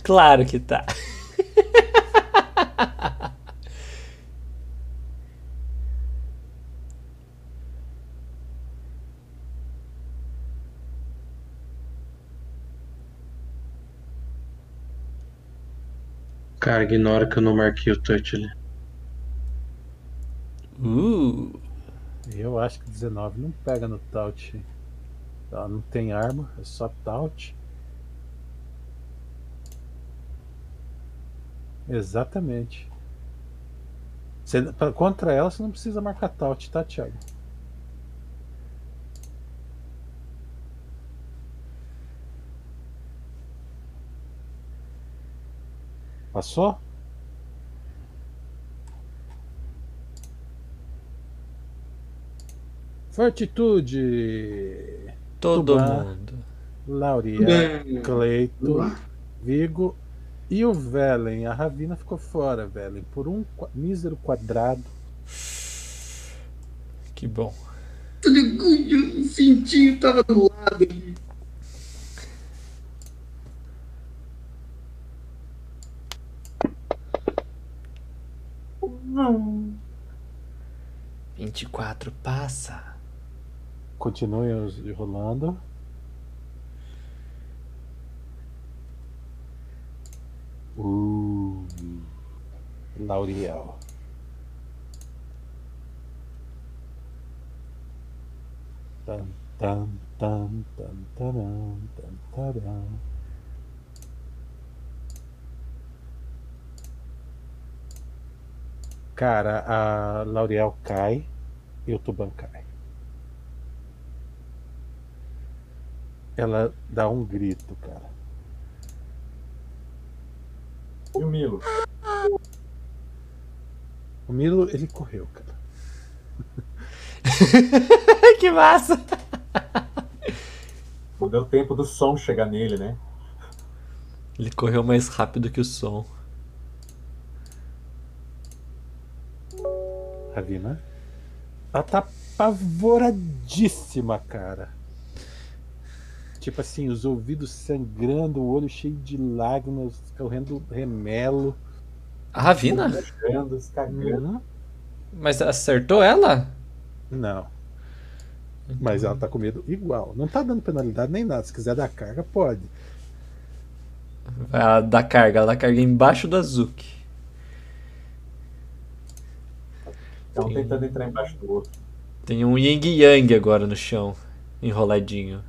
S1: Claro que tá.
S6: Cara, ignora que eu não marquei o touch ali.
S1: Uh,
S2: Eu acho que 19 não pega no Taut. Ela não tem arma, é só Taut. Exatamente. Você- pra- contra ela você não precisa marcar Taut, tá, Thiago? Passou? Fortitude!
S1: todo mundo.
S2: Lauria, Cleito. Vigo e o Velen. A Ravina ficou fora, Velen, por um mísero quadrado.
S1: Que bom.
S3: O cintinho tava do lado ali.
S1: 24 passa.
S2: Continue rolando. Uh, Lauriel. Tan, tan, tan, tan, taran, tan, taran. Cara, a Lauriel cai e o Tuban cai. Ela dá um grito, cara.
S4: E o Milo?
S2: O Milo, ele correu, cara.
S1: que massa!
S4: Não deu tempo do som chegar nele, né?
S1: Ele correu mais rápido que o som.
S2: Ravina. Ela tá apavoradíssima, cara. Tipo assim, os ouvidos sangrando, o olho cheio de lágrimas, correndo remelo.
S1: A Ravina?
S4: Cagando.
S2: Hum,
S1: Mas acertou ela?
S2: Não. Mas ela tá com medo igual. Não tá dando penalidade nem nada. Se quiser dar carga, pode.
S1: Ela dá carga, ela dá carga embaixo do Azuki.
S4: Estão
S1: Sim.
S4: tentando entrar embaixo do outro.
S1: Tem um Ying Yang agora no chão, enroladinho.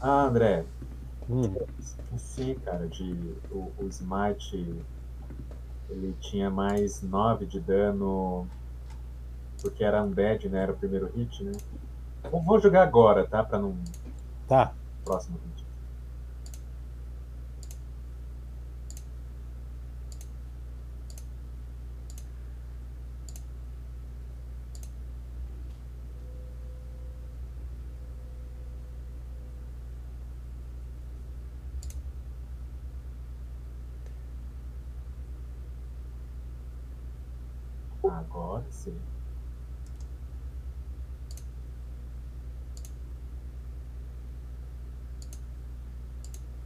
S4: Ah, André,
S2: Hum,
S4: esqueci, cara, de o, o Smite ele tinha mais 9 de dano porque era undead, né? Era o primeiro hit, né? Vou- Vou jogar agora, tá? Pra não
S2: tá.
S4: próximo hit. Agora sim.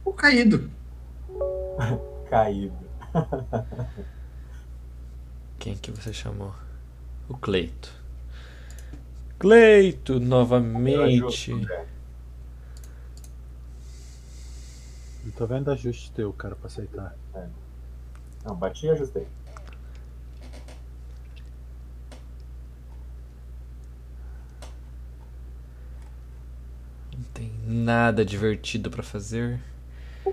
S3: Pô, caído.
S4: Caído.
S1: Quem que você chamou? O Cleito. Cleito, novamente.
S4: Eu.
S2: Não tô vendo ajuste teu, cara, pra aceitar.
S4: Não, bati e ajustei.
S1: Não tem nada divertido pra fazer.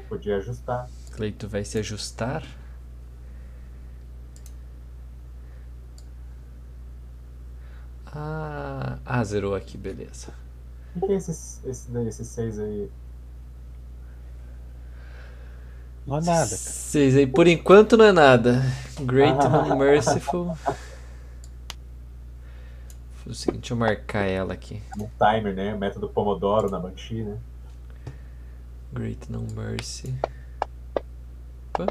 S4: Podia ajustar.
S1: Cleito vai se ajustar. Ah, ah, zerou aqui, beleza.
S4: O que, que é esse, esse, daí, esse 6 aí?
S2: Não é nada, cara.
S1: Seis aí, por enquanto não é nada. Great and Merciful. O seguinte, deixa eu marcar ela aqui.
S4: Um timer, né? Método Pomodoro na Banshee, né?
S1: Great No Mercy. Opa.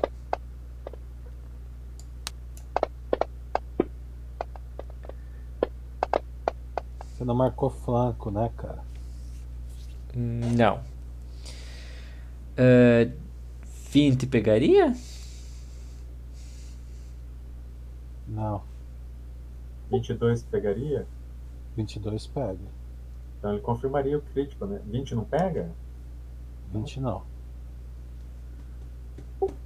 S2: Você não marcou flanco, né, cara?
S1: Não. É, 20 pegaria?
S2: Não.
S4: 22 pegaria?
S2: 22 pega.
S4: Então ele confirmaria o crítico, né? 20 não pega?
S2: 20 não.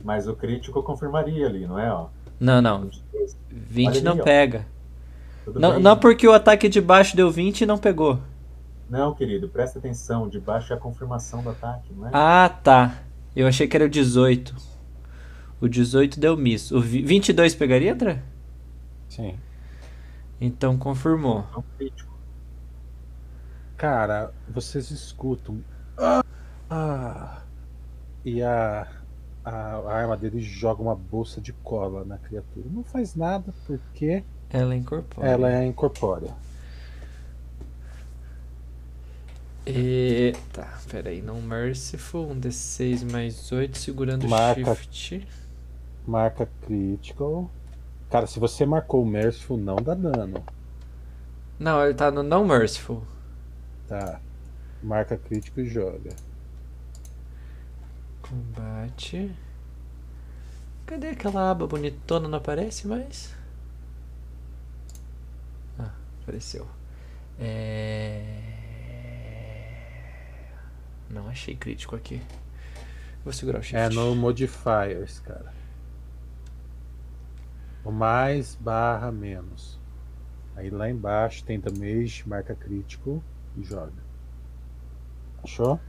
S4: Mas o crítico confirmaria ali, não é? Ó,
S1: Não, não.
S4: 22.
S1: 20
S4: Olha
S1: não
S4: ali, ó.
S1: pega.
S4: Tudo
S1: Não,
S4: bem.
S1: não porque o ataque de baixo deu 20 e não pegou.
S4: Não, querido, presta atenção. De baixo é a confirmação do ataque, não é?
S1: Ah, tá. Eu achei que era o 18. O 18 deu miss. O vi- 22 pegaria, André?
S2: Sim.
S1: Então confirmou.
S4: É um crítico.
S2: Cara, vocês escutam. Ah! E a, a, a arma dele joga uma bolsa de cola na criatura. Não faz nada porque
S1: Ela incorpora.
S2: ela é incorpórea.
S1: E... Tá, peraí. Não merciful. Um D6 mais 8, segurando
S2: Marca.
S1: shift.
S2: Marca critical. Cara, se você marcou o Merciful, não dá dano.
S1: Não, ele tá no não merciful.
S2: Tá. Marca crítico e joga.
S1: Combate. Cadê aquela aba bonitona? Não aparece mais? Ah, apareceu. É... Não achei crítico aqui. Vou segurar o shift.
S2: É no modifiers, cara. O mais barra menos. Aí lá embaixo tem damage, marca crítico e joga. Achou?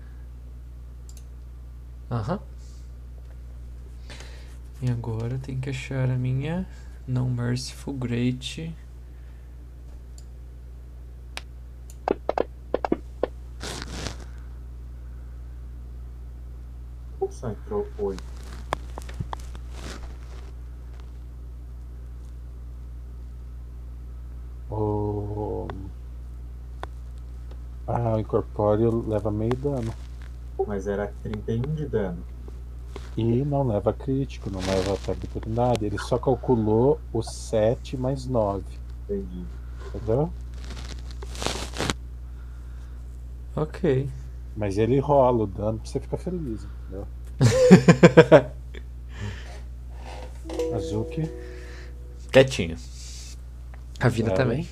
S1: Aham. E agora tem que achar a minha não merciful great.
S4: Só entrou foi.
S2: O... Ah, o incorpóreo leva meio dano.
S4: Mas era 31 de dano.
S2: E não leva crítico, não leva ataque de oportunidade. Ele só calculou o 7 mais 9.
S4: Entendi.
S2: Entendeu?
S1: Ok.
S2: Mas ele rola o dano pra você ficar feliz, entendeu? Azuki.
S1: Quietinho. A vida também.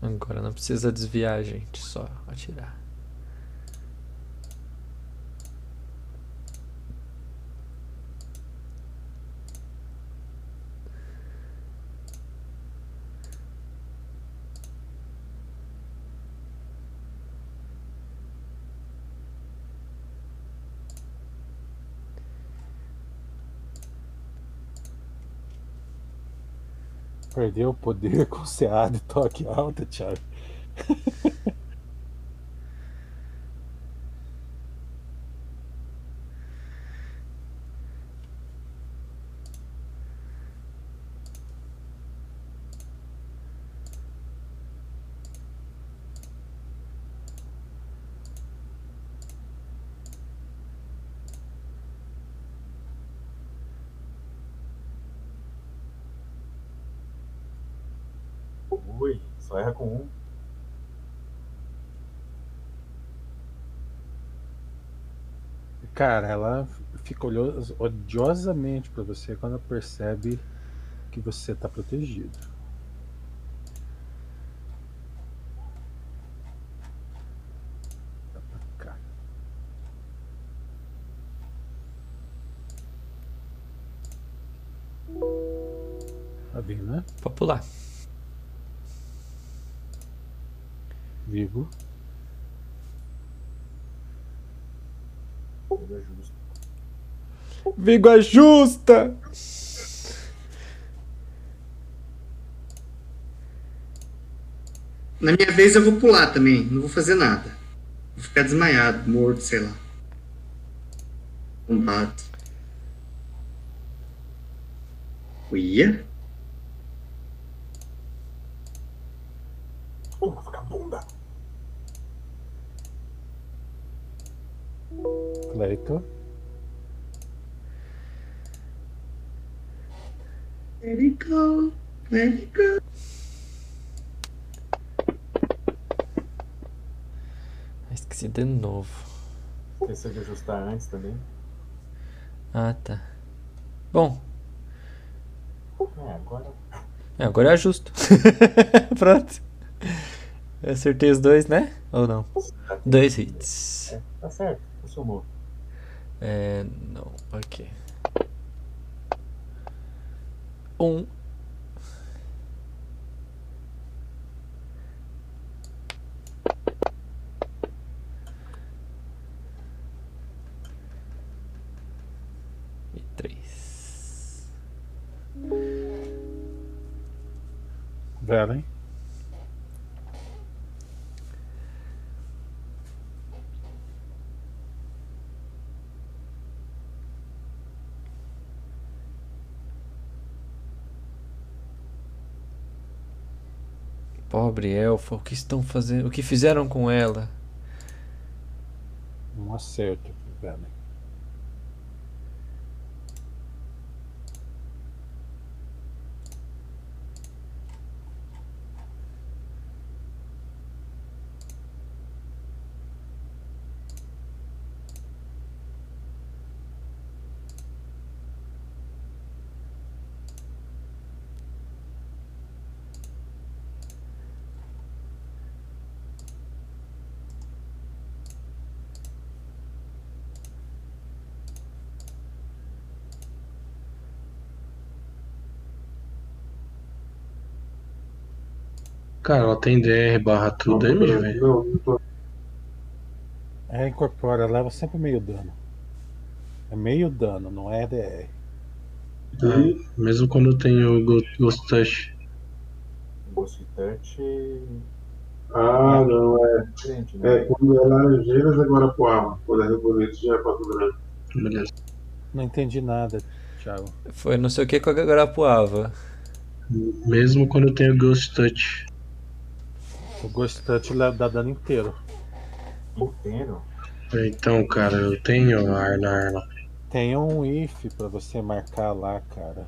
S1: Agora não precisa desviar, gente, só atirar.
S2: Perdeu o poder com CA de toque alta, Thiago.
S4: Ui, só erra com um.
S2: Cara, ela fica olho- odiosamente pra você quando ela percebe que você tá protegido. Tá pra cá. Tá bem, né?
S1: Pode pular.
S2: Vigo.
S4: Tudo é justo.
S1: Vigo ajusta!
S3: Na minha vez eu vou pular também, não vou fazer nada. Vou ficar desmaiado, morto, sei lá. Combate. Uia?
S4: Ô, vagabunda!
S2: Clérico.
S3: Let it go, let it go.
S1: Ah, Esqueci de novo.
S4: Esqueceu de ajustar antes também.
S1: Ah, tá. Bom,
S4: É, agora.
S1: é, agora eu ajusto. Pronto. Eu acertei os dois, né? Ou não? Dois hits.
S4: É, tá certo, consumou.
S1: É. Não, ok. Um. E três.
S2: Velen.
S1: Pobre elfa, o que estão fazendo? O que fizeram com ela?
S2: Um acerto, Velen.
S6: Cara, ela tem DR barra true damage, velho.
S7: Não, não tô.
S2: É, incorpora, leva sempre meio dano. É meio dano, não é DR.
S6: Ah, Mesmo quando eu tenho Go- Ghost Touch.
S4: Ghost Touch
S7: Ah, não, é.
S4: diferente, né?
S7: É quando é Laranjeiras agora pro arma. Quando é Bonito já é quatro branco.
S6: Beleza.
S2: Não entendi nada, Thiago.
S1: Foi não sei o que com a Garapuava.
S6: Mesmo quando eu tenho Ghost Touch.
S2: O Ghost Touch leva- dá dano inteiro.
S4: Inteiro.
S6: Então, cara, eu tenho ar na arma.
S2: Tem um if pra você marcar lá, cara.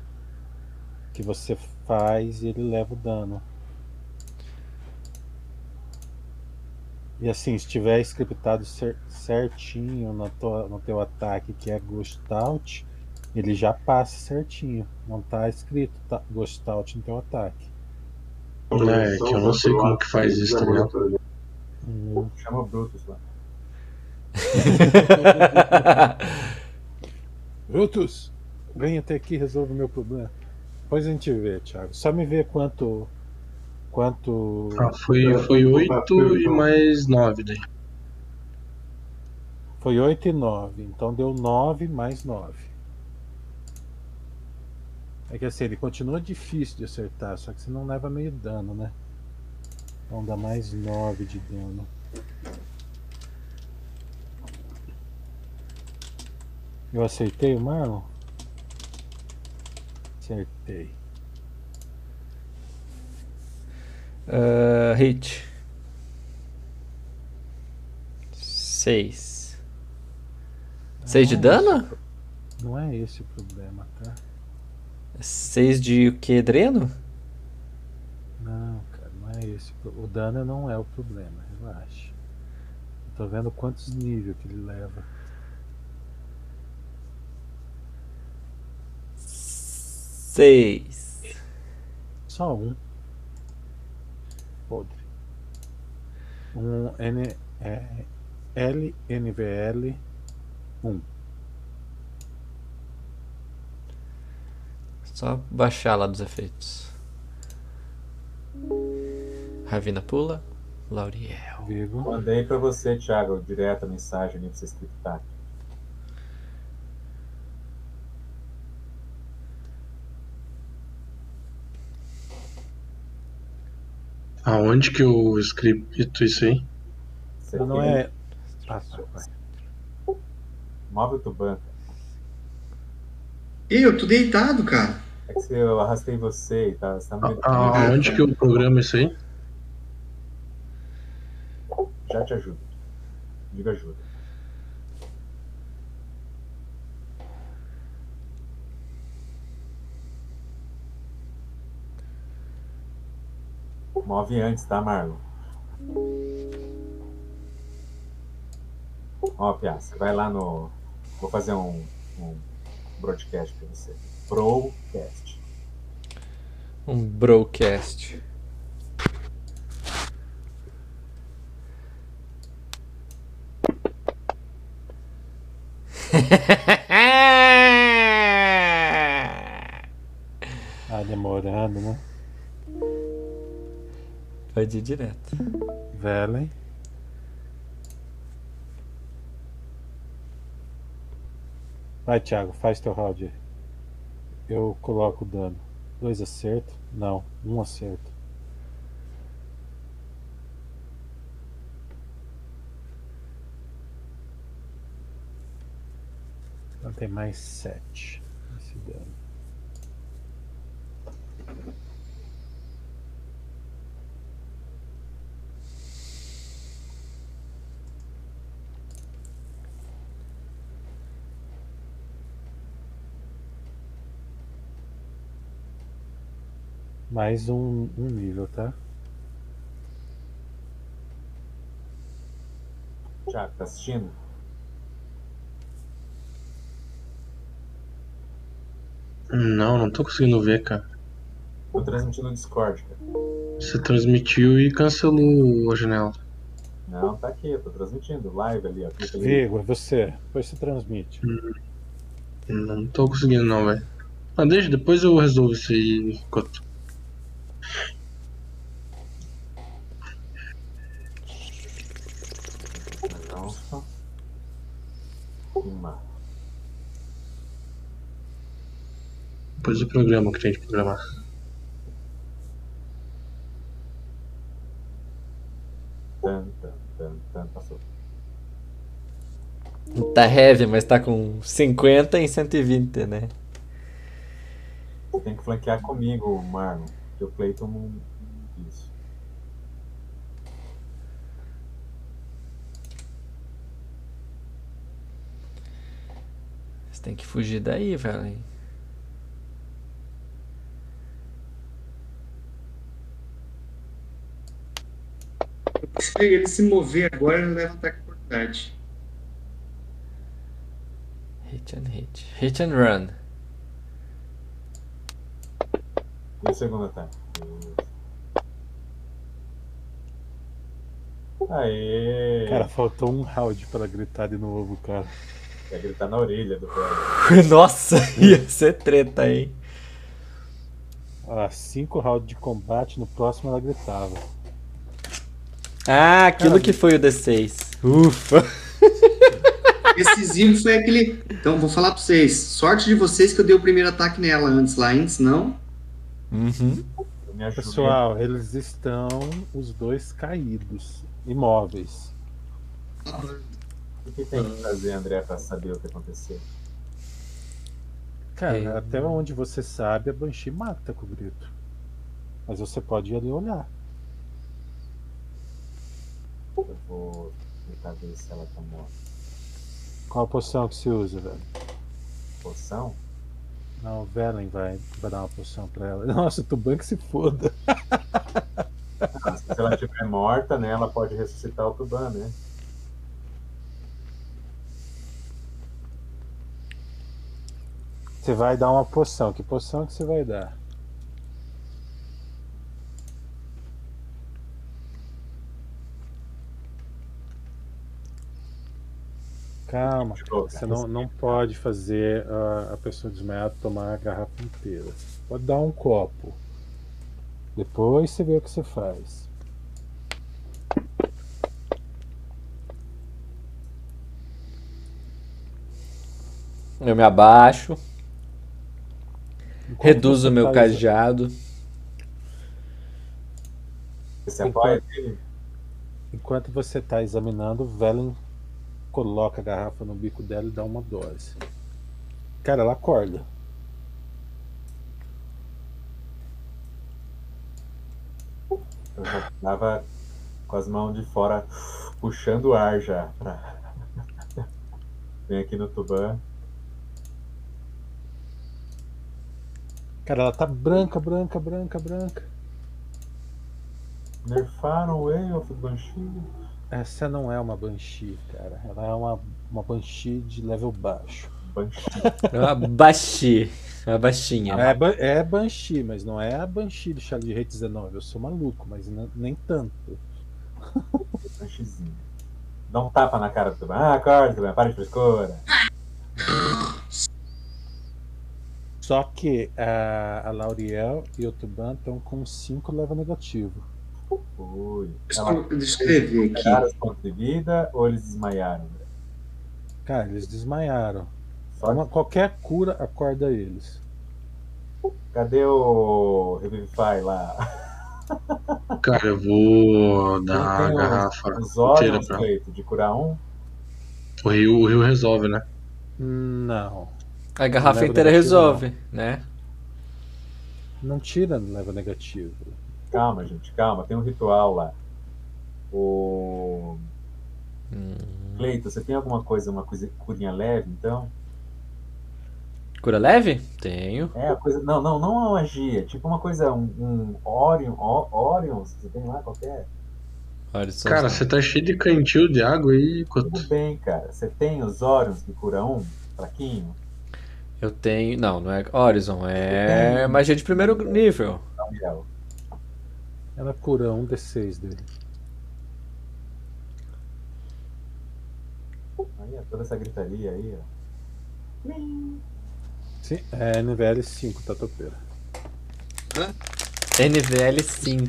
S2: Que você faz e ele leva o dano. E assim, se tiver scriptado cer- certinho no, tua- no teu ataque, que é Ghost Out, ele já passa certinho. Não tá escrito tá, Ghost Out no teu ataque.
S6: É, que eu não sei como que faz isso, tá ligado?
S2: Hum,
S4: Chama o Brutus lá.
S2: Brutus, vem até aqui e resolve o meu problema. Depois a gente vê, Thiago. Só me vê quanto. Quanto.
S6: Ah, foi, foi 8 e mais 9 daí.
S2: Foi 8 e 9. Então deu 9 mais 9. É que assim, ele continua difícil de acertar, só que você não leva meio dano, né? Então dá mais 9 de dano. Eu acertei o Marlon? Acertei.
S1: Ah, hit. Seis. Seis de
S2: Não é
S1: dano?
S2: Não é esse o problema, tá?
S1: Seis de o que, dreno?
S2: Não, cara, não é esse. o dano não é o problema, relaxa. Eu tô vendo quantos níveis que ele leva.
S1: Seis.
S2: Só um. Podre. Um N, é, LNVL 1.
S1: Só baixar lá dos efeitos. Ravina pula. Lauriel.
S2: Vigo.
S4: Mandei pra você, Thiago, direto a mensagem ali pra você scriptar.
S6: Aonde que eu scripto isso aí?
S4: Você
S2: Não é. Passou, vai.
S4: Move o Tuban.
S3: Ih, eu tô deitado, cara.
S4: É que eu arrastei você e tá, você tá muito.
S6: A- Aonde que eu programo isso aí?
S4: Já te ajudo. Diga ajuda. Move antes, tá, Marlon? Ó, Piasca, vai lá no. Vou fazer um, um broadcast pra você. Procast.
S1: Um broadcast.
S2: Ah, demorando, né?
S1: Pode ir direto.
S2: Velen. Vai, Thiago, faz teu round aí. Eu coloco o dano. Dois acertos? Não, um acerto. Então tem mais sete esse dano. Mais um, um nível, tá?
S4: Thiago, tá assistindo?
S6: Não, não tô conseguindo ver, cara.
S4: Tô transmitindo no Discord, cara.
S6: Você transmitiu e cancelou a janela.
S4: Não, tá aqui, eu tô transmitindo. Live ali, ó.
S2: Vigo, é você. Depois você transmite.
S6: Não tô conseguindo não, velho. Ah, deixa, depois eu resolvo isso aí enquanto.
S4: Queimar.
S6: Depois do programa que tem de programar.
S4: Tan, tan, tan, tan. Passou.
S1: Tá heavy, mas tá com 50 em 120, né?
S4: Você tem que flanquear comigo, Marlon. Que o Clayton não. Isso.
S1: Você tem que fugir daí, velho.
S3: Se ele se mover agora, ele leva ataque por tarde.
S1: Hit and hit. Hit and run.
S4: E o segundo ataque? Aê!
S2: Cara, faltou um round pra gritar de novo, cara.
S4: Quer gritar na orelha do velho.
S1: Nossa, ia ser treta, hein?
S2: Ah, cinco rounds de combate, no próximo ela gritava.
S1: Ah, aquilo
S2: Cara,
S1: que foi o D6. Ufa.
S3: Decisivo foi aquele. Então, vou falar pra vocês. Sorte de vocês que eu dei o primeiro ataque nela antes lá, hein? Senão.
S1: Uhum.
S2: Pessoal, eles estão os dois caídos, imóveis.
S4: O que tem que fazer, André, pra saber o que aconteceu?
S2: Cara,
S1: É.
S2: até onde você sabe, a Banshee mata com o grito. Mas você pode ir ali olhar.
S4: Eu vou tentar ver se ela tá morta.
S2: Qual a poção que se usa, velho?
S4: Poção?
S2: Não, o Velen vai, vai dar uma poção pra ela. Nossa, o Tuban que se foda.
S4: Ah, se ela estiver morta, né, ela pode ressuscitar o Tuban, né?
S2: Você vai dar uma poção. Que poção que você vai dar? Calma, você não, não pode fazer a, a pessoa desmaiada tomar a garrafa inteira. Pode dar um copo. Depois você vê o que você faz.
S1: Eu me abaixo, reduzo o meu cajado.
S4: Você apoia nele?
S2: Enquanto você está examinando, Velen coloca a garrafa no bico dela e dá uma dose. Cara, ela acorda.
S4: Eu já tava com as mãos de fora puxando o ar já. Pra... Vem aqui no Tuban.
S2: Cara, ela tá branca, branca, branca, branca.
S4: Nerfaram o Way of Banshee.
S2: Essa não é uma Banshee, cara. Ela é uma, uma Banshee de level baixo.
S4: Banshee.
S1: Eu abaixi. Uma baixinha.
S2: É, ba- é Banshee, mas não é a Banshee do Charlie Rate 19. Eu sou maluco, mas nem tanto.
S4: Bansheezinho. Dá um tapa na cara do Tuban. Ah, acorda, Tuban, para de frescura.
S2: Só que a, a Lauriel e o Tuban estão com 5 level negativo.
S4: Ui.
S3: Deixa eu escrever
S4: Eles
S3: aqui.
S4: pontos de vida ou eles desmaiaram?
S2: Cara, eles desmaiaram.
S4: Só
S2: Uma, qualquer cura acorda eles.
S4: Cadê o Revivify lá?
S6: Cara, eu vou dar a
S4: os-
S6: garrafa
S4: Os
S6: inteira
S4: órgãos
S6: pra.
S4: de curar um?
S6: O rio, o rio resolve, né?
S2: Não.
S1: A garrafa
S2: Leva
S1: inteira resolve, né?
S2: Não tira level negativo.
S4: Calma, gente, calma. Tem um ritual lá. O.
S1: Hum.
S4: Cleito, você tem alguma coisa, uma coisa, curinha leve, então?
S1: Cura leve? Tenho.
S4: É, a coisa. Não, não, não uma magia. Tipo uma coisa, um, um Orion, Ó- Orion, você tem lá qualquer.
S6: Cara, você tá cheio de cantil de água aí.
S4: Tudo bem, cara. Você tem os Orions que cura um, fraquinho?
S1: Eu tenho. Não, não é Horizon, é
S4: Tem.
S1: magia de primeiro nível.
S2: Ela cura um D6 dele.
S4: Aí, ó, toda essa gritaria aí, ó.
S2: Sim, é NVL 5, tá topeira.
S1: NVL 5.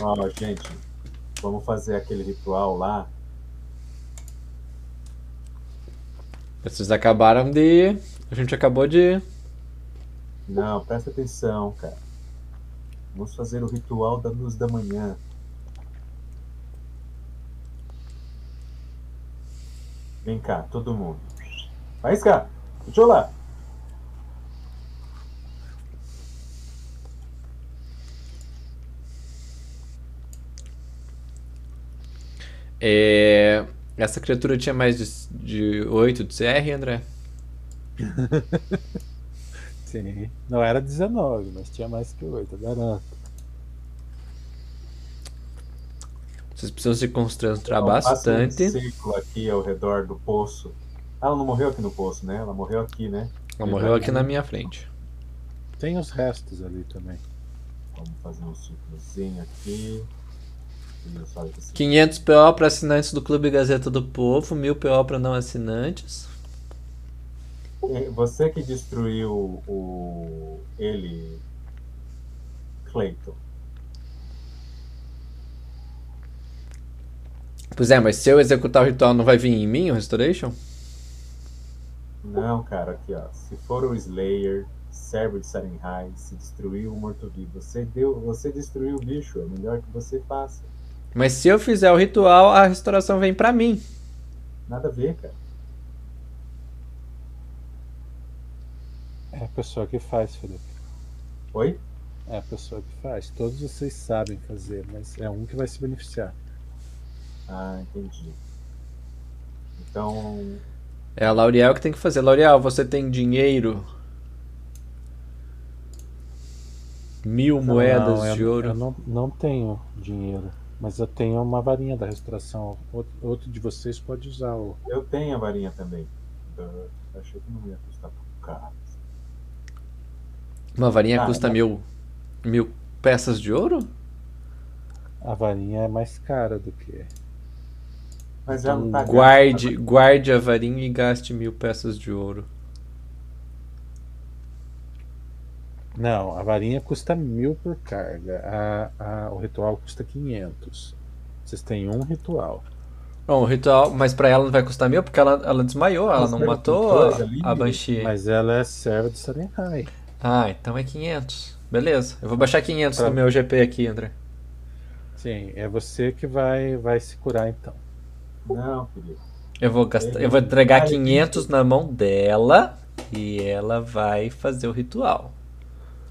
S4: Ó, gente, vamos fazer aquele ritual lá.
S1: Vocês acabaram de. A gente acabou de.
S4: Não, presta atenção, cara. Vamos fazer o ritual da luz da manhã. Vem cá, todo mundo. Vai cá. Deixa lá.
S1: É, Essa criatura tinha mais de, de 8 de CR, André?
S2: Sim. Não era 19, mas tinha mais que 8, garanto.
S1: Vocês precisam se concentrar
S4: Então,
S1: bastante.
S4: um círculo aqui ao redor do poço. Ah, ela não morreu aqui no poço, né? Ela morreu aqui, né?
S1: Ela morreu aqui na minha frente.
S2: Tem os restos ali também.
S4: Vamos fazer um círculozinho aqui. Isso, olha esse-
S1: 500 PO para assinantes do Clube Gazeta do Povo, 1000 PO para não assinantes.
S4: Eh, Você que destruiu o ele, Clayton.
S1: Pois é, mas se eu executar o ritual, não vai vir em mim o Restoration?
S4: Não, cara, aqui ó. Se for o Slayer, servo de Sarenhai, se destruiu o morto-vivo, você deu, você destruiu o bicho, é melhor que você faça.
S1: Mas se eu fizer o ritual, a restauração vem pra mim.
S4: Nada a ver, cara.
S2: É a pessoa que faz, Felipe.
S4: Oi?
S2: É a pessoa que faz. Todos vocês sabem fazer, mas é um que vai se beneficiar.
S4: Ah, entendi. Então,
S1: É a L'Oreal que tem que fazer. L'Oreal, você tem dinheiro? Mil moedas
S2: Não, eu-
S1: de ouro.
S2: Eu não, não tenho dinheiro, mas eu tenho uma varinha da restauração. Outro, de vocês pode usar o.
S4: eu tenho a varinha também. Eu achei que não ia custar tão caro.
S1: Uma varinha
S4: Ah,
S1: custa
S4: não.
S1: mil, mil peças de ouro?
S2: A varinha é mais cara do que.
S4: Mas já não tá
S1: Então, guarde, guarde a varinha e gaste mil peças de ouro.
S2: Não, a varinha custa mil por carga. A, a- o ritual custa 500. Vocês têm um ritual.
S1: Bom, o ritual, mas pra ela não vai custar mil porque ela, ela desmaiou, ela não
S4: Mas
S1: matou
S4: coisa
S1: a,
S4: ali,
S1: a Banshee.
S2: Mas ela é serva de Sarenhai.
S1: Ah, então é 500. Beleza, eu vou baixar 500
S2: Tá.
S1: no meu GP aqui, André.
S2: Sim, é você que vai, vai se curar então.
S4: Não, querido.
S1: Eu vou gastar, eu vou entregar
S4: vai
S1: 500 na mão dela e ela vai fazer o ritual.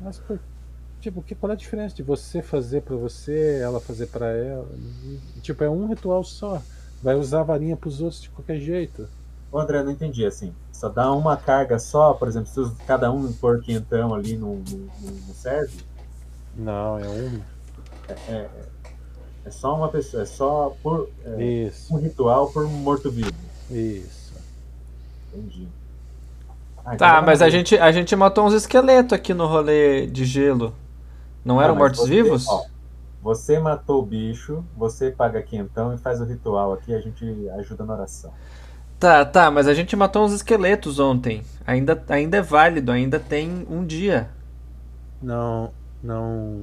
S2: Mas por, tipo, que, qual é a diferença de você fazer pra você, ela fazer pra ela? E, Tipo, é um ritual só. Vai usar a varinha pros outros de qualquer jeito.
S4: Ô, André, não entendi assim. Só dá uma carga só, por exemplo, se cada um pôr quinhentão ali no, no, no- não serve?
S2: Não, é um.
S4: É, é só uma pessoa, é só por é,
S2: Isso,
S4: um ritual por morto-vivo.
S2: isso.
S4: Entendi. Ah, então
S1: Tá,
S4: dá
S1: mas a
S4: nada.
S1: gente, a gente matou uns esqueletos aqui no rolê de gelo. Não eram mortos-vivos?
S4: você- matou o bicho, você paga quinhentão e faz o ritual aqui, a gente ajuda na oração.
S1: Tá, tá, mas a gente matou uns esqueletos ontem. Ainda, ainda é válido, ainda tem um dia.
S2: Não, não.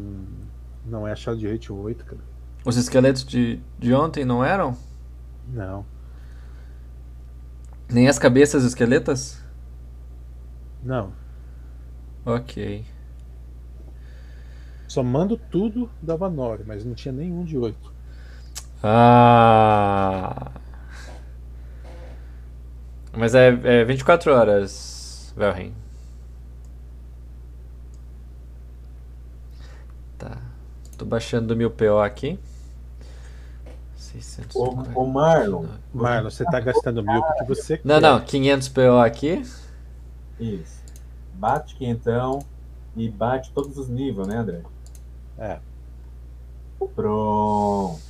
S2: Não é a chave de rate 8, cara.
S1: Os esqueletos de, de ontem não eram?
S2: Não.
S1: Nem as cabeças esqueletas?
S2: Não.
S1: Ok.
S2: Somando tudo dava 9, mas não tinha nenhum de 8.
S1: Ah. Mas é, é 24 horas, Velhen. Tá. Tô baixando o meu PO aqui. 600.
S4: Ô, ô Marlon,
S2: Marlon, você tá gastando mil porque você
S1: Não,
S2: quer.
S1: não, 500 PO aqui.
S4: Isso. Bate quinhentão e bate todos os níveis, né, André?
S2: É.
S4: Pronto.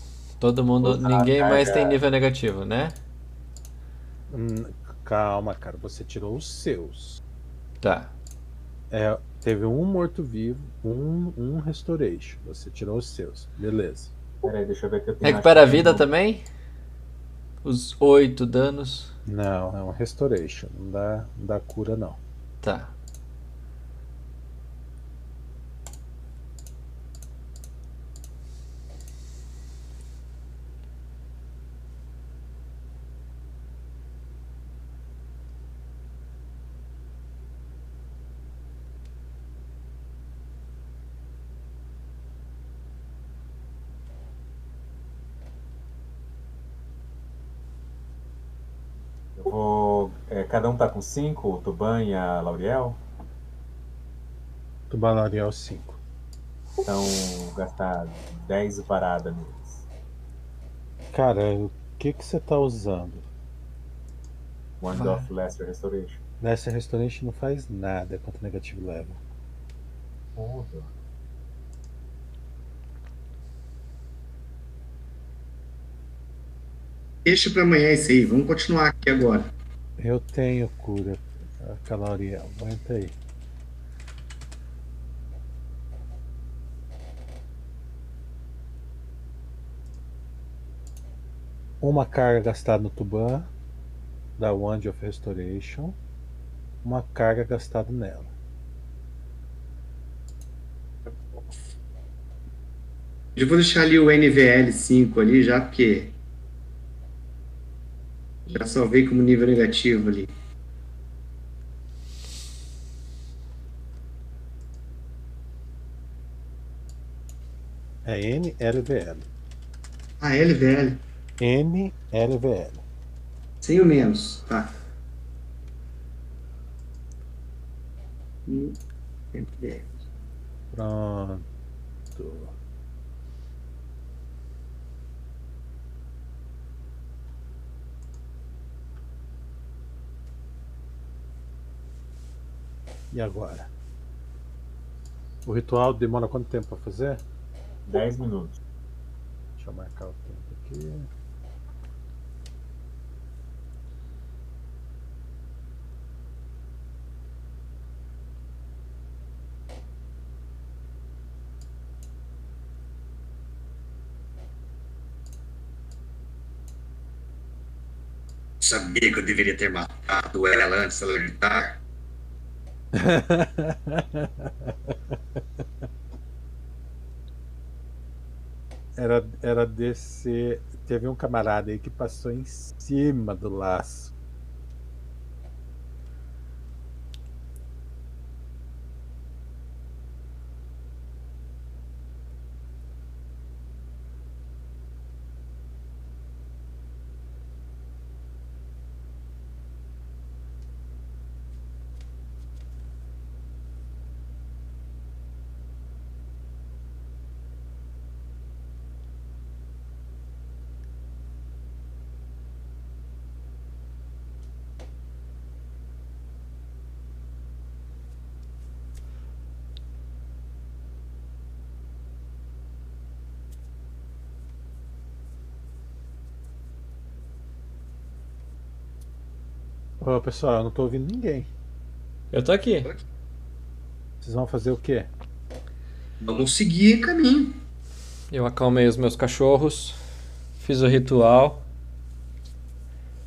S1: Todo mundo, ninguém
S4: a
S1: mais
S4: carga.
S1: tem nível negativo, né?
S2: Hum, Calma, cara. Você tirou os seus.
S1: Tá.
S2: É, teve um morto-vivo, um, um restoration. Você tirou os seus. Beleza.
S4: Peraí, deixa eu ver que eu tenho.
S1: Recupera a
S4: acho que
S1: vida também? Os 8 danos.
S2: Não, é um restoration. Não dá, não dá cura, não.
S1: Tá.
S4: Cada um tá com 5, o Tuban e a Lauriel.
S2: Tubarão 5.
S4: Então, gastar 10 varada neles.
S2: Cara, o que que você tá usando?
S4: One of Lesser Restoration.
S2: Nessa restaurante não faz nada contra negativo level.
S4: Porra.
S3: Deixa pra amanhã isso aí. Vamos continuar aqui agora.
S2: Eu tenho cura, a Caloriel. Aguenta aí. Uma carga gastada no Tuban, da Wand of Restoration. Uma carga gastada nela.
S3: Eu vou deixar ali o NVL5 ali já, porque já salvei como nível negativo ali.
S2: É NLVL.
S3: Ah, LVL.
S2: NLVL.
S3: Sem o menos. Tá. Hum.
S2: Pronto. E agora? O ritual demora quanto tempo para fazer?
S4: 10 minutos.
S2: Deixa eu marcar o tempo aqui.
S3: Sabia que eu deveria ter matado ela antes dela gritar.
S2: Era, era desse. Teve um camarada aí que passou em cima do laço. Ô pessoal, eu não tô ouvindo ninguém.
S1: Eu tô aqui.
S2: Vocês vão fazer o quê?
S3: Vamos seguir caminho.
S1: Eu acalmei os meus cachorros. Fiz o ritual.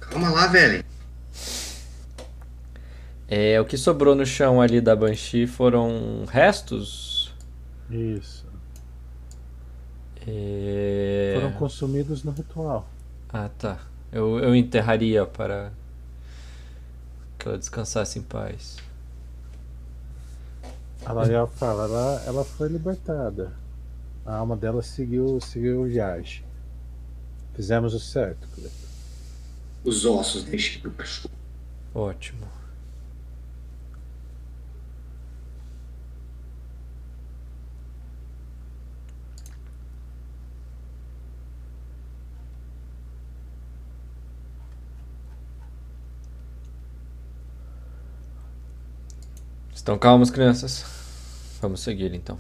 S3: Calma lá, velho.
S1: É, o que sobrou no chão ali da Banshee foram restos.
S2: Isso.
S1: É...
S2: Foram consumidos no ritual.
S1: Ah, tá. Eu, eu enterraria para que ela descansasse em paz.
S2: A L'Oréal fala, ela, ela foi libertada. A alma dela seguiu, seguiu viagem. Fizemos o certo, Cleto.
S3: Os ossos deixem pro cachorro.
S1: Ótimo. Estão calmos, crianças? Vamos seguir então.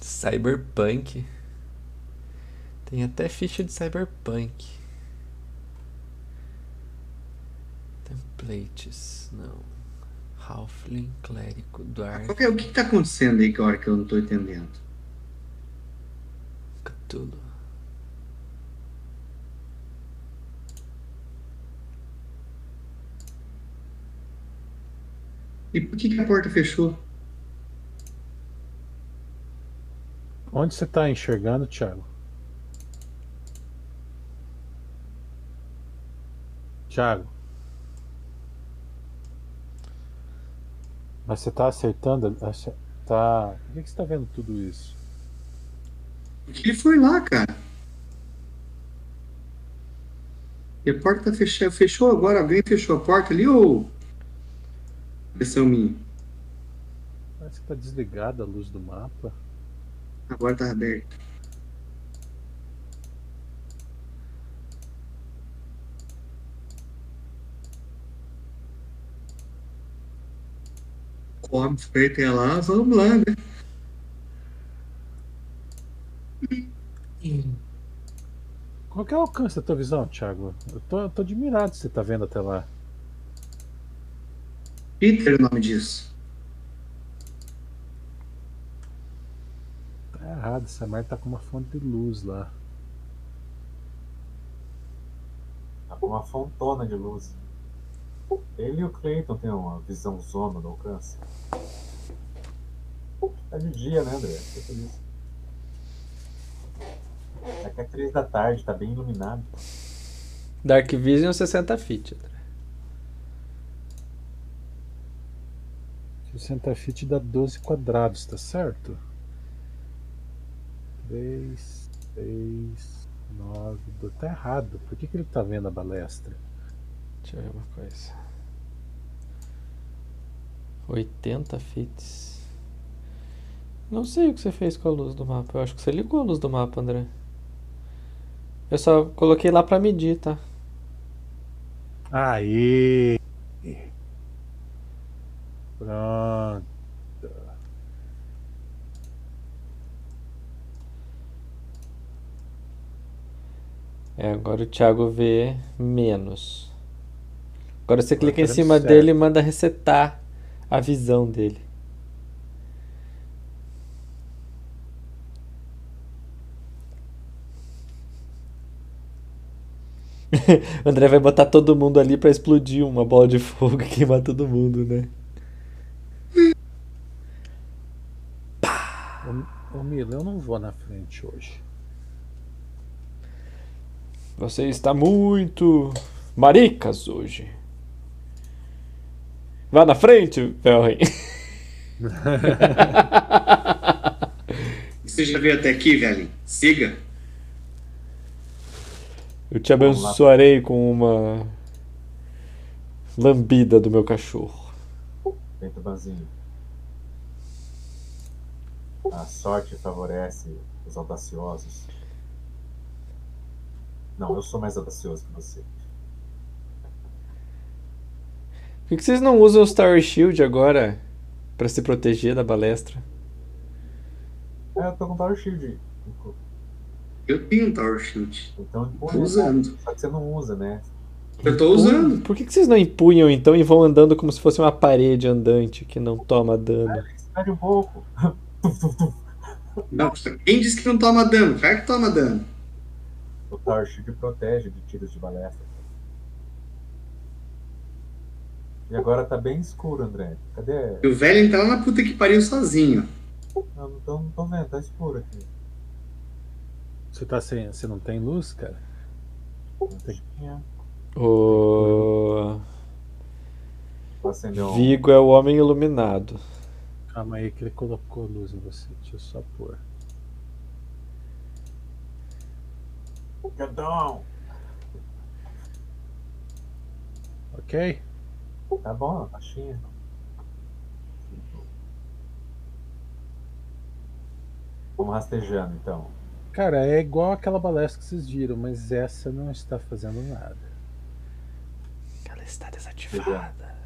S1: Cyberpunk. Tem até ficha de Cyberpunk. Templates, não. Halfling, clérigo, Dwarf,
S3: Qual que é- O que, que tá acontecendo aí que hora que eu não tô entendendo?
S1: Cthulhu.
S3: E por que, que a porta fechou?
S2: Onde você está enxergando, Thiago? Thiago, Mas você tá acertando? acha- Tá. Por que, que você tá vendo tudo isso?
S3: Porque ele foi lá, cara. E a porta tá fechada. Fechou agora? Alguém fechou a porta ali ou. Impressão minha.
S2: Parece que tá desligada a luz do mapa.
S3: Agora tá aberto. Foi até lá, vamos lá, né?
S2: Qual que é o alcance da tua visão, Thiago? Eu tô, eu tô admirado se você tá vendo até lá.
S3: Peter é o nome disso.
S2: Tá errado, essa merda tá com uma fonte de luz lá.
S4: Tá com uma fontona de luz. Ele e o Clayton têm uma visão zona do alcance. Tá de dia, né, André? Fica feliz. Aqui é três da tarde, tá bem iluminado.
S1: Dark Vision 60 feet. André.
S2: 60 feet dá 12 quadrados, tá certo? 3, 6, 9, 12. Tá errado. Por que, que ele tá vendo a balestra?
S1: Deixa eu ver uma coisa. 80 fits. Não sei o que você fez com a luz do mapa. Eu acho que você ligou a luz do mapa, André. Eu só coloquei lá pra medir, tá?
S2: Aí. Pronto.
S1: É, agora o Thiago vê menos. Agora você
S2: Agora
S1: clica em
S2: tá
S1: cima
S2: certo.
S1: dele e manda resetar a visão dele. O André vai botar todo mundo ali pra explodir uma bola de fogo e queimar todo mundo, né?
S2: Ô Milo, eu não vou na frente hoje.
S1: Você está muito maricas hoje. Vá na frente, Velren.
S3: Você já veio até aqui, velho? Siga.
S1: Eu te abençoarei com uma lambida do meu cachorro.
S4: Vem, Tubanzinho. A sorte favorece os audaciosos. Não, eu sou mais audacioso que você.
S1: Por que vocês não usam o Star Shield agora pra se proteger da balestra?
S4: É, eu tô com Power Shield.
S3: Eu tenho um Tower Shield.
S4: Então,
S3: Tô
S4: impõe.
S3: usando.
S4: Só que você não usa, né?
S3: Eu tô usando.
S1: Por que que vocês não empunham então e vão andando como se fosse uma parede andante que não toma dano?
S4: Espere um pouco.
S3: Não, quem disse que não toma dano? Claro que toma dano.
S4: O Tower Shield protege de tiros de balestra. E agora tá bem escuro, André. Cadê?
S3: E o velho tá lá na puta que pariu sozinho.
S4: Não, não, tô, não tô vendo, tá escuro aqui.
S2: Você tá sem. Você não tem luz, cara?
S4: Não tem.
S1: O
S4: um.
S1: Vigo é o homem iluminado.
S2: Calma aí que ele colocou luz em você. Deixa eu só pôr.
S4: Gadão!
S2: Ok?
S4: Tá bom, a caixinha. Vamos rastejando então.
S2: Cara, é igual aquela balestra que vocês viram, mas essa não está fazendo nada.
S1: Ela está desativada.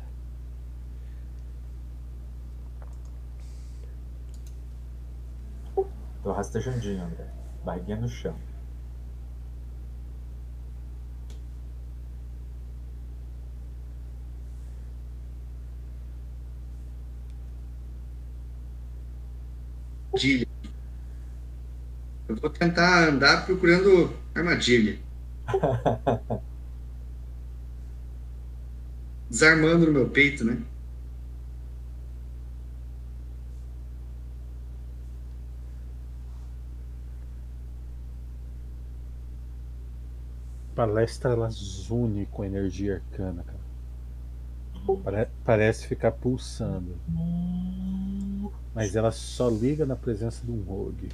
S4: Tô rastejandinho, André. Barriguinha no chão.
S3: Armadilha. Eu vou tentar andar procurando armadilha. Desarmando no meu peito, né?
S2: Palestra ela zune com energia arcana, cara. Pare- parece ficar pulsando. Mas ela só liga na presença de um rogue.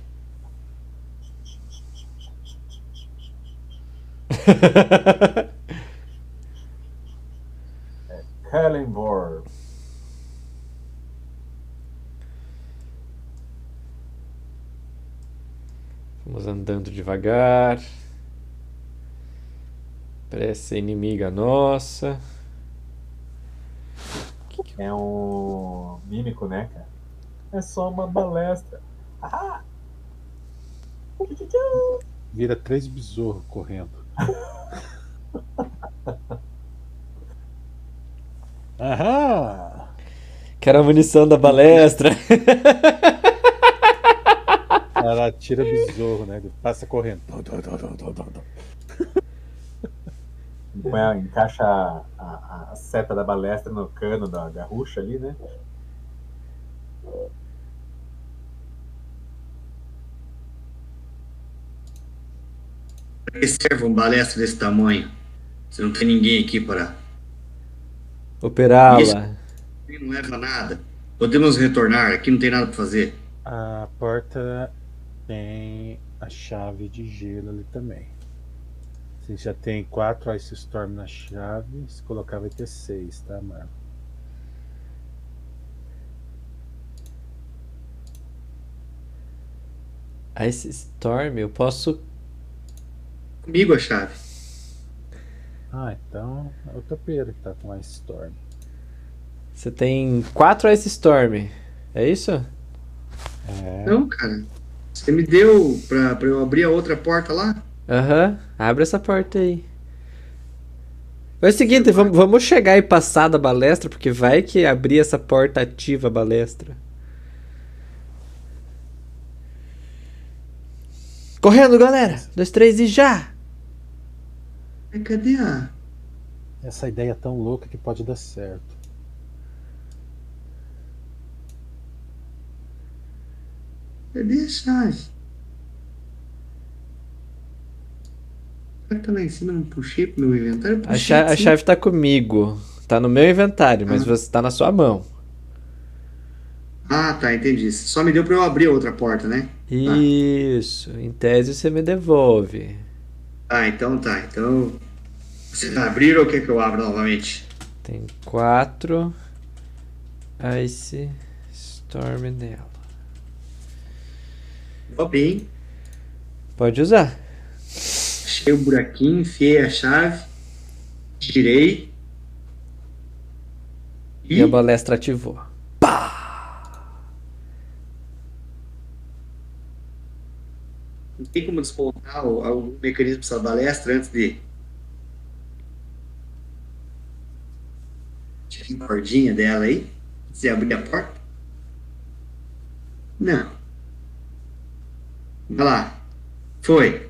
S4: Kallenborg.
S1: Vamos andando devagar. Parece ser inimiga nossa.
S4: É um mímico, né, cara? É só uma balestra. Ah!
S2: Vira três besouros correndo. Aham!
S1: Quero a munição da balestra.
S2: Ela tira besouro, né? Ele Passa correndo.
S4: Põe a- encaixa a, a- a seta da balestra no cano da garrucha ali, né?
S3: Serve um balestra desse tamanho? Se não tem ninguém aqui para.
S1: Operá-la.
S3: Não leva nada. Podemos retornar, aqui não tem nada para fazer.
S2: A porta tem a chave de gelo ali também. Você já tem quatro Ice Storm na chave. Se colocar vai ter seis, tá, mano?
S1: Ice Storm, eu posso.
S3: Comigo a chave.
S2: Ah, então é o topeiro que tá com Ice Storm.
S1: Você tem quatro Ice Storm. É isso?
S2: É.
S3: Não, cara. Você me deu pra, pra eu abrir a outra porta lá?
S1: Aham. Abre essa porta aí. É o seguinte, vamos, vamos chegar e passar da balestra, porque vai que abrir essa porta ativa a balestra. Correndo, galera! Dois, três e já!
S3: Mas cadê a.
S2: Essa ideia é tão louca que pode dar certo.
S3: Cadê a chave? Será que tá lá em cima? Eu Não puxei pro meu inventário? Eu
S1: A,
S3: puxei,
S1: cha- a chave tá comigo. Tá no meu inventário, mas
S3: Ah.
S1: você tá na sua mão.
S3: Ah, tá, entendi. Só me deu pra eu abrir outra porta, né?
S1: Isso. Em tese você me devolve.
S3: Ah, então tá. Então. Você vai abrir ou quer que eu abra novamente?
S1: Tem quatro Ice Storm nela.
S3: Hein?
S1: Pode usar.
S3: Achei o buraquinho, enfiei a chave, tirei.
S1: E a balestra ativou.
S3: Tem como desmontar o, algum mecanismo dessa balestra antes de. Tirar a cordinha dela aí? De abrir a porta? Não. Vai lá. Foi.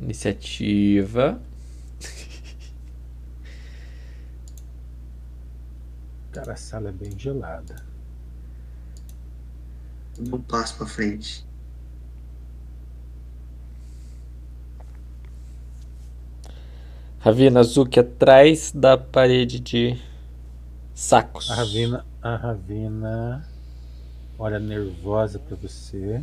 S1: Iniciativa.
S2: Cara, a sala é bem gelada.
S3: Um passo pra frente.
S1: Ravina Azuki atrás da parede de sacos.
S2: A Ravina, a Ravina olha nervosa pra você.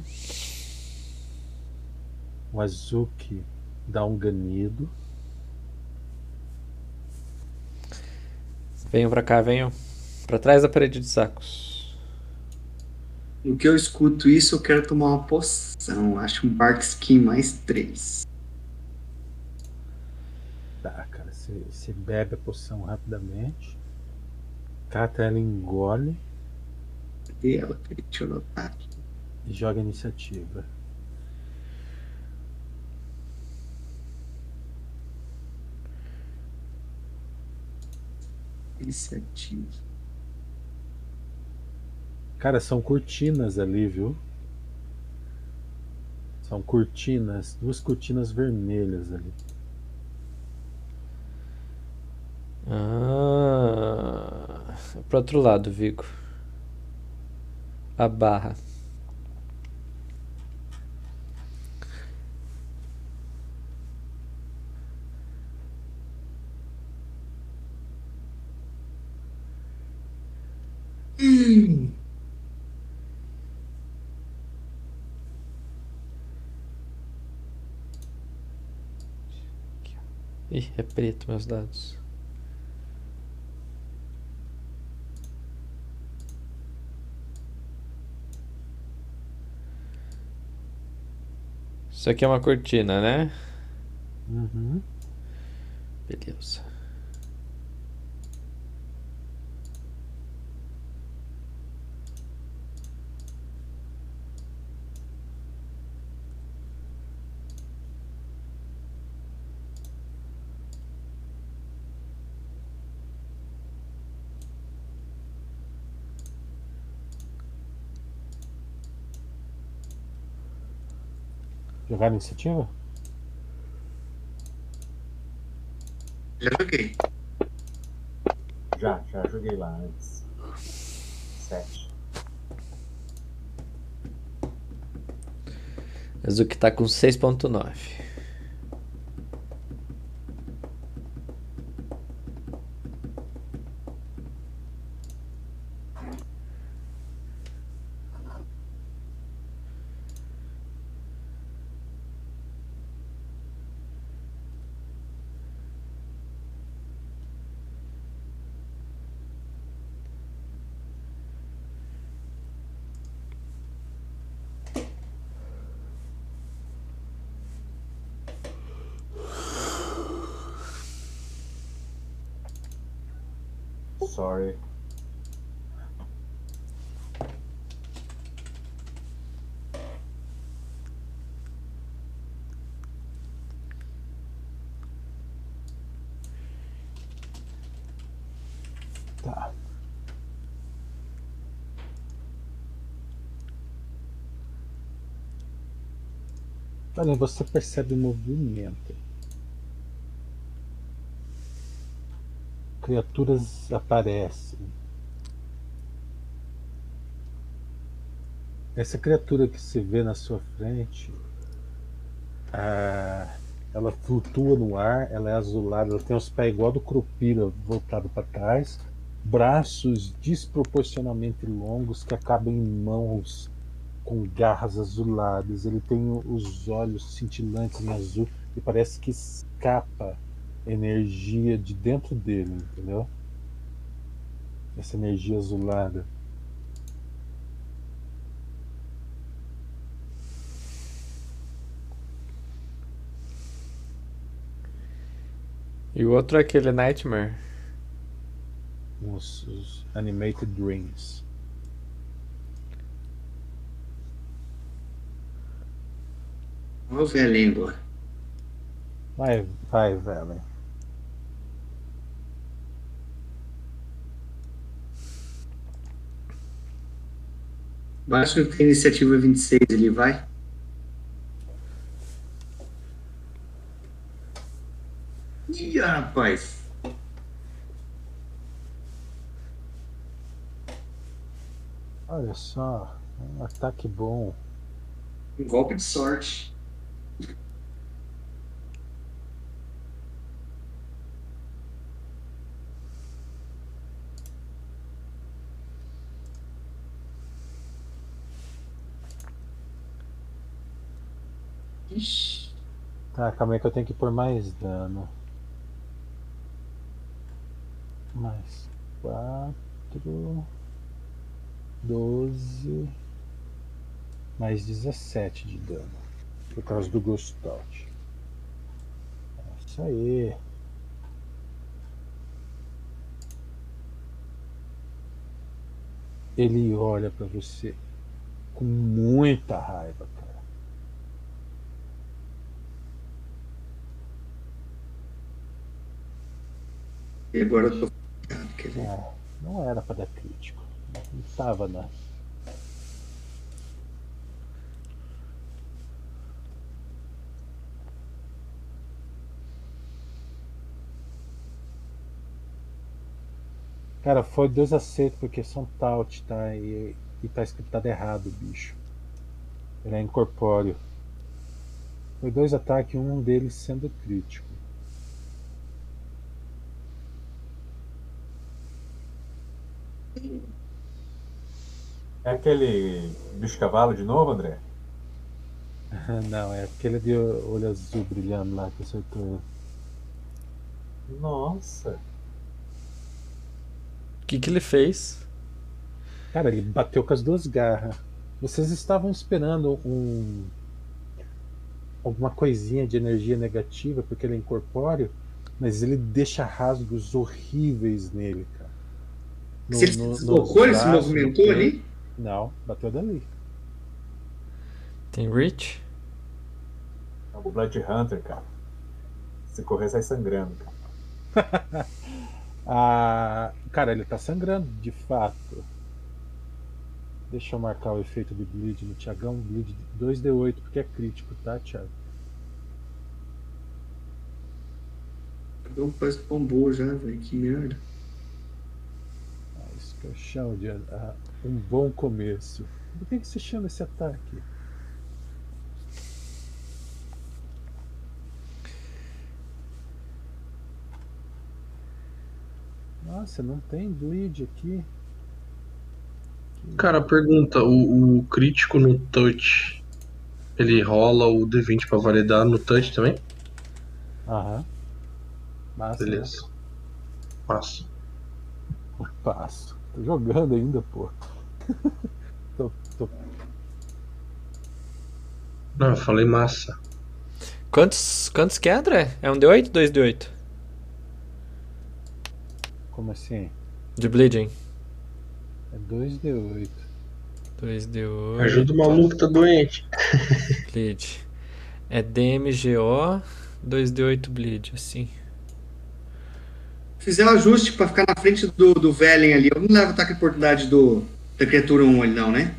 S2: O Azuki dá um ganido.
S1: Venham pra cá, venham. Pra trás da parede de sacos.
S3: No que eu escuto isso, eu quero tomar uma poção. Acho um Bark Skin mais 3.
S2: Tá, cara, você, bebe a poção rapidamente. Cata ela engole
S3: Cadê ela? Deixa eu anotar aqui.
S2: e joga a iniciativa.
S3: Iniciativa.
S2: Cara, são cortinas ali, viu? São cortinas, duas cortinas vermelhas ali.
S1: Ah, para pro outro lado, Vigo. A barra.
S3: Hum.
S1: Ih, é preto meus dados. Isso aqui é uma cortina, né?
S2: Uhum.
S1: Beleza.
S2: Jogar iniciativa?
S3: Já joguei.
S4: Já, já joguei lá antes. Sete.
S1: Azuki tá com 6.9.
S4: Sorry.
S2: Tá. Olha, você percebe o movimento. Criaturas aparecem. Essa criatura que se vê na sua frente, ah, ela flutua no ar, ela é azulada, ela tem os pés igual do Crupira voltado para trás, braços desproporcionalmente longos que acabam em mãos com garras azuladas. Ele tem os olhos cintilantes em azul e parece que escapa energia de dentro dele, entendeu? Essa energia azulada.
S1: E o outro é aquele Nightmare.
S2: Os, os Animated Dreams.
S3: Vamos ver a língua.
S2: Vai, vai, velho.
S3: Acho que tem iniciativa 26 ele vai. Ih, rapaz.
S2: Olha só, um ataque bom.
S3: Um golpe de sorte. Ixi.
S2: Tá, calma aí que eu tenho que pôr mais dano. Mais quatro. Doze. Mais 17 de dano. Por causa do Ghost Out. É Isso aí. Ele olha pra você com muita raiva, cara.
S3: E agora eu tô.
S2: É, não era pra dar crítico. Não tava na. Cara, foi dois acertos porque são taut, tá? E, e tá escrito errado, bicho. Ele é incorpóreo. Foi dois ataques, um deles sendo crítico.
S4: É aquele bicho-cavalo de novo, André?
S2: Não, é aquele de olho azul brilhando lá que acertou.
S4: Nossa.
S1: O que, que ele fez?
S2: Cara, ele bateu com as duas garras. Vocês estavam esperando um. alguma coisinha de energia negativa, porque ele é incorpóreo, mas ele deixa rasgos horríveis nele, cara. No-
S3: Se ele
S2: no-
S3: se deslocou, ele se movimentou ali?
S2: Não, bateu dali.
S1: Tem Rich?
S4: É o Blood Hunter, cara. Se correr, sai sangrando, cara.
S2: Ah, cara, ele tá sangrando, de fato. Deixa eu marcar o efeito de bleed no Thiagão. Bleed 2d8, porque é crítico, tá, Thiago?
S3: Deu um quase tombou já, velho. Que merda.
S2: Ah, isso que eu chamo de ah, um bom começo. Por que, que você chama esse ataque? Nossa, não tem bleed aqui.
S6: Cara, pergunta, o, o crítico no touch, ele rola o D20 pra validar no touch também?
S2: Aham. Massa, né?
S6: Beleza. Massa.
S2: Passo. Tô jogando ainda, pô. tô, tô...
S6: Não, eu falei massa.
S1: Quantos, quantos que é, André? É um D8 ou 2D8?
S2: Como assim?
S1: De bleeding.
S2: É 2d8.
S1: 2D8.
S6: Ajuda o maluco que tá doente.
S1: Bleed. É DMGO, 2D8 bleed, assim.
S3: Fizer o ajuste pra ficar na frente do, do Velen ali. Eu não levo ataque de oportunidade do, da criatura 1 ali, não, né?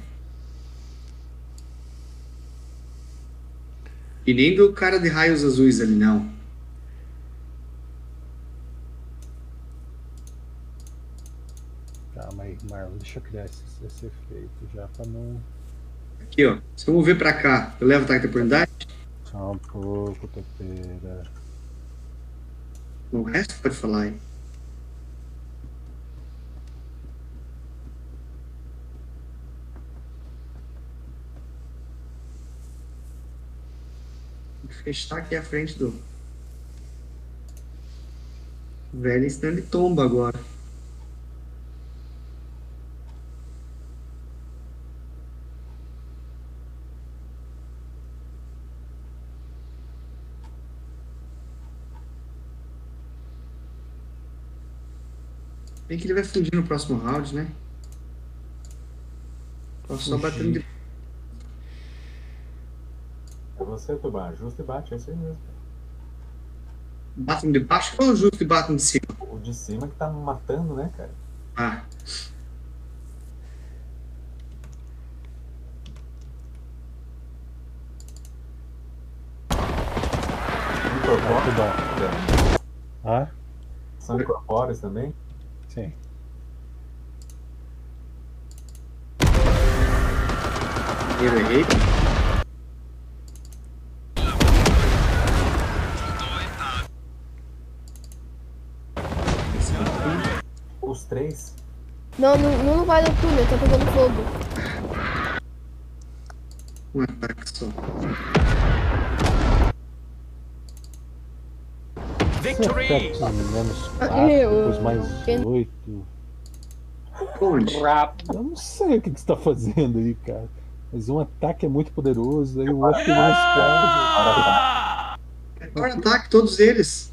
S3: E nem do cara de raios azuis ali, não.
S2: Calma aí, Marlon. Deixa eu criar esse, esse efeito já pra não.
S3: Aqui, ó. Se eu mover pra cá, eu levo ataque de oportunidade.
S2: Só um pouco, topeira.
S3: O resto pode falar aí. Fechar aqui a frente do. Velho, senão ele tomba agora. Bem que ele vai fugir no próximo round, né? Posso só batendo de.
S4: É você, Tuban. Ajusta e bate, é isso aí mesmo.
S3: Batem de baixo ou justo e batem de cima?
S4: O de cima que tá me matando, né, cara?
S3: Ah,
S2: bom. Ah?
S4: São incorpóreos também?
S2: Sim.
S3: eu errei.
S4: Os três?
S5: Não, não, não vai no túnel, tá pegando fogo.
S3: Um ataque só.
S2: Victory! menos 4,
S5: Eu-
S2: depois mais
S5: eu-
S2: 8.
S3: Onde?
S2: Eu não sei o que, que você tá fazendo aí, cara. Mas um ataque é muito poderoso, aí o outro tem mais carga.
S3: Agora ataque, todos eles.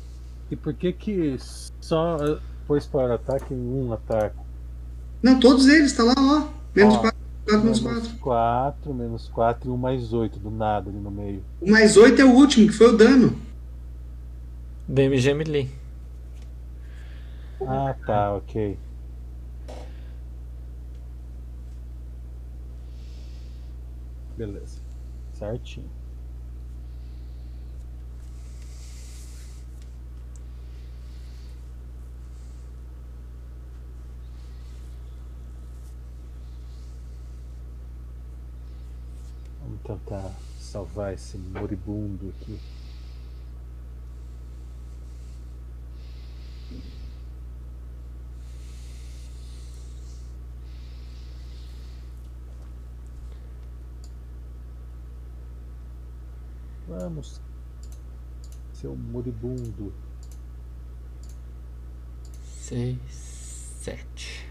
S2: E por que que só eh, pôs para ataque em um ataque?
S3: Não, todos eles, tá lá, ó. Menos
S2: Ó,
S3: 4, 4 menos 4.
S2: Menos 4, menos 4 e um mais 8 do nada ali no meio.
S3: O mais 8 é o último, que foi o dano.
S1: DMG melee.
S2: Ah, tá, ok. Beleza. Certinho. Vamos tentar salvar esse moribundo aqui. Vamos, seu moribundo.
S1: Seis, sete.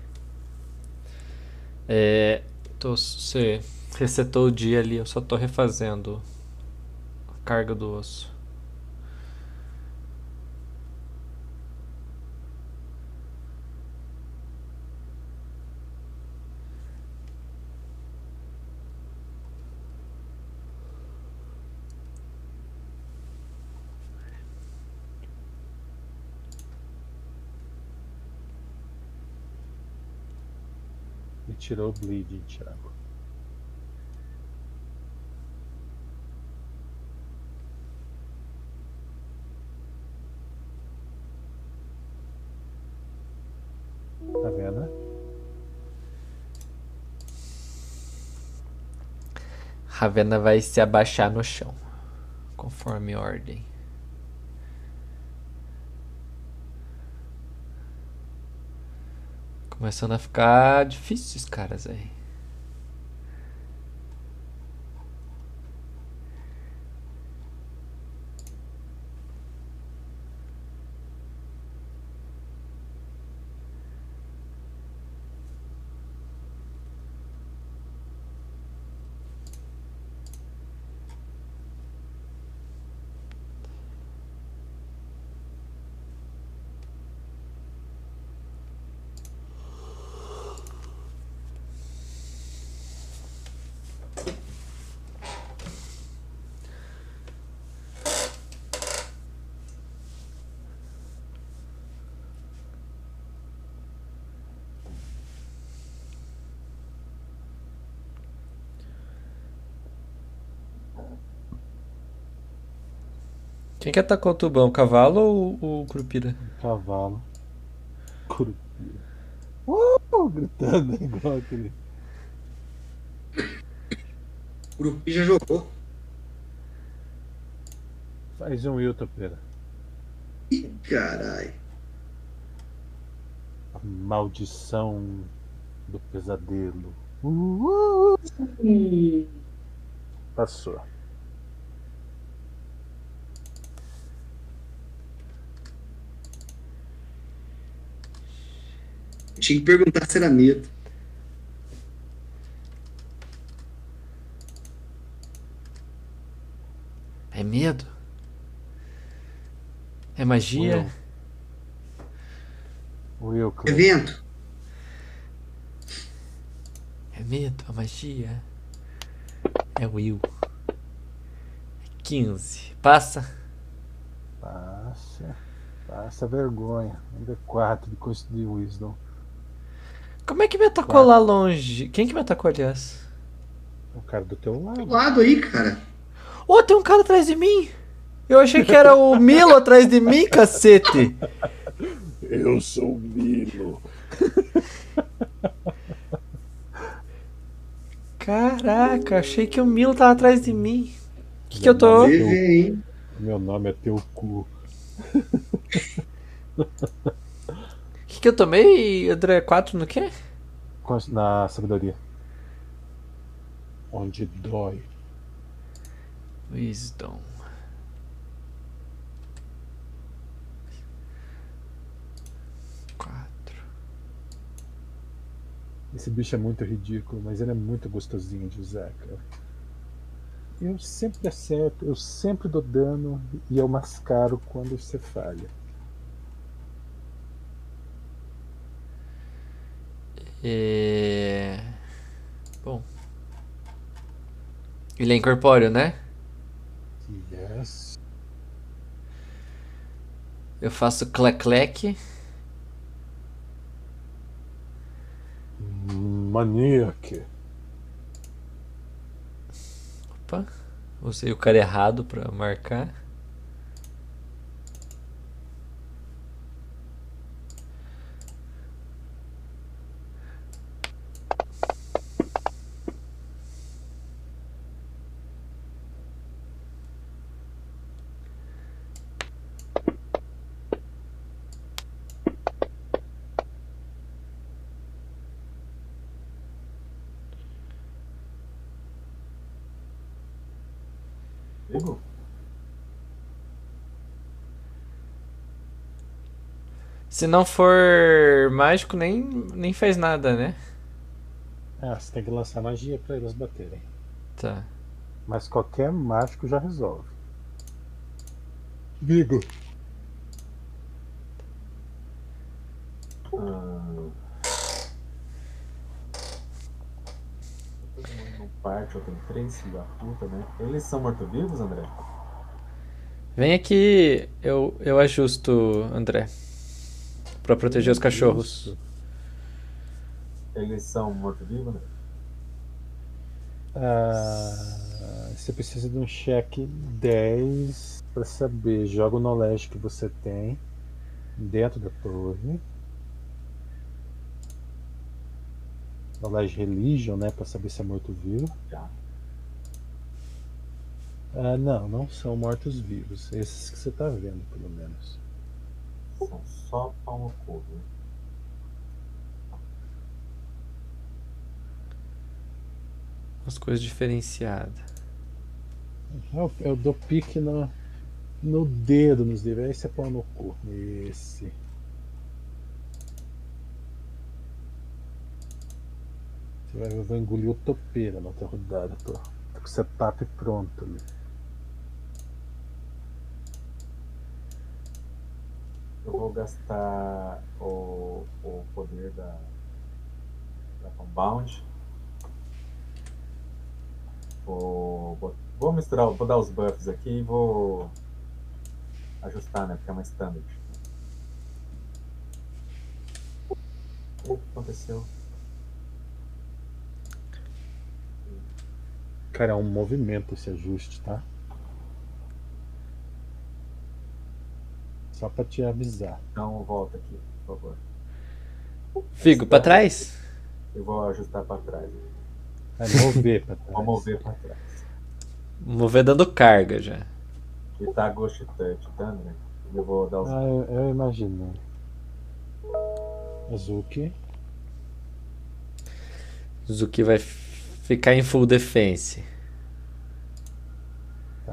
S1: É. Tô, você resetou o dia ali, eu só tô refazendo a carga do osso.
S2: Me tirou o bleed, Thiago. Tá vendo?
S1: Ravena vai se abaixar no chão, conforme ordem. Começando a ficar difícil esses caras aí. Quem que atacou o tubão? O cavalo ou o Curupira?
S2: Cavalo. Curupira. Uh, gritando igual aquele.
S3: O Grupi já jogou.
S2: Faz um Wilton, pera.
S3: Ih, Caralho.
S2: A maldição do pesadelo. Uh, uh. Passou.
S3: Tinha que perguntar se era medo.
S1: É medo? É magia?
S2: Will, Will,
S3: Evento.
S1: É medo? A magia? É Will. É 15. Passa?
S2: Passa. Passa vergonha. Ainda 4 de custo de Wisdom.
S1: Como é que me atacou lá longe? Quem que me atacou, aliás?
S2: O cara do teu
S3: Do
S2: lado.
S3: lado aí, cara.
S1: Ô, tem um cara atrás de mim! Eu achei que era o Milo atrás de mim, cacete!
S2: Eu sou o Milo.
S1: Caraca, achei que o Milo tava atrás de mim. O que, que eu tô.
S3: Hein?
S2: Meu nome é teu cu.
S1: Que, eu tomei, André? 4 no quê?
S2: Na sabedoria. Onde dói.
S1: Wisdom. Quatro.
S2: Esse bicho é muito ridículo, mas ele é muito gostosinho de usar, cara. Eu sempre acerto, eu sempre dou dano e eu mascaro quando você falha.
S1: É... Bom. Ele é incorpóreo, né?
S2: Yes.
S1: Eu faço clec-clec.
S2: Maníaque.
S1: Opa. Usei o cara errado pra marcar.
S4: Pegou.
S1: Se não for mágico, nem, nem faz nada, né?
S2: Ah, você tem que lançar magia pra eles baterem.
S1: Tá.
S2: Mas qualquer mágico já resolve. Vigo.
S4: Ah. Não parte, eu tenho três filhos da puta, né? Eles são mortos-vivos, André?
S1: Vem aqui, eu, eu ajusto, André. Pra proteger os cachorros.
S4: Eles são mortos-vivos, André?
S2: Ah, você precisa de um cheque 10 pra saber. Joga o knowledge que você tem dentro da torre. Knowledge religion, né? Pra saber se é morto-vivo.
S4: Já.
S2: Ah, não, não são mortos-vivos. Esses que você tá vendo, pelo menos.
S4: São só pau no cu, viu?
S1: Umas coisas diferenciadas.
S2: Eu, eu dou pique no, no dedo nos livros. Aí você põe no cu. Esse. Você vai, eu vou engolir o topeira na outra rodada. Tô, tô com o setup pronto ali.
S4: Eu vou gastar o, o poder da, da Compound. Vou, vou, misturar, vou dar os buffs aqui e vou ajustar, né? Porque é uma standard. O que aconteceu?
S2: Cara, é um movimento esse ajuste, tá? Só pra te avisar.
S4: Então volta aqui, por favor.
S1: Figo, pra trás?
S4: Eu vou ajustar para trás.
S2: É mover pra trás.
S4: Vou mover para trás.
S1: Mover dando carga já.
S4: E tá Ghost Touch, tá, né? Eu vou dar os.
S2: Ah, eu, eu imagino. Azuki.
S1: Zuki vai ficar em full defense.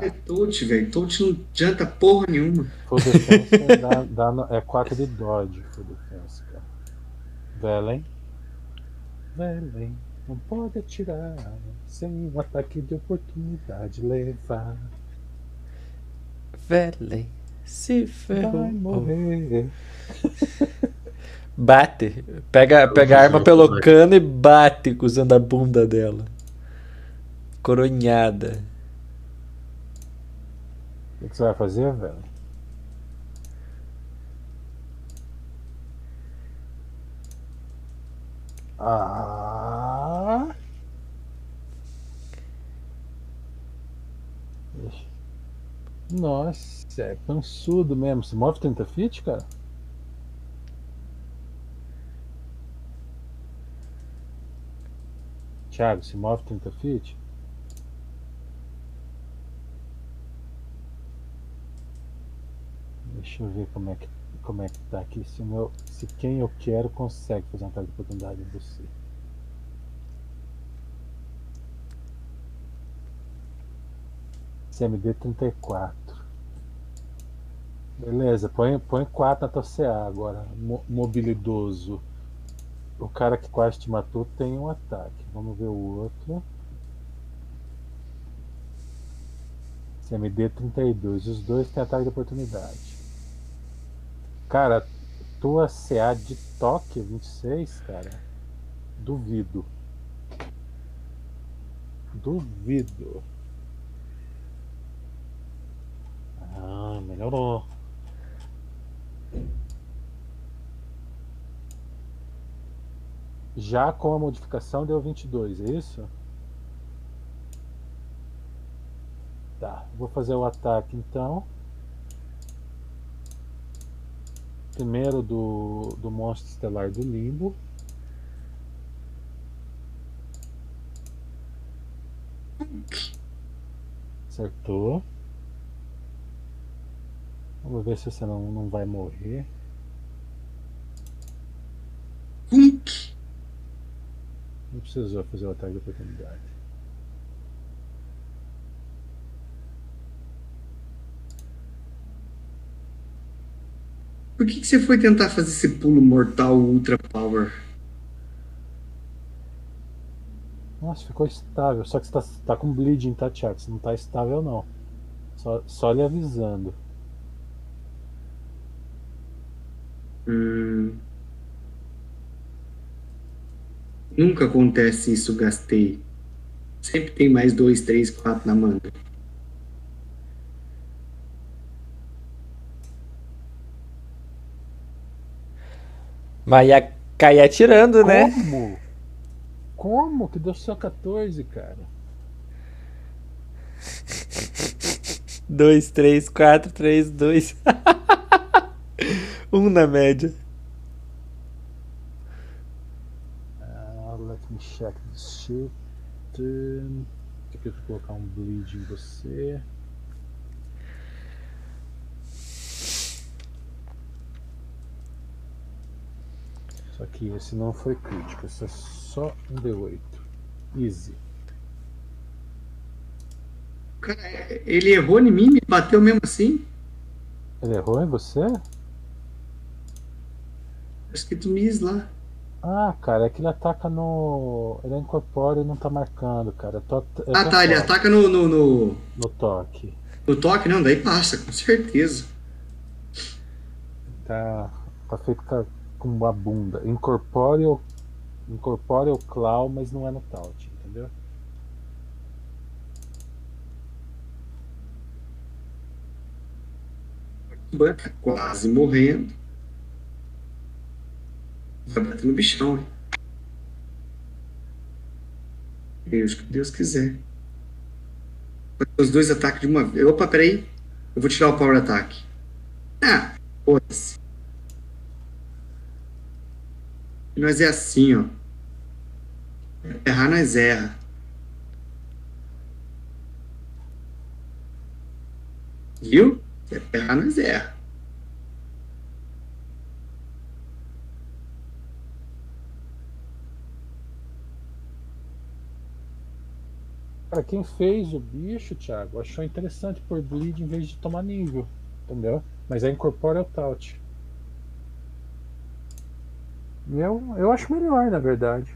S3: É touch, velho. Touch não adianta porra nenhuma.
S2: Full defense dá, dá no- é 4 de dodge, full defense, cara. Velen. Velen. Não pode atirar sem um ataque de oportunidade levar.
S1: Velen, se
S2: Vai
S1: ferrou.
S2: morrer.
S1: Bate. Pega, pega a arma pelo cano e bate usando a bunda dela. Coronhada.
S2: O que você vai fazer, velho? Ah! Nossa, é pançudo mesmo. Você move 30 feet, cara? Thiago, se move 30 feet? Deixa eu ver como é que, como é que tá aqui. Se, meu, se quem eu quero consegue fazer um ataque de oportunidade em você. CMD 34. Beleza, põe, põe 4 na tua CA agora. Mo, mobilidoso. O cara que quase te matou tem um ataque. Vamos ver o outro. CMD 32. Os dois têm ataque de oportunidade. Cara, tua CA de toque 26, cara. Duvido. Duvido. Ah, melhorou. Já com a modificação deu 22, é isso? Tá, vou fazer o ataque então. Primeiro do, do monstro estelar do limbo. Acertou. Vamos ver se você não, não vai morrer.
S3: Hunk.
S2: Não precisou fazer o ataque de oportunidade.
S3: Por que, que você foi tentar fazer esse pulo mortal Ultra Power?
S2: Nossa, ficou estável. Só que você tá, tá com bleeding, tá, Thiago? Você não tá estável, não. Só, só lhe avisando.
S3: Hum. Nunca acontece isso, gastei. Sempre tem mais dois, três, quatro na manga.
S1: Mas ia cair atirando, né?
S2: Como? Como que deu só 14, cara?
S1: 2, 3, 4, 3, 2. Um na média.
S2: Ah, let me check this shit. Aqui eu vou colocar um bleed em você. Que esse não foi crítico, esse é só um D8. Easy.
S3: Cara, ele errou em mim, me bateu mesmo assim?
S2: Ele errou em você?
S3: Tá escrito Miss lá.
S2: Ah, cara, é que ele ataca no. Ele é incorpóreo e não tá marcando, cara. Tô,
S3: Ah tá, ele ataca no, no, no,
S2: No toque.
S3: no toque, não, daí passa, com certeza.
S2: Tá, tá feito com, com a bunda. Incorpóreo. Incorpóreo claw, mas não é no taut, entendeu?
S3: Tá quase morrendo. Vai bater no bichão, hein? Deus, que Deus quiser. Os dois ataques de uma vez. Opa, peraí. Eu vou tirar o power attack. Ah, foda-se. E Nós é assim, ó. Errar, nós erra. Viu? Se errar, nós erra.
S2: Cara, quem fez o bicho, Thiago, achou interessante por bleed em vez de tomar nível. Entendeu? Mas é incorpóreo taut. Eu, eu acho melhor, na verdade.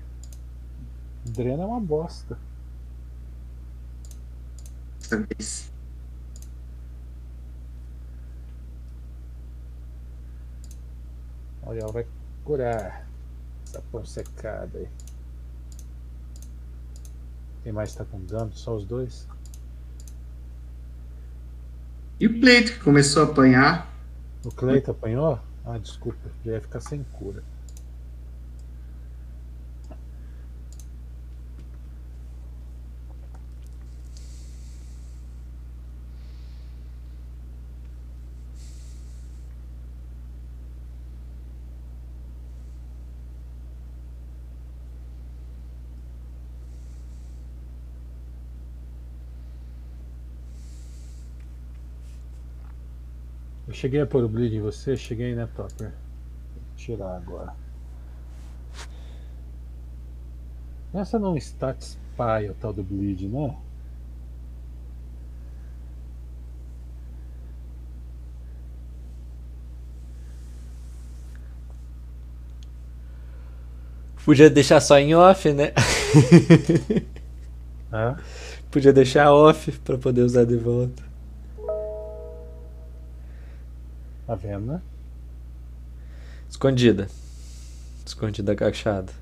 S2: Drena é uma bosta. Olha, ela vai curar essa pão secada aí. Quem mais tá com dano? Só os dois?
S3: E o pleito que começou a apanhar.
S2: O Cleiton apanhou? Ah, desculpa, já ia ficar sem cura. Cheguei a pôr o bleed em você, cheguei, né, Topper? Vou tirar agora. Essa não stats pai, o tal do bleed, né?
S1: Podia deixar só em off, né?
S2: É?
S1: Podia deixar off pra poder usar de volta.
S2: Tá vendo, né?
S1: Escondida. Escondida agachada.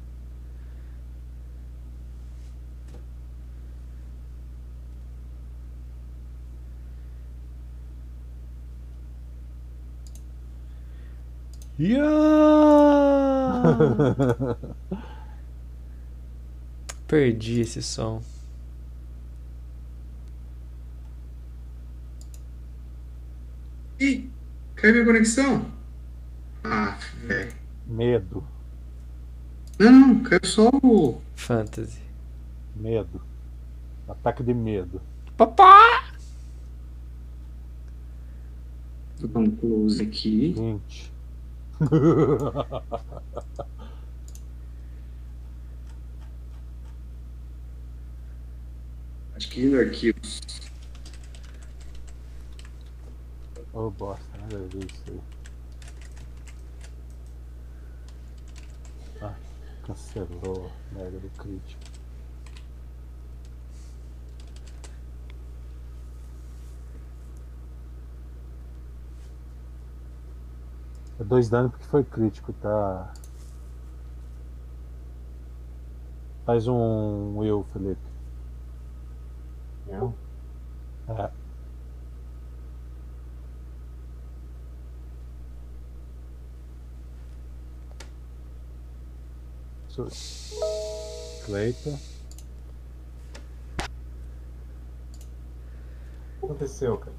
S1: Yeah! Perdi esse som.
S3: Ih, caiu minha conexão. Ah, velho.
S2: Medo,
S3: Não, não, caiu só o.
S1: Fantasy.
S2: medo. Ataque de medo.
S1: Papá!
S3: Vou dar um close aqui.
S2: 20.
S3: Adquirindo arquivos.
S2: Ô bosta, Nada a ver isso aí. Ah, cancelou a merda do crítico. É dois danos porque foi crítico, tá? Faz um eu, Felipe.
S4: Eu?
S2: É. Cleiton.
S4: O que aconteceu, cara?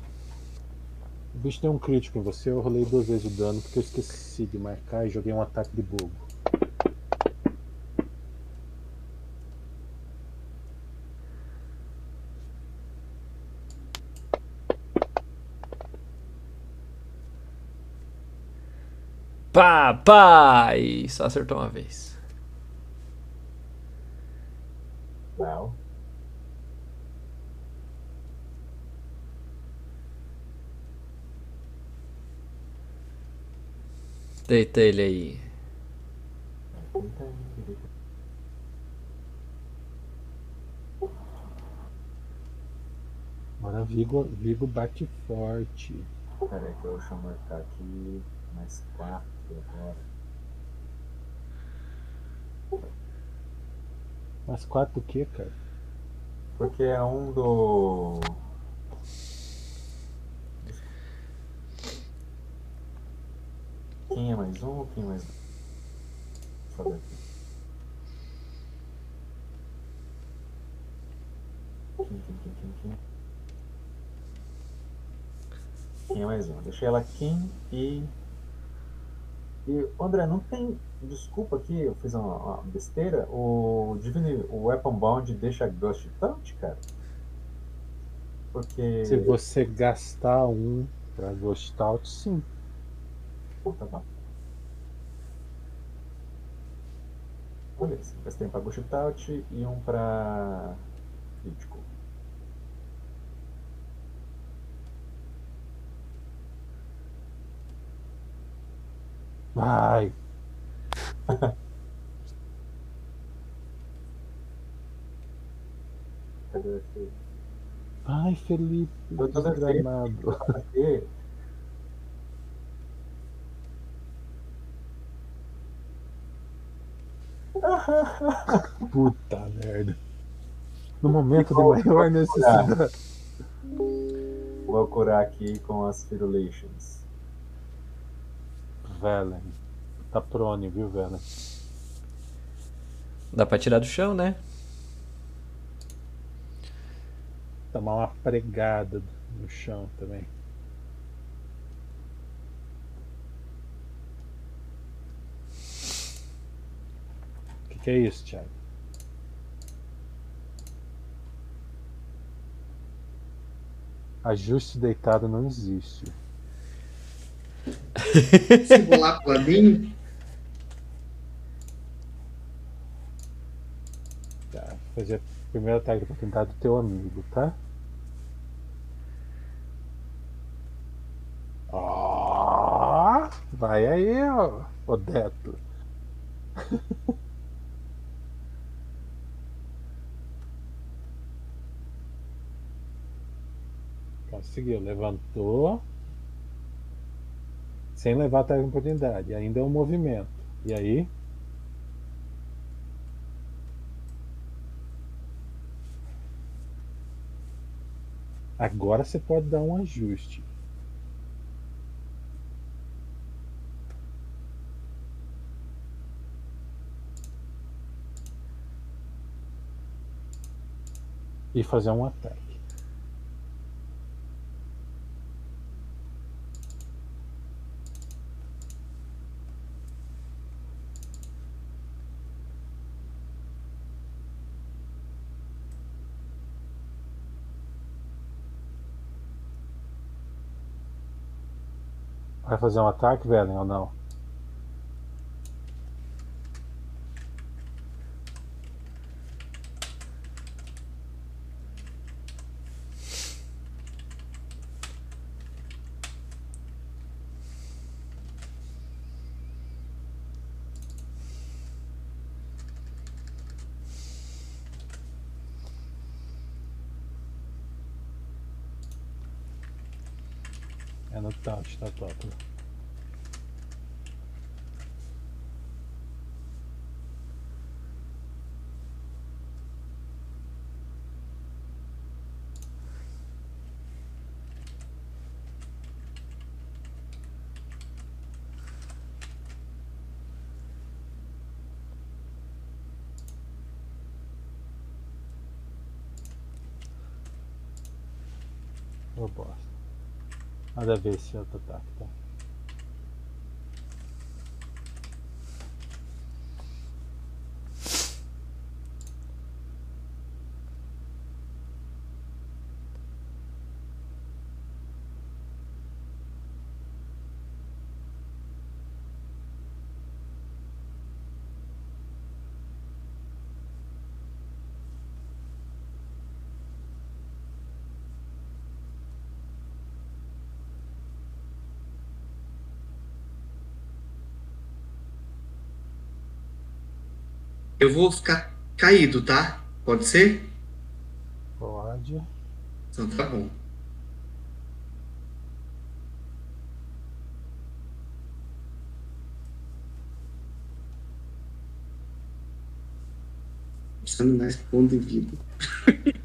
S2: O bicho deu um crítico em você, eu rolei duas vezes o dano porque eu esqueci de marcar e joguei um ataque de bobo.
S1: Pá, pá! E só acertou uma vez.
S4: Não.
S1: Deita ele aí.
S2: Agora Vigo, Vigo bate forte.
S4: Pera aí que eu deixa eu marcar aqui. Mais quatro agora.
S2: Mas quatro o que, cara?
S4: Porque é um do. Quem é mais um? Quem é mais um? Ver aqui. Quem, quem, quem, quem, quem? Quem é mais um? Deixei ela Kim e. E, André, não tem. Desculpa aqui, eu fiz uma, uma besteira. O Divine, o Weapon Bound deixa Ghost Touch, cara? Porque.
S2: Se você gastar um pra Ghost Out, sim.
S4: Puta, tá. Beleza, gastei um pra Ghost Touch e um pra. Crítico.
S2: Vai.
S4: Cadê aqui?
S2: Ai, Felipe,
S4: Eu tô
S2: desgramado. Puta merda. No momento de maior necessidade.
S4: Vou curar aqui com as Firulations.
S2: Velen. Tá prone, viu, Velen?
S1: Dá pra tirar do chão, né?
S2: Tomar uma pregada no chão também. Que, é isso, Thiago? Ajuste deitado não existe.
S3: Simular planinho.
S2: Tá, vou fazer o primeiro ataque de oportunidade do teu amigo, tá? Ó, vai aí, ó, Odeto. Conseguiu, levantou. Sem levar ataque de oportunidade, ainda é um movimento. E aí? Agora você pode dar um ajuste. E fazer um ataque. Vai fazer um ataque, velho, ou não? É no touch, tá top. Ô bosta. Nada a ver esse outro ataque, tá?
S3: Eu vou ficar caído, tá? Pode ser?
S2: Pode.
S3: Então tá bom. Pensando mais ponto de vida.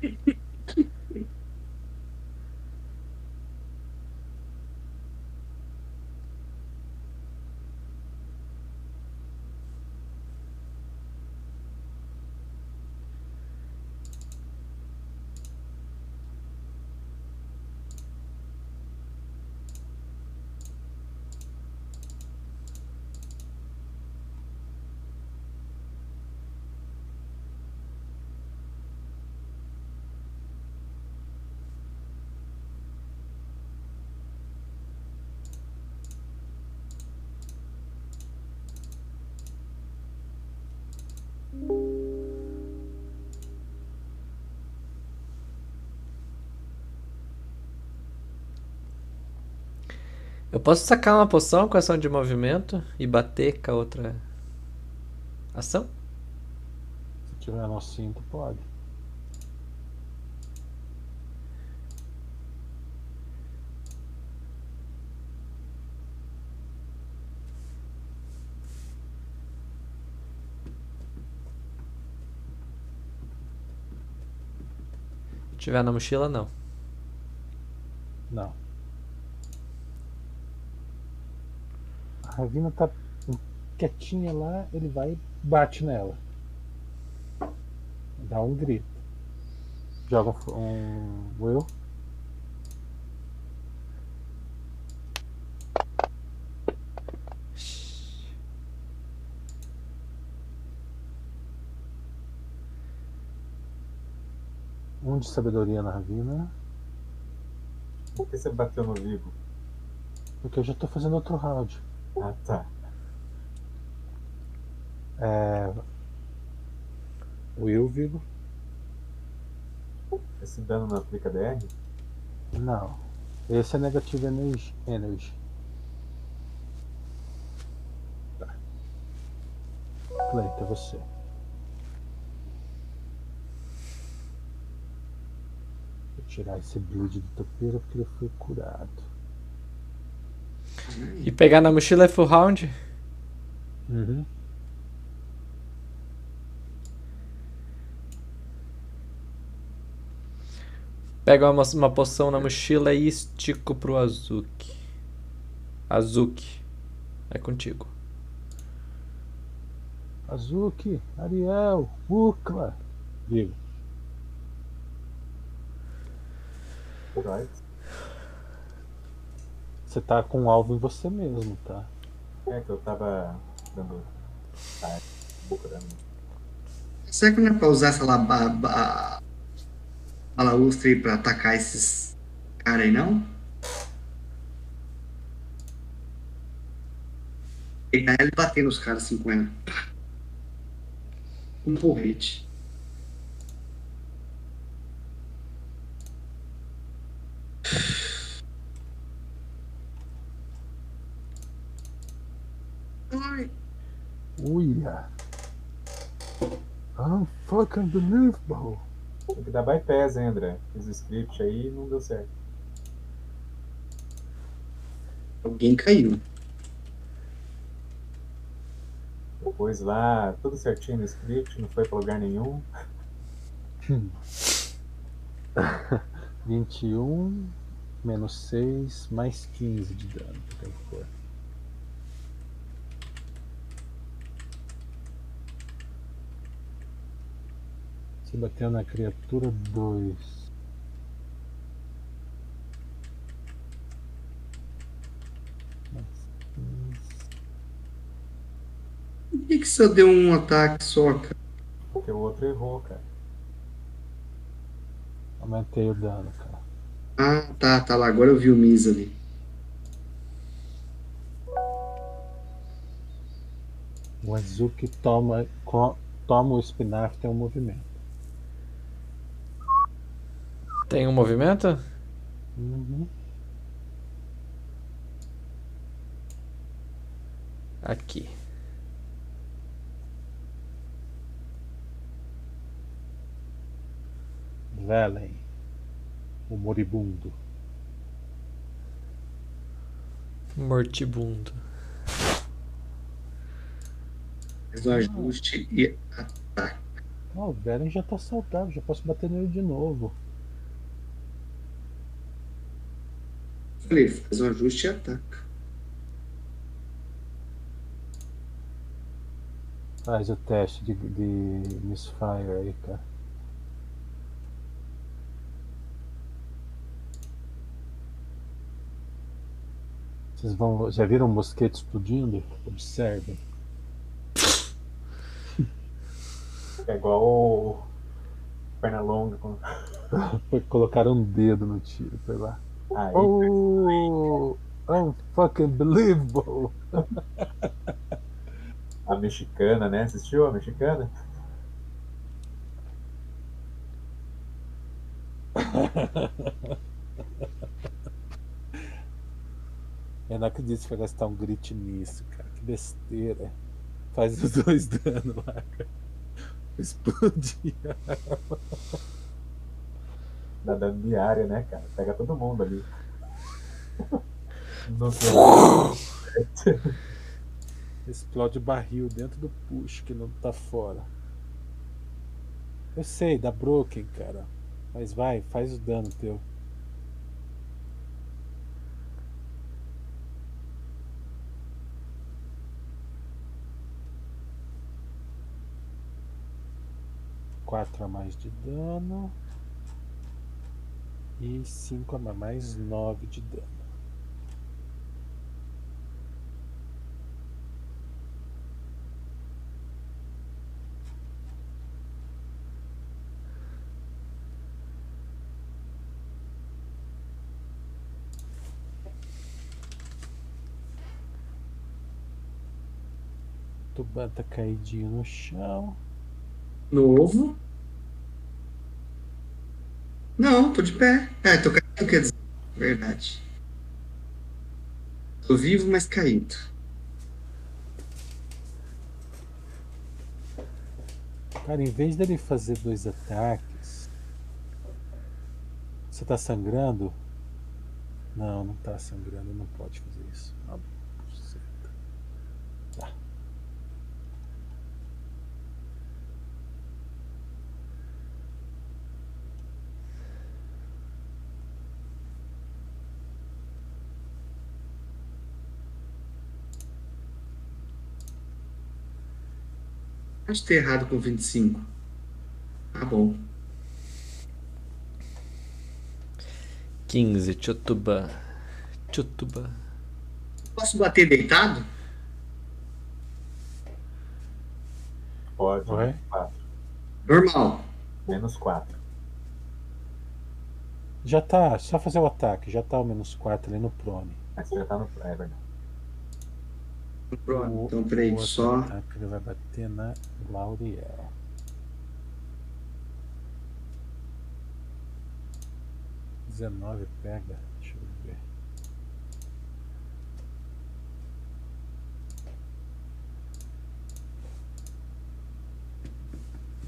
S1: posso sacar uma poção com ação de movimento e bater com a outra ação?
S2: Se tiver no cinto, pode.
S1: Se tiver na mochila, não.
S2: Não. A Ravina tá quietinha lá, ele vai e bate nela. Dá um grito. Joga um, um Will. Um de sabedoria na Ravina.
S4: Por que você bateu no Vigo?
S2: Porque eu já tô fazendo outro round.
S4: Ah, tá.
S2: É. Will, Vigo?
S4: Esse dano não aplica DR?
S2: Não. Esse é Negative Energy. energy. Tá. Cleita, é você. Vou tirar esse bleed do topeiro porque ele foi curado.
S1: E pegar na mochila é full round?
S2: Uhum.
S1: Pego uma, uma poção na mochila e estico pro Azuki. Azuki. É contigo.
S2: Azuki, Ariel, Ukla. Vigo.
S4: Right.
S2: Você tá com um alvo em você mesmo, tá?
S4: É que eu tava dando. Ah, procurando.
S3: Será que não é pra usar essa lá, ba, ba, balaustre pra atacar esses caras aí, não? E aí ele bater nos caras assim com ela. Um porrete. Ai,
S2: Uia. Unfucking-believable.
S4: Tem que dar bypass, hein, André? Fiz o script aí e não deu certo.
S3: Alguém caiu.
S4: Depois lá, tudo certinho no script, não foi pra lugar nenhum.
S2: 21 menos 6 mais 15 de dano que tem que pôr. Se bateu na criatura 2. Mais 15.
S3: Por que, que só deu um ataque só, cara?
S4: Porque o outro errou, cara.
S2: Aumentei o dano, cara.
S3: Ah, tá, tá lá. Agora eu vi o Miz ali.
S2: O Azuki toma, toma o espinafre tem um movimento.
S1: Tem um movimento?
S2: Uhum.
S1: Aqui.
S2: Velen, o moribundo.
S1: Mortibundo.
S3: Ajuste e ataque.
S2: Ah, o Velen já tá saudável, já posso bater nele de novo.
S3: Falei, faz um ajuste e ataca.
S2: Faz o teste de, de misfire aí, cara. Vocês vão. Já viram um mosquete explodindo? Observem.
S4: É igual o Pernalonga. Com...
S2: Foi colocar um dedo no tiro, foi lá.
S4: Aí,
S2: Oh, unfucking believable.
S4: a mexicana, né? Assistiu a mexicana?
S2: Eu não acredito que vai gastar um grit nisso, cara. Que besteira. Faz os dois danos lá, cara. Explodir.
S4: Da dano diária, né, cara? Pega todo mundo ali.
S2: Explode barril dentro do push que não tá fora. Eu sei, dá broken, cara. Mas vai, faz o dano teu. Quatro a mais de dano. E cinco a mais, mais nove de dano. Tuban tá caidinho no chão.
S3: Novo. Não, tô de pé. É, tô caído, quer dizer. Verdade. Tô vivo, mas caído.
S2: Cara, em vez dele fazer dois ataques. Você tá sangrando? Não, não tá sangrando, não pode fazer isso. Tá.
S3: Que ter errado com 25. Tá bom.
S1: 15, Chutuba. Chutuba.
S3: Posso bater deitado?
S4: Pode. Quatro.
S3: Normal.
S4: Menos quatro.
S2: Já tá, só fazer o ataque, já tá o menos 4 ali no prone.
S4: Mas você já tá no. É verdade.
S3: Pronto.
S2: O-
S3: Então, peraí, só.
S2: ataque ele vai bater na Lauriel. Dezenove pega. Deixa eu ver.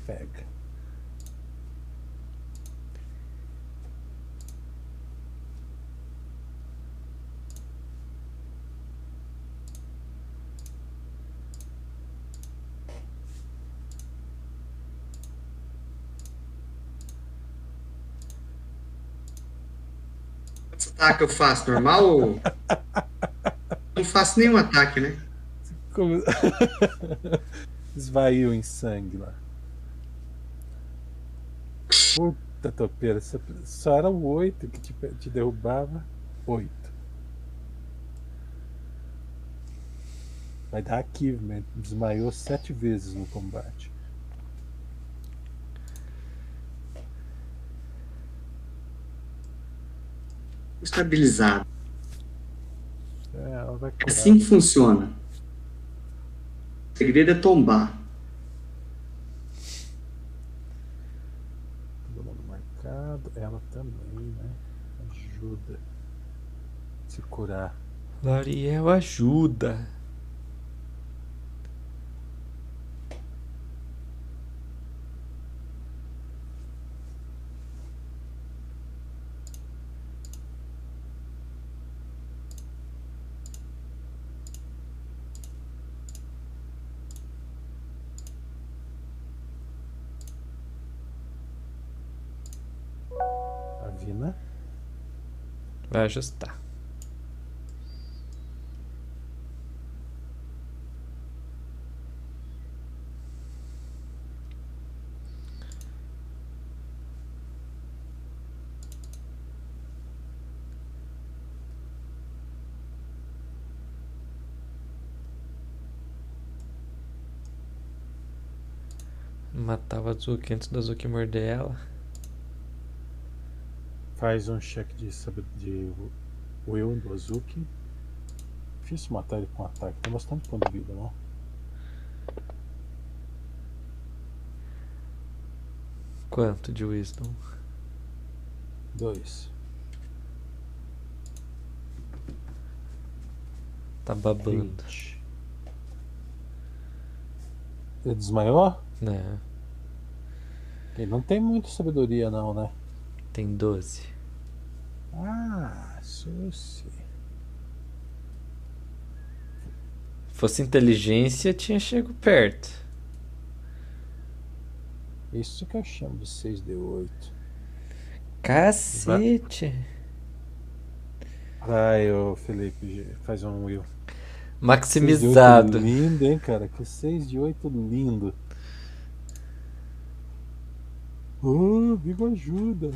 S2: Pega.
S3: Ataque eu faço normal ou. Não faço nenhum ataque, né?
S2: Como... Esvaiu em sangue lá. Puta topeira, só- era o 8 que te, te derrubava. 8. Vai dar achievement. Desmaiou sete vezes no combate.
S3: Estabilizado.
S2: É, ela vai
S3: É
S2: curar.
S3: assim que funciona. O segredo é tombar.
S2: Todo mundo marcado. Ela também, né? Ajuda. Se curar.
S1: Lariel ajuda.
S2: A Vina.
S1: Vai ajustar. Matar o Azuki antes do Azuki morder ela.
S2: Faz um cheque de, de Will do Azuki. Difícil matar ele com ataque. Tem bastante ponto de vida, não?
S1: Quanto de Wisdom?
S2: Dois.
S1: Tá babando.
S2: 20. Ele desmaiou?
S1: Né?
S2: Ele não tem muita sabedoria, não, né?
S1: Tem 12.
S2: Ah, Susi.
S1: Fosse inteligência, tinha chego perto.
S2: Isso que eu chamo de 6D8.
S1: Cacete!
S2: Vai, ô Felipe, faz um Will. 6 de 8
S1: Maximizado.
S2: Lindo, hein, cara? Que 6 de 8 lindo. Oh, Vigo ajuda.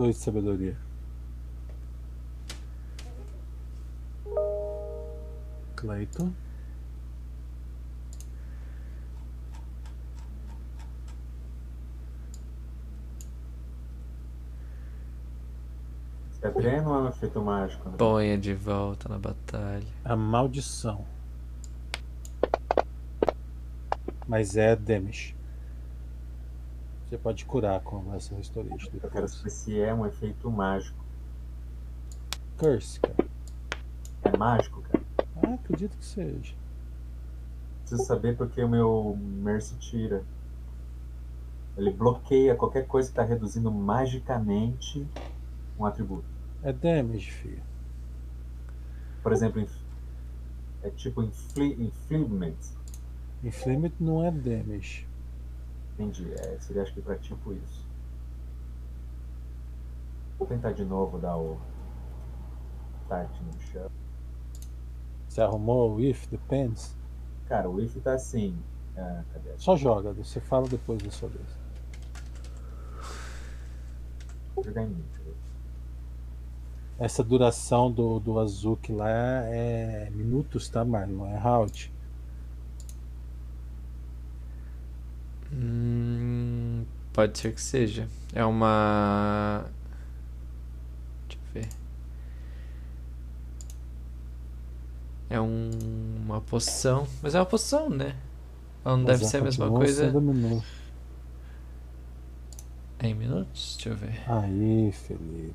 S2: 2 de sabedoria. Clayton.
S4: Isso é treino ou é um efeito mágico? Né?
S1: Ponha de volta na batalha.
S2: A maldição. Mas é damage. Você pode curar com essa Restoration
S4: Eu quero
S2: depois.
S4: saber se é um efeito mágico.
S2: Curse, cara.
S4: É mágico, cara?
S2: Ah, acredito que seja.
S4: Preciso saber porque o meu Mercy tira. Ele bloqueia qualquer coisa que está reduzindo magicamente um atributo.
S2: É damage, filho.
S4: Por exemplo, é tipo infli infliction.
S2: Inflamed não é damage.
S4: Entendi. É, seria acho que para tipo isso. Vou tentar de novo dar o start no chão.
S2: Você arrumou o if, depends.
S4: Cara, o if tá assim. Ah, cadê?
S2: Só joga, você fala depois da sua vez.
S4: Jogar em mim.
S2: Essa duração do, do Azuki lá é minutos, tá, Marlon? Não é round.
S1: Hum, pode ser que seja. É uma. Deixa eu ver. É um- uma poção. Mas é uma poção, né? Ela não deve
S2: Mas
S1: ser a mesma coisa. É em minutos? Deixa eu ver.
S2: Aí, Felipe.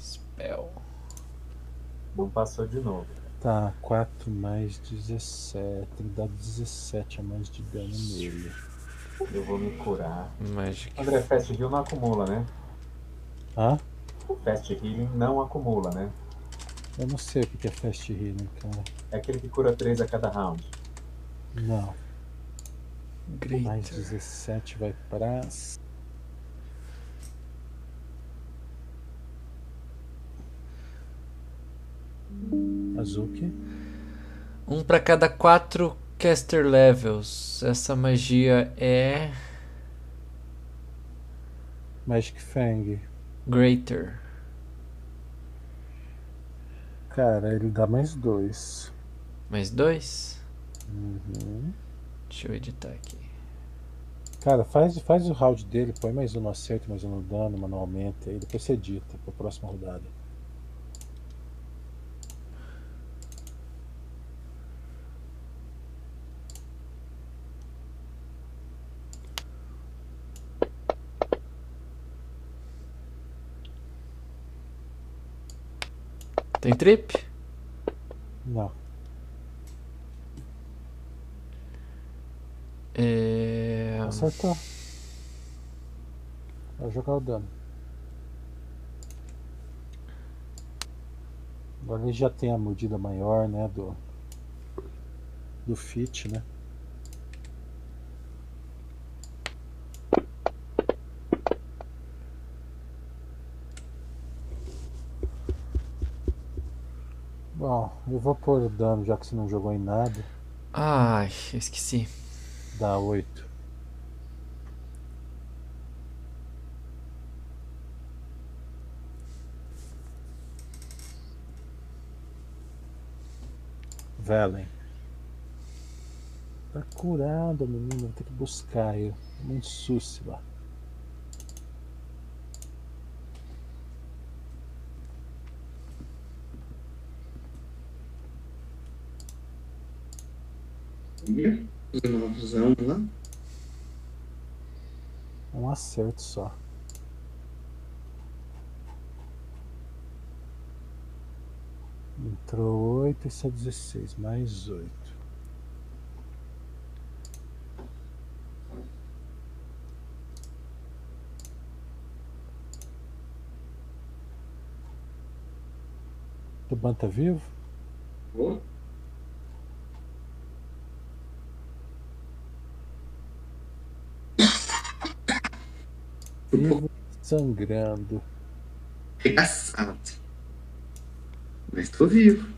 S1: Spell.
S4: Não passou de novo.
S2: Tá, 4 mais 17. Tem que dar 17 a mais de dano nele.
S4: Eu vou me curar.
S1: Magic.
S4: André, Fast Heal não acumula, né?
S2: Hã?
S4: Fast Healing não acumula, né?
S2: Eu não sei o que que é Fast Healing, cara.
S4: É aquele que cura 3 a cada round.
S2: Não. Mais
S1: Greater.
S2: 17 vai pra Azuki.
S1: Um pra cada quatro caster levels. Essa magia é
S2: Magic Fang.
S1: Greater.
S2: Cara, ele dá mais dois.
S1: Mais dois?
S2: Uhum.
S1: Deixa eu editar aqui.
S2: Cara, faz, faz o round dele, põe mais um no acerto, mais um no dano manualmente, aí depois você edita pra próxima rodada.
S1: Tem trip?
S2: Não.
S1: É...
S2: Acertou. Vai jogar o dano. Agora ele já tem a mordida maior, né? Do. Do fit, né? Bom, eu vou pôr o dano já que você não jogou em nada.
S1: Ai, eu esqueci.
S2: Dá 8. Velen. Tá curado, menino. Vou ter que buscar ele. Um susse lá.
S3: Fazendo uma fusão lá.
S2: Um acerto só. Entrou 8 e isso é 16, mais 8. Tuban tá vivo?
S3: Boa.
S2: Vivo sangrando.
S3: Arregaçado. Mas tô vivo.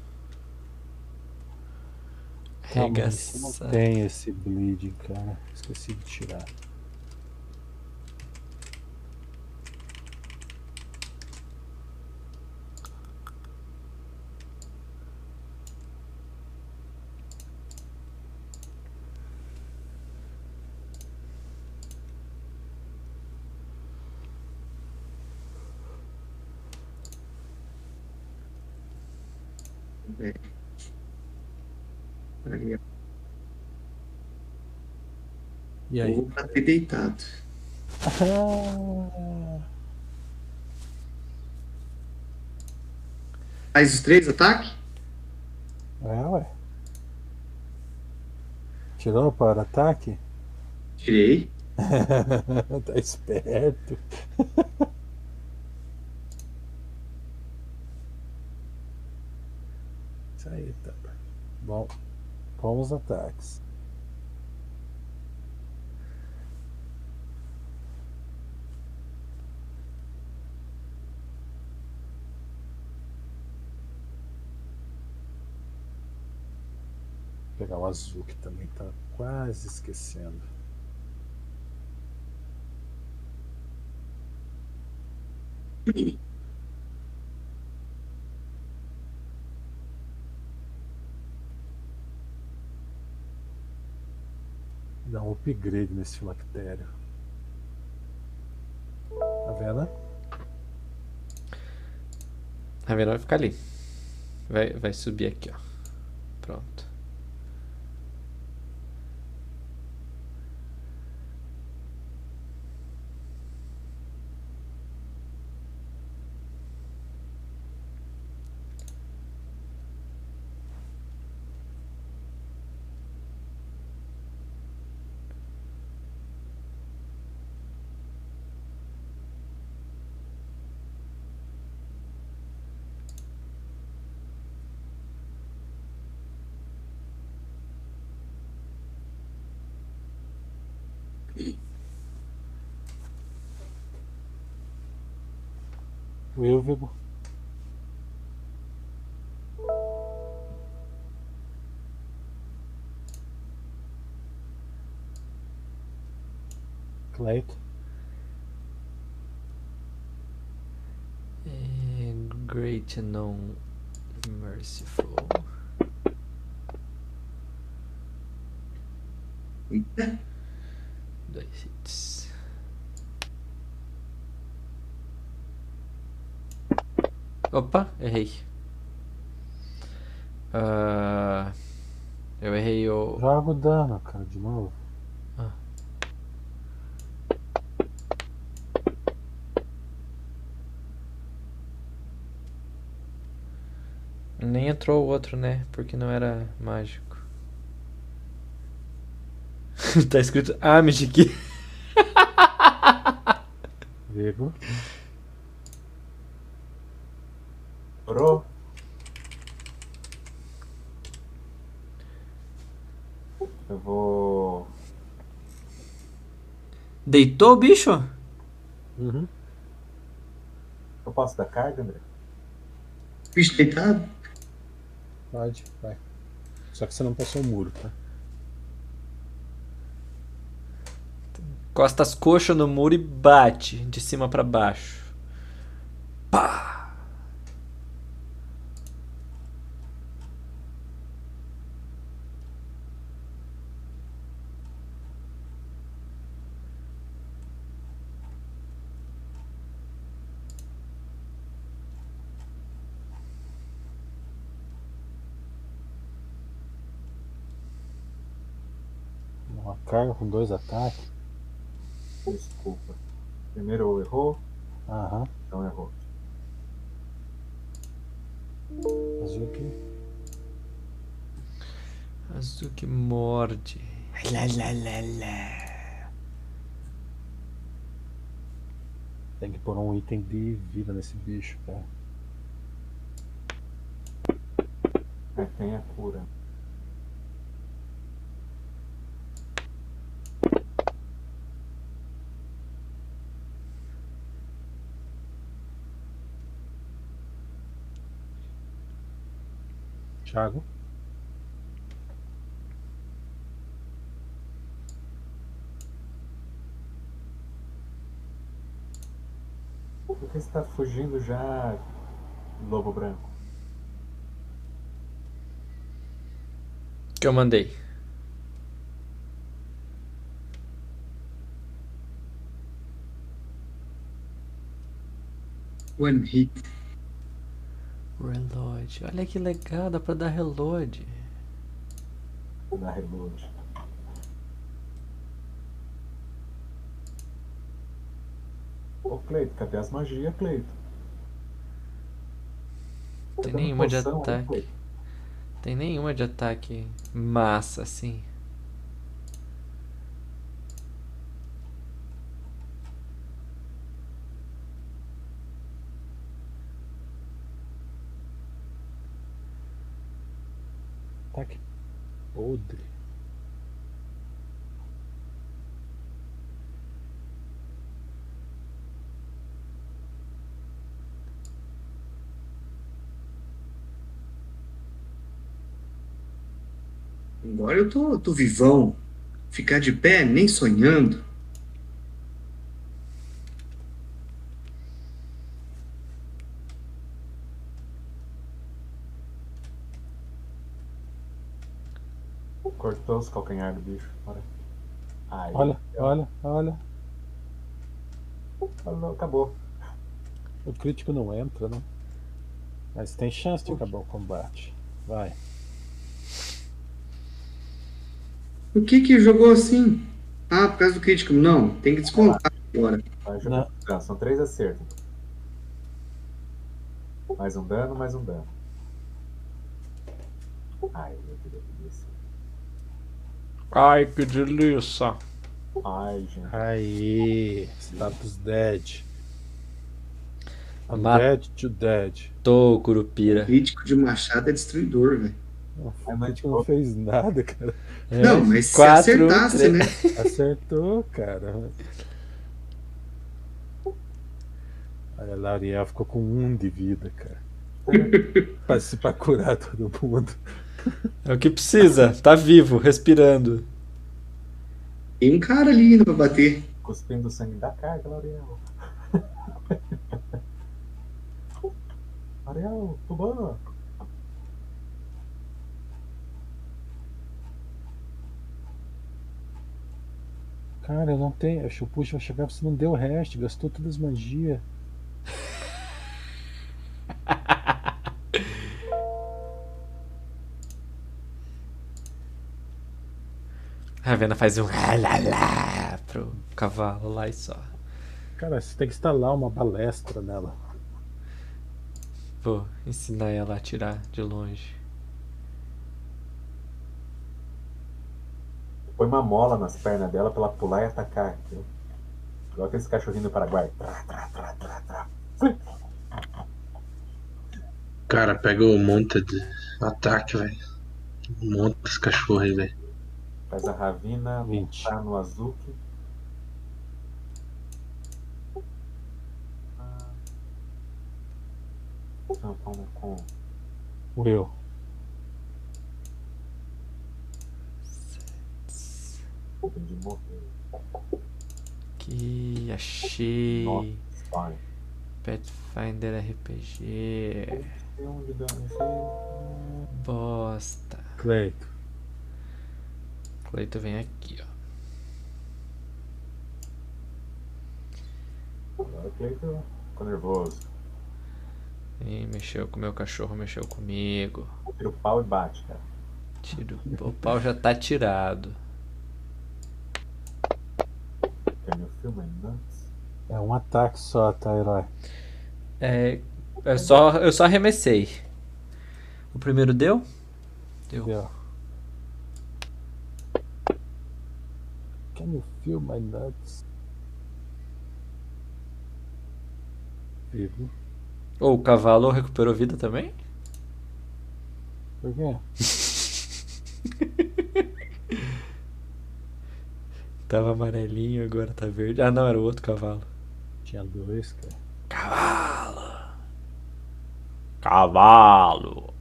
S2: Calma, não tem esse bleeding, cara. Esqueci de tirar.
S3: Aí,
S2: E
S3: bater deitado.
S2: Ah,
S3: Faz os três ataques?
S2: é, ué. Tirou para ataque?
S3: Tirei.
S2: tá esperto. Isso aí, tá. Bom, bons ataques. Pegar o azul que também tá quase esquecendo. Dá um upgrade nesse filactério. Tá vendo?
S1: A Vera vai ficar ali. Vai, vai subir aqui, ó. Pronto.
S2: movable.
S1: Light. Great to know. Opa, errei. Ah, eu errei o.
S2: Joga o dano, cara, de novo.
S1: Nem entrou o outro, né? Porque não era mágico. tá escrito Amgic.
S2: Vigo.
S4: Pro. Eu vou.
S1: Deitou o bicho?
S2: Uhum.
S4: Eu posso dar carga, André?
S3: Bicho deitado?
S2: Pode, vai. Só que você não passou o muro, tá?
S1: Costa as coxas no muro e bate de cima pra baixo. Pá!
S2: Com dois ataques.
S4: Desculpa. Primeiro errou,
S2: Aham.
S4: então errou.
S2: Azuki.
S1: Azuki morde. Lá, lá, lá, lá.
S2: Tem que pôr um item de vida nesse bicho, cara.
S4: É, tem a cura.
S2: Thiago.
S4: Por que você tá fugindo já, Lobo Branco?
S1: Que eu mandei.
S3: One hit.
S1: Reload. Olha que legal, dá pra dar reload.
S4: Vou dar reload. Ô Cleito, cadê as magias, Cleito?
S1: Tem nenhuma de
S4: poção
S1: ataque. Tem nenhuma de ataque massa assim.
S2: Ataque podre.
S3: Agora eu tô, tô vivão. Ficar de pé, nem sonhando.
S4: Cortou os calcanhar do bicho. Bora. Aí,
S2: Olha, olha, olha.
S4: Falou, Acabou.
S2: O crítico não entra, né? Mas tem chance de acabar o combate. Vai.
S3: O que que jogou assim? Ah, por causa do crítico. Não, tem que descontar agora.
S4: Vai jogar. Ah, são três acertos. Mais um dano, mais um dano. Ai, meu Deus, que delícia.
S1: Ai, que delícia.
S4: Ai, gente.
S2: Aí, status dead. I'm
S1: Ma-
S2: dead to dead.
S1: Tô, Curupira.
S3: Crítico de machado é destruidor, velho.
S2: O
S4: É, mas
S2: crítico não fez nada, cara.
S3: Não, mas se
S1: Quatro,
S3: acertasse,
S1: três.
S3: né?
S2: Acertou, cara. Olha lá, Ariel ficou com um de vida, cara. pra, se- pra curar todo mundo.
S1: É o que precisa. Tá vivo, respirando.
S3: Tem um cara ali ainda pra bater.
S4: cuspindo o sangue da carga, L'Oreal. L'Oreal, Tuban.
S2: Cara, eu não tenho. Vai chegar, você não deu o resto, gastou todas as magias.
S1: A Ravena faz um lá lá lá pro cavalo lá e só.
S2: Cara, você tem que instalar uma balestra nela.
S1: Vou ensinar ela a atirar de longe.
S4: Põe uma mola nas pernas dela pra ela pular e atacar. Entendeu? Igual aqueles cachorrinhos do Paraguai. Trá, trá, trá, trá, trá.
S6: Cara, pega um monte de ataque, velho. Um monte desse cachorro aí, velho.
S4: Faz a Ravina
S2: 20.
S4: tá no Azuki. Então, vamos com
S2: Will.
S4: de morrer.
S1: Aqui, achei.
S4: Nossa.
S1: Pathfinder RPG. Bosta.
S2: Cleito.
S1: Cleito vem aqui, ó.
S4: Agora o Cleiton ficou nervoso.
S1: Ih, mexeu com o meu cachorro, mexeu comigo.
S4: Tira o pau e bate, cara.
S1: Tiro. O pau já tá tirado.
S4: Tem meu filme antes.
S2: É um ataque só, tá, herói?
S1: É. é só, eu só arremessei. O primeiro deu? Deu.
S2: Aqui, ó. Can you feel my nuts? Vivo.
S1: Ô, o cavalo recuperou vida também?
S2: Por quê?
S1: Tava amarelinho, agora tá verde. Ah, não, era o outro cavalo.
S2: Tinha dois, cara.
S1: Cavalo! Cavalo!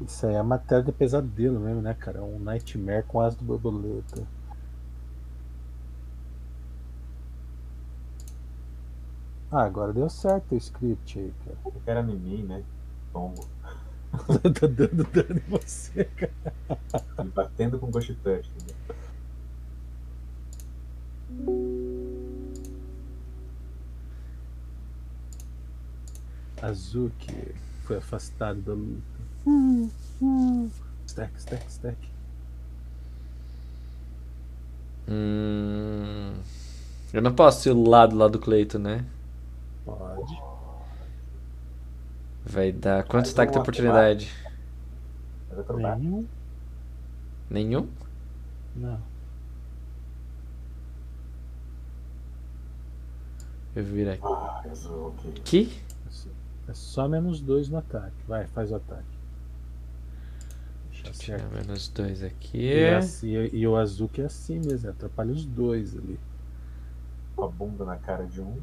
S2: Isso aí é matéria de pesadelo mesmo, né, cara? É um nightmare com asa do borboleta. Ah, agora deu certo o script aí, cara.
S4: Eu quero em mim, né? Tombo.
S2: tá dando dano em você, cara.
S4: Ele batendo com Ghost Touch. Entendeu?
S2: Azuki foi afastado da luta. Stack, stack, stack.
S1: Hum. Eu não posso ir lá do lado do Cleito, né?
S2: Pode.
S1: Vai dar. Quanto
S4: Faz
S1: destaque de oportunidade?
S2: Nenhum?
S1: Nenhum?
S2: Não.
S1: Eu viro aqui.
S4: Ah.
S1: Aqui?
S2: É só- É menos dois no ataque. Vai, faz o ataque. Deixa
S1: Tirar
S2: certo.
S1: menos dois aqui.
S2: E, assim, e o Azuki é assim mesmo, atrapalha os dois ali.
S4: Com a bunda na cara de um.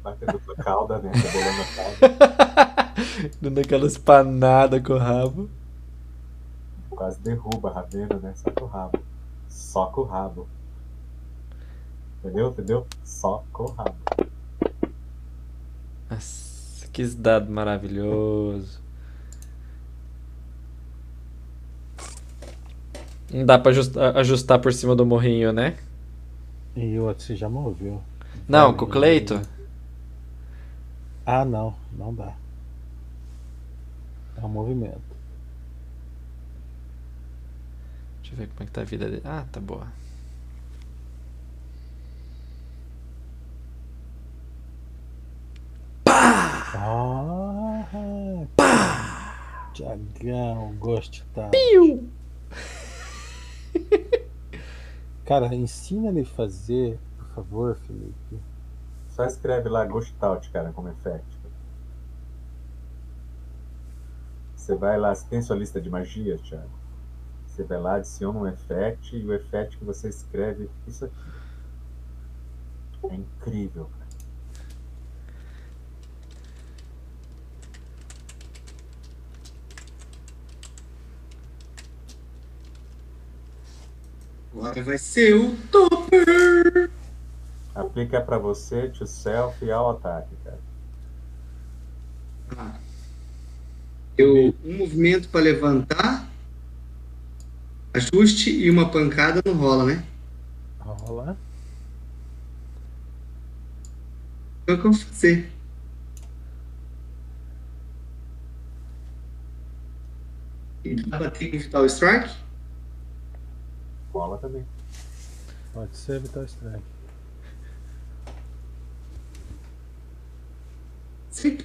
S4: Batendo com a cauda, né? Rebolando a cauda.
S1: Dando aquela espanada com o rabo.
S4: Quase derruba a Ravena, né? Só com o rabo. Só com o rabo. Entendeu? Entendeu? Só com o rabo.
S1: Nossa, que dado maravilhoso. Não dá pra ajustar, ajustar por cima do morrinho, né?
S2: E o outro você já moveu.
S1: Não, com o Cleito?
S2: Ah, não, não dá. É um movimento.
S1: Deixa eu ver como é que tá a vida dele. Ah, tá boa.
S2: Ah, Tiagão, gosto tá. Cara, ensina ele a fazer, por favor, Felipe.
S4: Só escreve lá Ghost Out, cara, como effect. Você vai lá, você tem sua lista de magias, Thiago? Você vai lá, adiciona um effect e o effect que você escreve é isso aqui. É incrível, cara.
S3: Agora vai ser o Topper.
S4: Aplica pra você, to self e ao ataque, cara.
S3: Ah. Eu, um movimento para levantar, ajuste e uma pancada não rola, né?
S2: Rola.
S3: É o que eu vou fazer. E dá pra com Vital Strike?
S4: Rola também.
S2: Pode ser Vital Strike.
S3: Sim.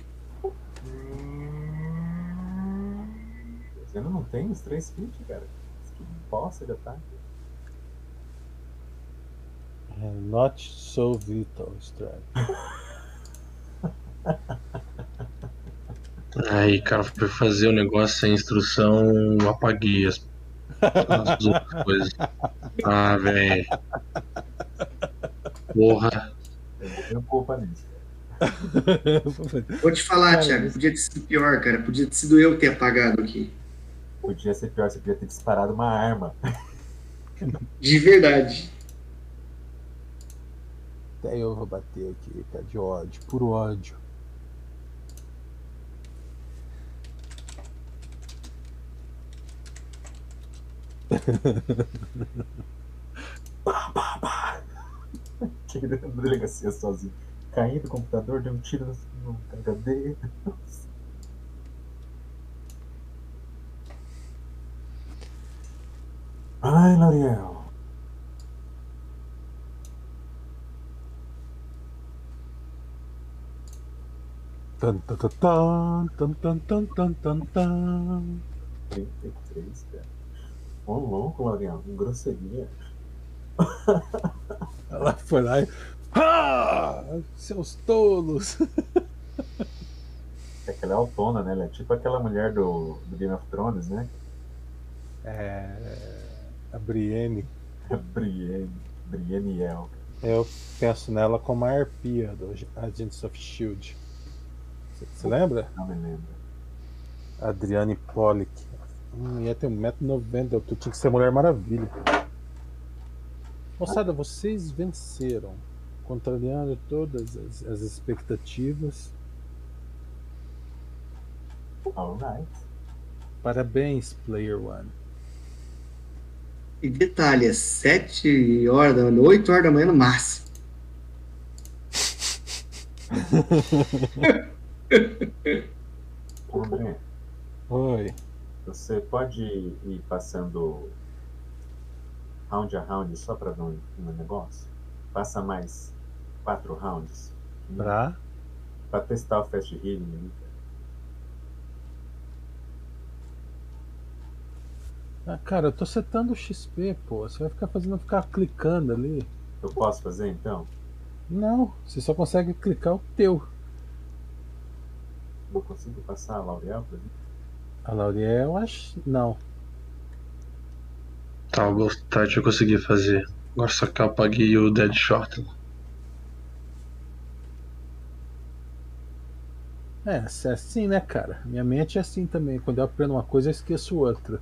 S4: Você ainda não tem os três feet, cara. Que bosta de ataque.
S2: É, Not so Vital Strike.
S6: Aí, cara, pra fazer o negócio sem instrução, apaguei as, as outras coisas. Ah, velho. Porra.
S4: Eu não tenho culpa nisso.
S3: Vou te falar, Thiago, podia ter sido pior, cara. Podia ter sido eu ter apagado aqui.
S4: Podia ser pior, você podia ter disparado uma arma.
S3: De verdade.
S2: Até eu vou bater aqui, cara, de ódio, puro ódio.
S4: Cheguei na delegacia sozinho. Caí do computador, dei um tiro no, HD. Ai, L'Oreal.
S2: Tan, tan, tan, tan, tan, tan, tan, tan, tan, tan.
S4: 33, cara. Ô, louco. Um grosseria.
S2: Ela foi lá e. Ah! Seus tolos!
S4: É que ela é autona, né? Ela é tipo aquela mulher do, do Game of Thrones, né?
S2: É. A Brienne.
S4: Brienne. Brienniel.
S2: Eu penso nela como a arpia do Agents of Shield. Você lembra?
S4: Não me lembro.
S2: Adriane Pollock. Hum, ia ter 1,90m de altura, tinha que ser Mulher Maravilha. Moçada, vocês venceram, contrariando todas as, as expectativas.
S4: Alright.
S2: Parabéns, Player One.
S3: E detalhe, é 7 horas da manhã, 8 horas da manhã no máximo.
S4: André,
S2: Oi.
S4: Você pode ir passando round a round só pra ver um, um negócio? Passa mais quatro rounds
S2: Pra?
S4: pra testar o fast healing ali.
S2: Ah, cara, eu tô setando o XP, pô. Você vai ficar fazendo ficar clicando ali.
S4: Eu posso fazer então?
S2: Não, você só consegue clicar o teu.
S4: Não consigo passar a L'Oreal pra mim?
S2: A Lauriel, acho. Não.
S6: Tá, o Ghost Touch eu consegui fazer. Agora só que eu apaguei o Deadshot.
S2: É, é assim, né, cara? Minha mente é assim também. Quando eu aprendo uma coisa, eu esqueço outra.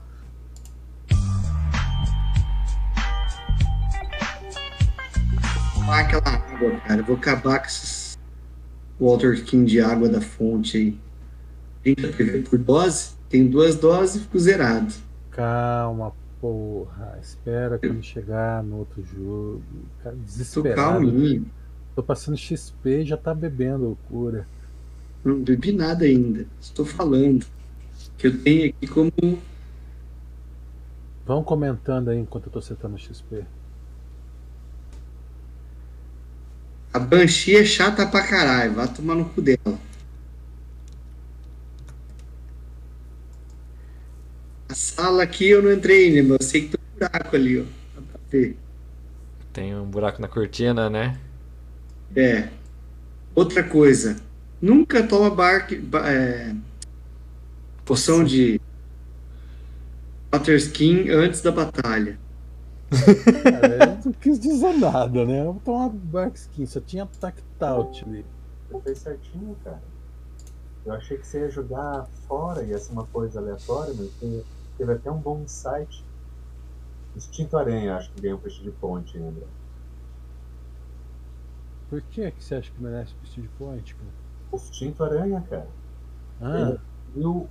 S3: Tomar aquela água, cara. Eu Vou acabar com esses Walter King de água da fonte aí. 30 PV por dose. Tem duas doses e fico zerado.
S2: Calma, porra. Espera quando chegar no outro jogo. Cara,
S3: Tô
S2: desesperado.
S3: calminho.
S2: Tô passando XP e já tá bebendo loucura.
S3: Não bebi nada ainda. Estou falando. Que eu tenho aqui como.
S2: Vão comentando aí enquanto eu tô setando XP.
S3: A Banshee é chata pra caralho. Vai tomar no cu dela. A sala aqui eu não entrei, né? Mas eu sei que tem um buraco ali, ó. Dá pra ver.
S1: Tem um buraco na cortina, né?
S3: É. Outra coisa. Nunca toma barque, ba- é, poção de Water Skin antes da batalha.
S2: Cara, eu não quis dizer nada, né? Eu vou tomar Bark Skin, só tinha Tactout ali.
S4: Você fez certinho, cara. Eu achei que você ia jogar fora, ia ser uma coisa aleatória, mas você teve até um bom insight. Instinto Aranha, acho que ganhou um peixe de ponte ainda.
S2: Por que, que você acha que merece Prestige Point, cara?
S4: Instinto Aranha, cara.
S2: Ah,
S4: Viu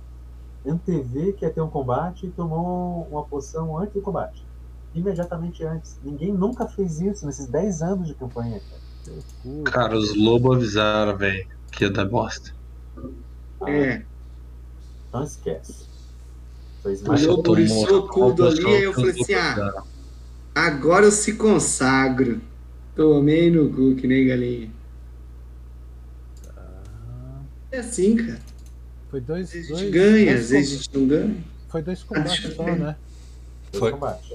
S4: MTV que ia ter um combate e tomou uma poção antes do combate. Imediatamente antes. Ninguém nunca fez isso nesses 10 anos de campanha, cara.
S2: loucura.
S6: Cara, os lobos avisaram, velho, que ia dar bosta.
S3: É,
S4: Não esquece. Fez
S3: O
S4: mais
S3: lobo
S6: tomou
S3: briçou
S6: uma
S3: tudo ali, aí eu falei assim, ah, agora eu se consagro. Tomei no cu, que nem galinha.
S2: Ah,
S3: É assim, cara.
S2: foi dois,
S3: Às vezes a
S2: dois,
S3: gente ganha,
S2: dois
S3: às vezes a gente não ganha.
S2: Foi dois combates só, né?
S4: dois
S1: Foi.
S4: combates.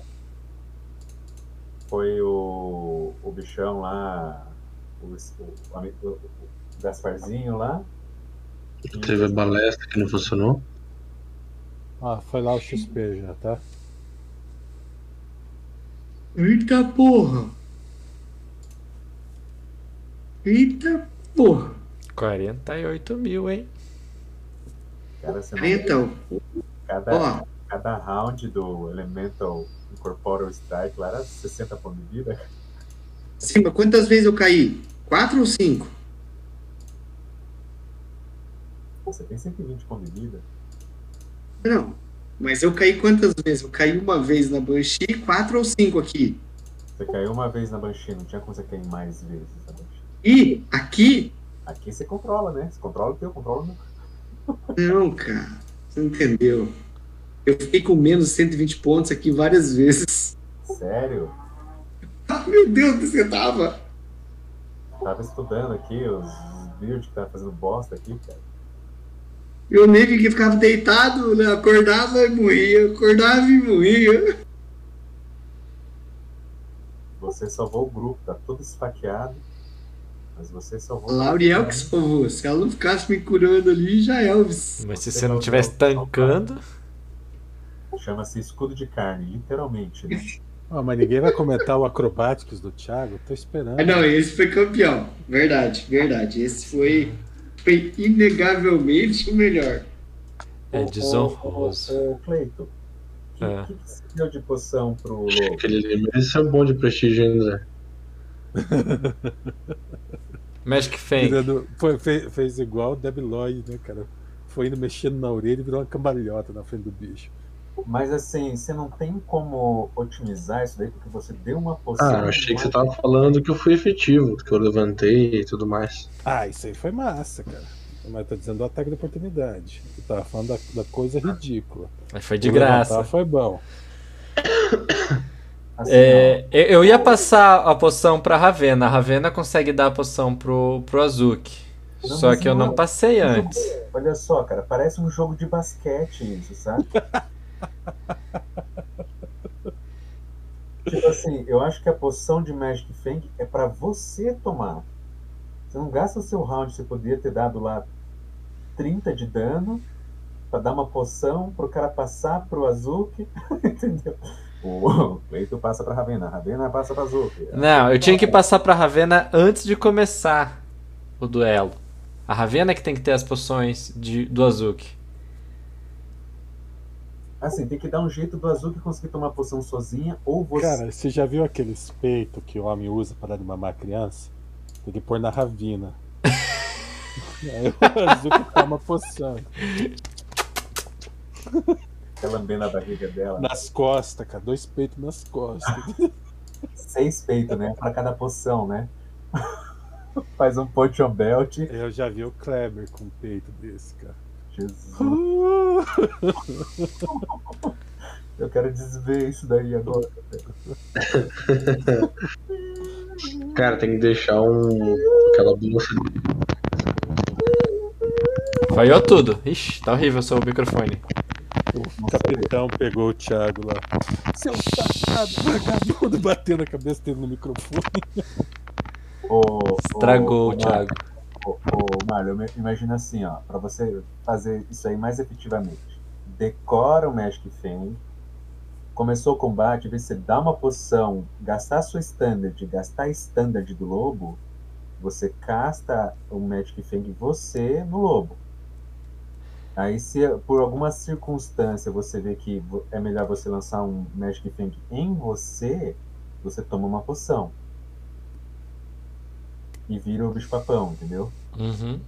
S4: Foi o, o bichão lá, o, o, o, o Gasparzinho lá.
S6: Teve a balestra que não funcionou.
S2: Ah, foi lá o XP já, tá?
S3: Eita porra! Eita porra!
S1: 48 mil, hein?
S4: Cara, você não-
S3: Então,
S4: cada,
S3: ó,
S4: cada round do Elemental Incorporeal Strike lá era 60 pontos de vida.
S3: Simba, quantas vezes eu caí? Quatro ou cinco?
S4: Você tem 120 pontos de vida.
S3: Não. Mas eu caí quantas vezes? Eu caí uma vez na Banshee, quatro ou cinco aqui.
S4: Você caiu uma vez na Banshee, não tinha como você cair mais vezes na Banshee.
S3: E aqui,
S4: Aqui você controla, né? Você controla o teu, controla o meu.
S3: não, cara. Você não entendeu. Eu fiquei com menos de 120 pontos aqui várias vezes.
S4: Sério?
S3: Ah, meu Deus, você tava?
S4: Tava estudando aqui os builds que tava fazendo bosta aqui, cara.
S3: Eu nem vi que ficava deitado, né? acordava e morria, acordava e morria.
S4: Você salvou o grupo, tá todo esfaqueado. Mas você salvou o
S3: Lauriel que salvou. Se ela não ficasse me curando ali, já é Elvis.
S1: Mas se
S4: Você
S1: você não estivesse tancando.
S4: Chama-se escudo de carne, literalmente, né?
S2: Ah, mas ninguém vai comentar o Acrobatics do Thiago? Tô esperando.
S3: Ah, não, esse foi campeão. Verdade, verdade. Esse foi, foi inegavelmente o melhor.
S1: É desonroso.
S4: Ô, ô, Cleito, o que,
S1: É.
S4: que, que você deu de poção pro lobo?
S6: Mereceu um bom de prestígio ainda.
S1: Magic Fang.
S2: Foi- fe- fez igual o Deb Lloyd, né, cara? Foi indo mexendo na orelha e virou uma cambalhota na frente do bicho.
S4: Mas assim, você não tem como otimizar isso daí, porque você deu uma poção.
S6: Ah, eu achei que você tava falando que eu fui efetivo, que eu levantei e tudo mais.
S2: Ah, isso aí foi massa, cara. Mas tá dizendo do ataque de oportunidade. Eu tava falando da, da coisa ridícula.
S1: Mas foi de
S2: O levantar
S1: graça.
S2: Foi bom.
S4: Assim,
S1: É, eu eu ia passar a poção pra Ravena. A Ravena consegue dar a poção pro, pro Azuki.
S4: Não,
S1: Só que eu
S4: não-
S1: passei antes.
S4: olha só, cara, parece um jogo de basquete isso, sabe? tipo assim, eu acho que a poção de Magic Fang é pra você tomar. Você não gasta o seu round, você poderia ter dado lá 30 de dano pra dar uma poção pro cara passar pro Azuki, entendeu? O Cleito passa pra Ravena, Ravena passa pra Azuki.
S1: Não, eu tinha que passar pra Ravena antes de começar o duelo. A Ravena que tem que ter as poções de, do Azuki.
S4: Assim, tem que dar um jeito do Azuki conseguir tomar poção sozinha, ou você.
S2: Cara, você já viu aqueles peitos que o homem usa para dar de mamar a criança? Tem que pôr na ravina. Aí o Azuki toma poção.
S4: Fica lambendo a barriga dela.
S2: Nas costas, cara. Dois peitos nas costas.
S4: Seis peitos, né? Pra cada poção, né? Faz um potion belt.
S2: Eu já vi o Kleber com um peito desse, cara.
S4: Jesus. Eu quero desver isso daí agora.
S6: Cara, tem que deixar um. aquela bolsa
S1: Falhou tudo. Ixi, tá horrível o seu microfone.
S2: O capitão pegou o Thiago lá. Seu safado, vagabundo, batendo a cabeça dele no microfone.
S4: Ô,
S1: Estragou
S4: ô,
S1: o Thiago.
S4: Ô, me- imagina assim, ó, pra você fazer isso aí mais efetivamente. Decora o Magic Fang. Começou o combate, de você dar uma poção, gastar sua standard, gastar a standard do lobo, você casta o Magic Fang você no lobo. Aí se por alguma circunstância você vê que é melhor você lançar um Magic Fang em você, você toma uma poção. E vira o bicho papão, entendeu?
S1: Uhum.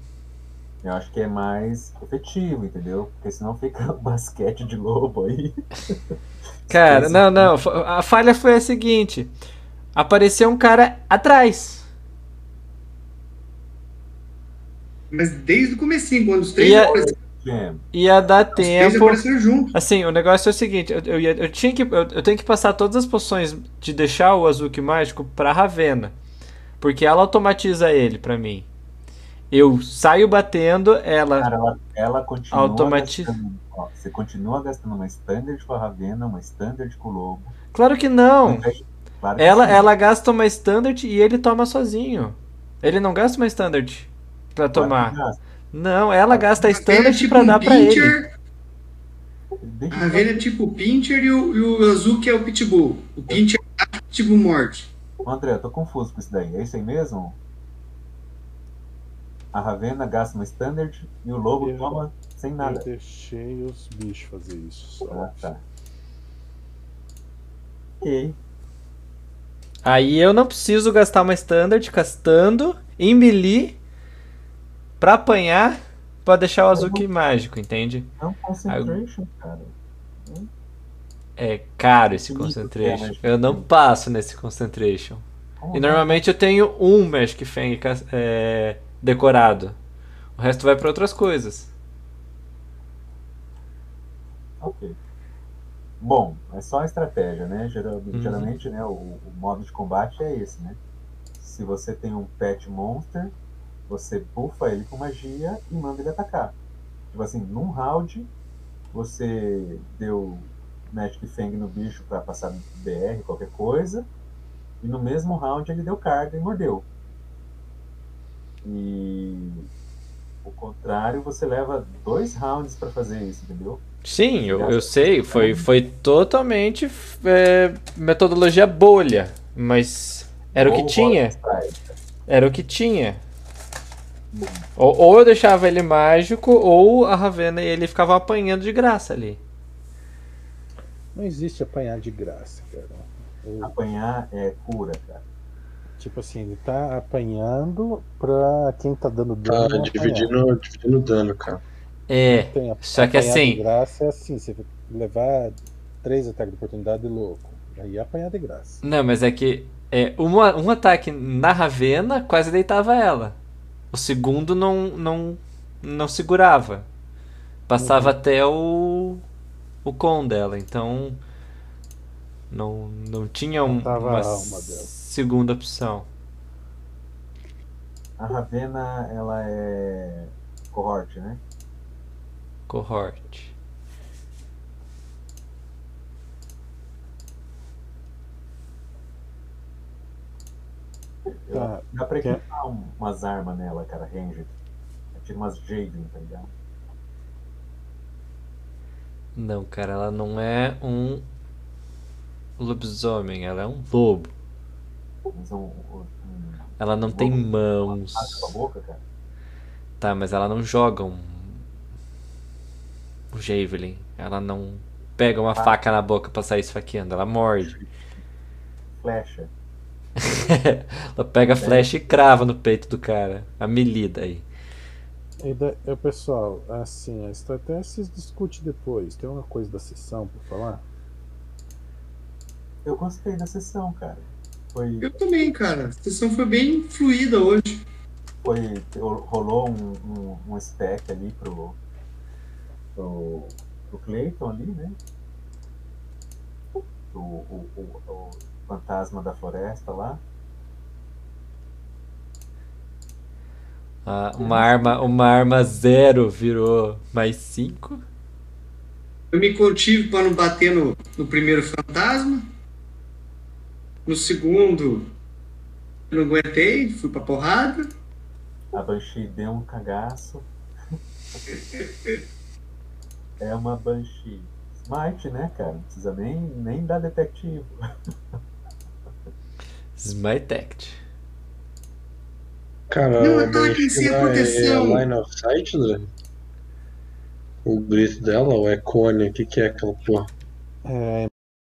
S4: Eu acho que é mais efetivo, entendeu? Porque senão fica basquete de lobo aí.
S1: Cara, não, não. A falha foi a seguinte: apareceu um cara atrás.
S3: Mas desde o comecinho, quando os três
S1: a-
S3: apareceram,
S4: Jam,
S1: Ia dar
S3: os três
S1: tempo. Assim, o negócio é o seguinte: eu, eu, ia- eu tinha que, eu, eu tenho que passar todas as poções de deixar o Azuki mágico pra Ravena. Porque ela automatiza ele pra mim. Eu saio batendo, ela.
S4: Cara, ela, ela continua
S1: Automati-
S4: gastando. ó, você continua gastando uma standard com a Ravena, uma standard com o Lobo.
S1: Claro que não!
S4: Claro que
S1: Ela,
S4: sim.
S1: ela gasta uma standard e ele toma sozinho. Ele não gasta uma standard pra
S4: Claro
S1: tomar.
S4: que.
S1: Não, ela gasta a
S3: é
S1: standard
S3: tipo
S1: pra
S3: um
S1: dar pra ele.
S3: a Ravena é tipo o Pincher e o, e o Azuki é o Pitbull. O Pincher é o Pitbull morte.
S4: Ô, André, eu tô confuso com isso daí. É isso aí mesmo? A Ravena gasta uma standard e o Lobo
S2: Eu-
S4: toma sem
S2: Eu
S4: nada.
S2: deixei os bichos fazer isso só.
S4: Ah, tá. Ok.
S1: Aí eu não preciso gastar uma standard castando em melee pra apanhar pra deixar o Azuki mágico, entende?
S4: Um concentration, cara.
S1: É caro esse concentration. Eu não passo nesse concentration. E normalmente eu tenho um Magic Fang é, decorado. O resto vai pra outras coisas.
S4: Ok. Bom, é só a estratégia, né? Geral-
S1: Uhum.
S4: Geralmente, né, o, o modo de combate é esse, né? Se você tem um pet monster, você bufa ele com magia e manda ele atacar. Tipo assim, num round, você deu Magic Fang no bicho pra passar BR, qualquer coisa, e no mesmo round ele deu carga e mordeu. E o contrário, você leva dois rounds pra fazer isso, entendeu?
S1: Sim, eu, eu sei. Foi, foi totalmente é, metodologia bolha. Mas era o que
S4: Ou
S1: tinha. Era o que tinha. Ou, ou eu deixava ele mágico, ou a Ravena e ele ficava apanhando de graça ali.
S2: Não existe apanhar de graça, cara. O-
S4: Apanhar é cura, cara.
S2: tipo assim, ele tá apanhando pra quem tá dando dano.
S6: Tá dividindo, dividindo dano, cara.
S1: É.
S2: Tem a-
S1: Só que
S2: apanhar
S1: assim-
S2: De graça é assim, você levar três ataques de oportunidade louco. Aí é apanhar de graça.
S1: Não, mas é que é, uma, um ataque na Ravena quase deitava ela. O segundo não, não, não segurava. Passava até o, o com dela. Então não, não tinha um-
S2: Matava
S1: uma segunda opção.
S4: A Ravena, ela é cohort, né?
S1: Cohort.
S4: Eu-
S2: Tá.
S4: Dá pra equipar um- umas armas nela, cara, ranged. Tira umas Javelin, tá ligado?
S1: Não, cara, ela não é um lobisomem, ela é um lobo.
S4: Mas um, um, um
S1: Ela não tem
S4: Lobo?
S1: mãos.
S4: boca.
S1: Tá, mas ela não joga um. O Javelin. Ela não pega uma
S4: Ah.
S1: faca na boca pra sair esfaqueando, ela morde.
S4: Flecha.
S1: ela pega a flecha e crava no peito do cara. A melida aí.
S2: E da, pessoal, assim, a estratégia se discute depois. Tem uma coisa da sessão pra falar?
S4: Eu gostei da sessão, cara. Foi,
S3: Eu também, cara. A sessão foi bem fluida hoje.
S4: foi, rolou um, um, um spec ali pro, pro, pro Clayton ali, né? O, o, o, o fantasma da floresta lá.
S1: Ah, uma arma, uma arma zero virou mais cinco.
S3: Eu me contive para não bater no, no primeiro fantasma. No segundo, eu não aguentei, fui pra porrada.
S4: A Banshee deu um cagaço. é uma Banshee. Smart, né, cara? Não precisa nem, nem dar detectivo.
S1: Smitect.
S6: Cara,
S3: Não
S6: o
S3: ataque
S6: Banshee
S3: sem
S6: lá
S3: proteção.
S6: É line of sight, André? O grito dela ou é cone? O que, que é aquela porra?
S2: É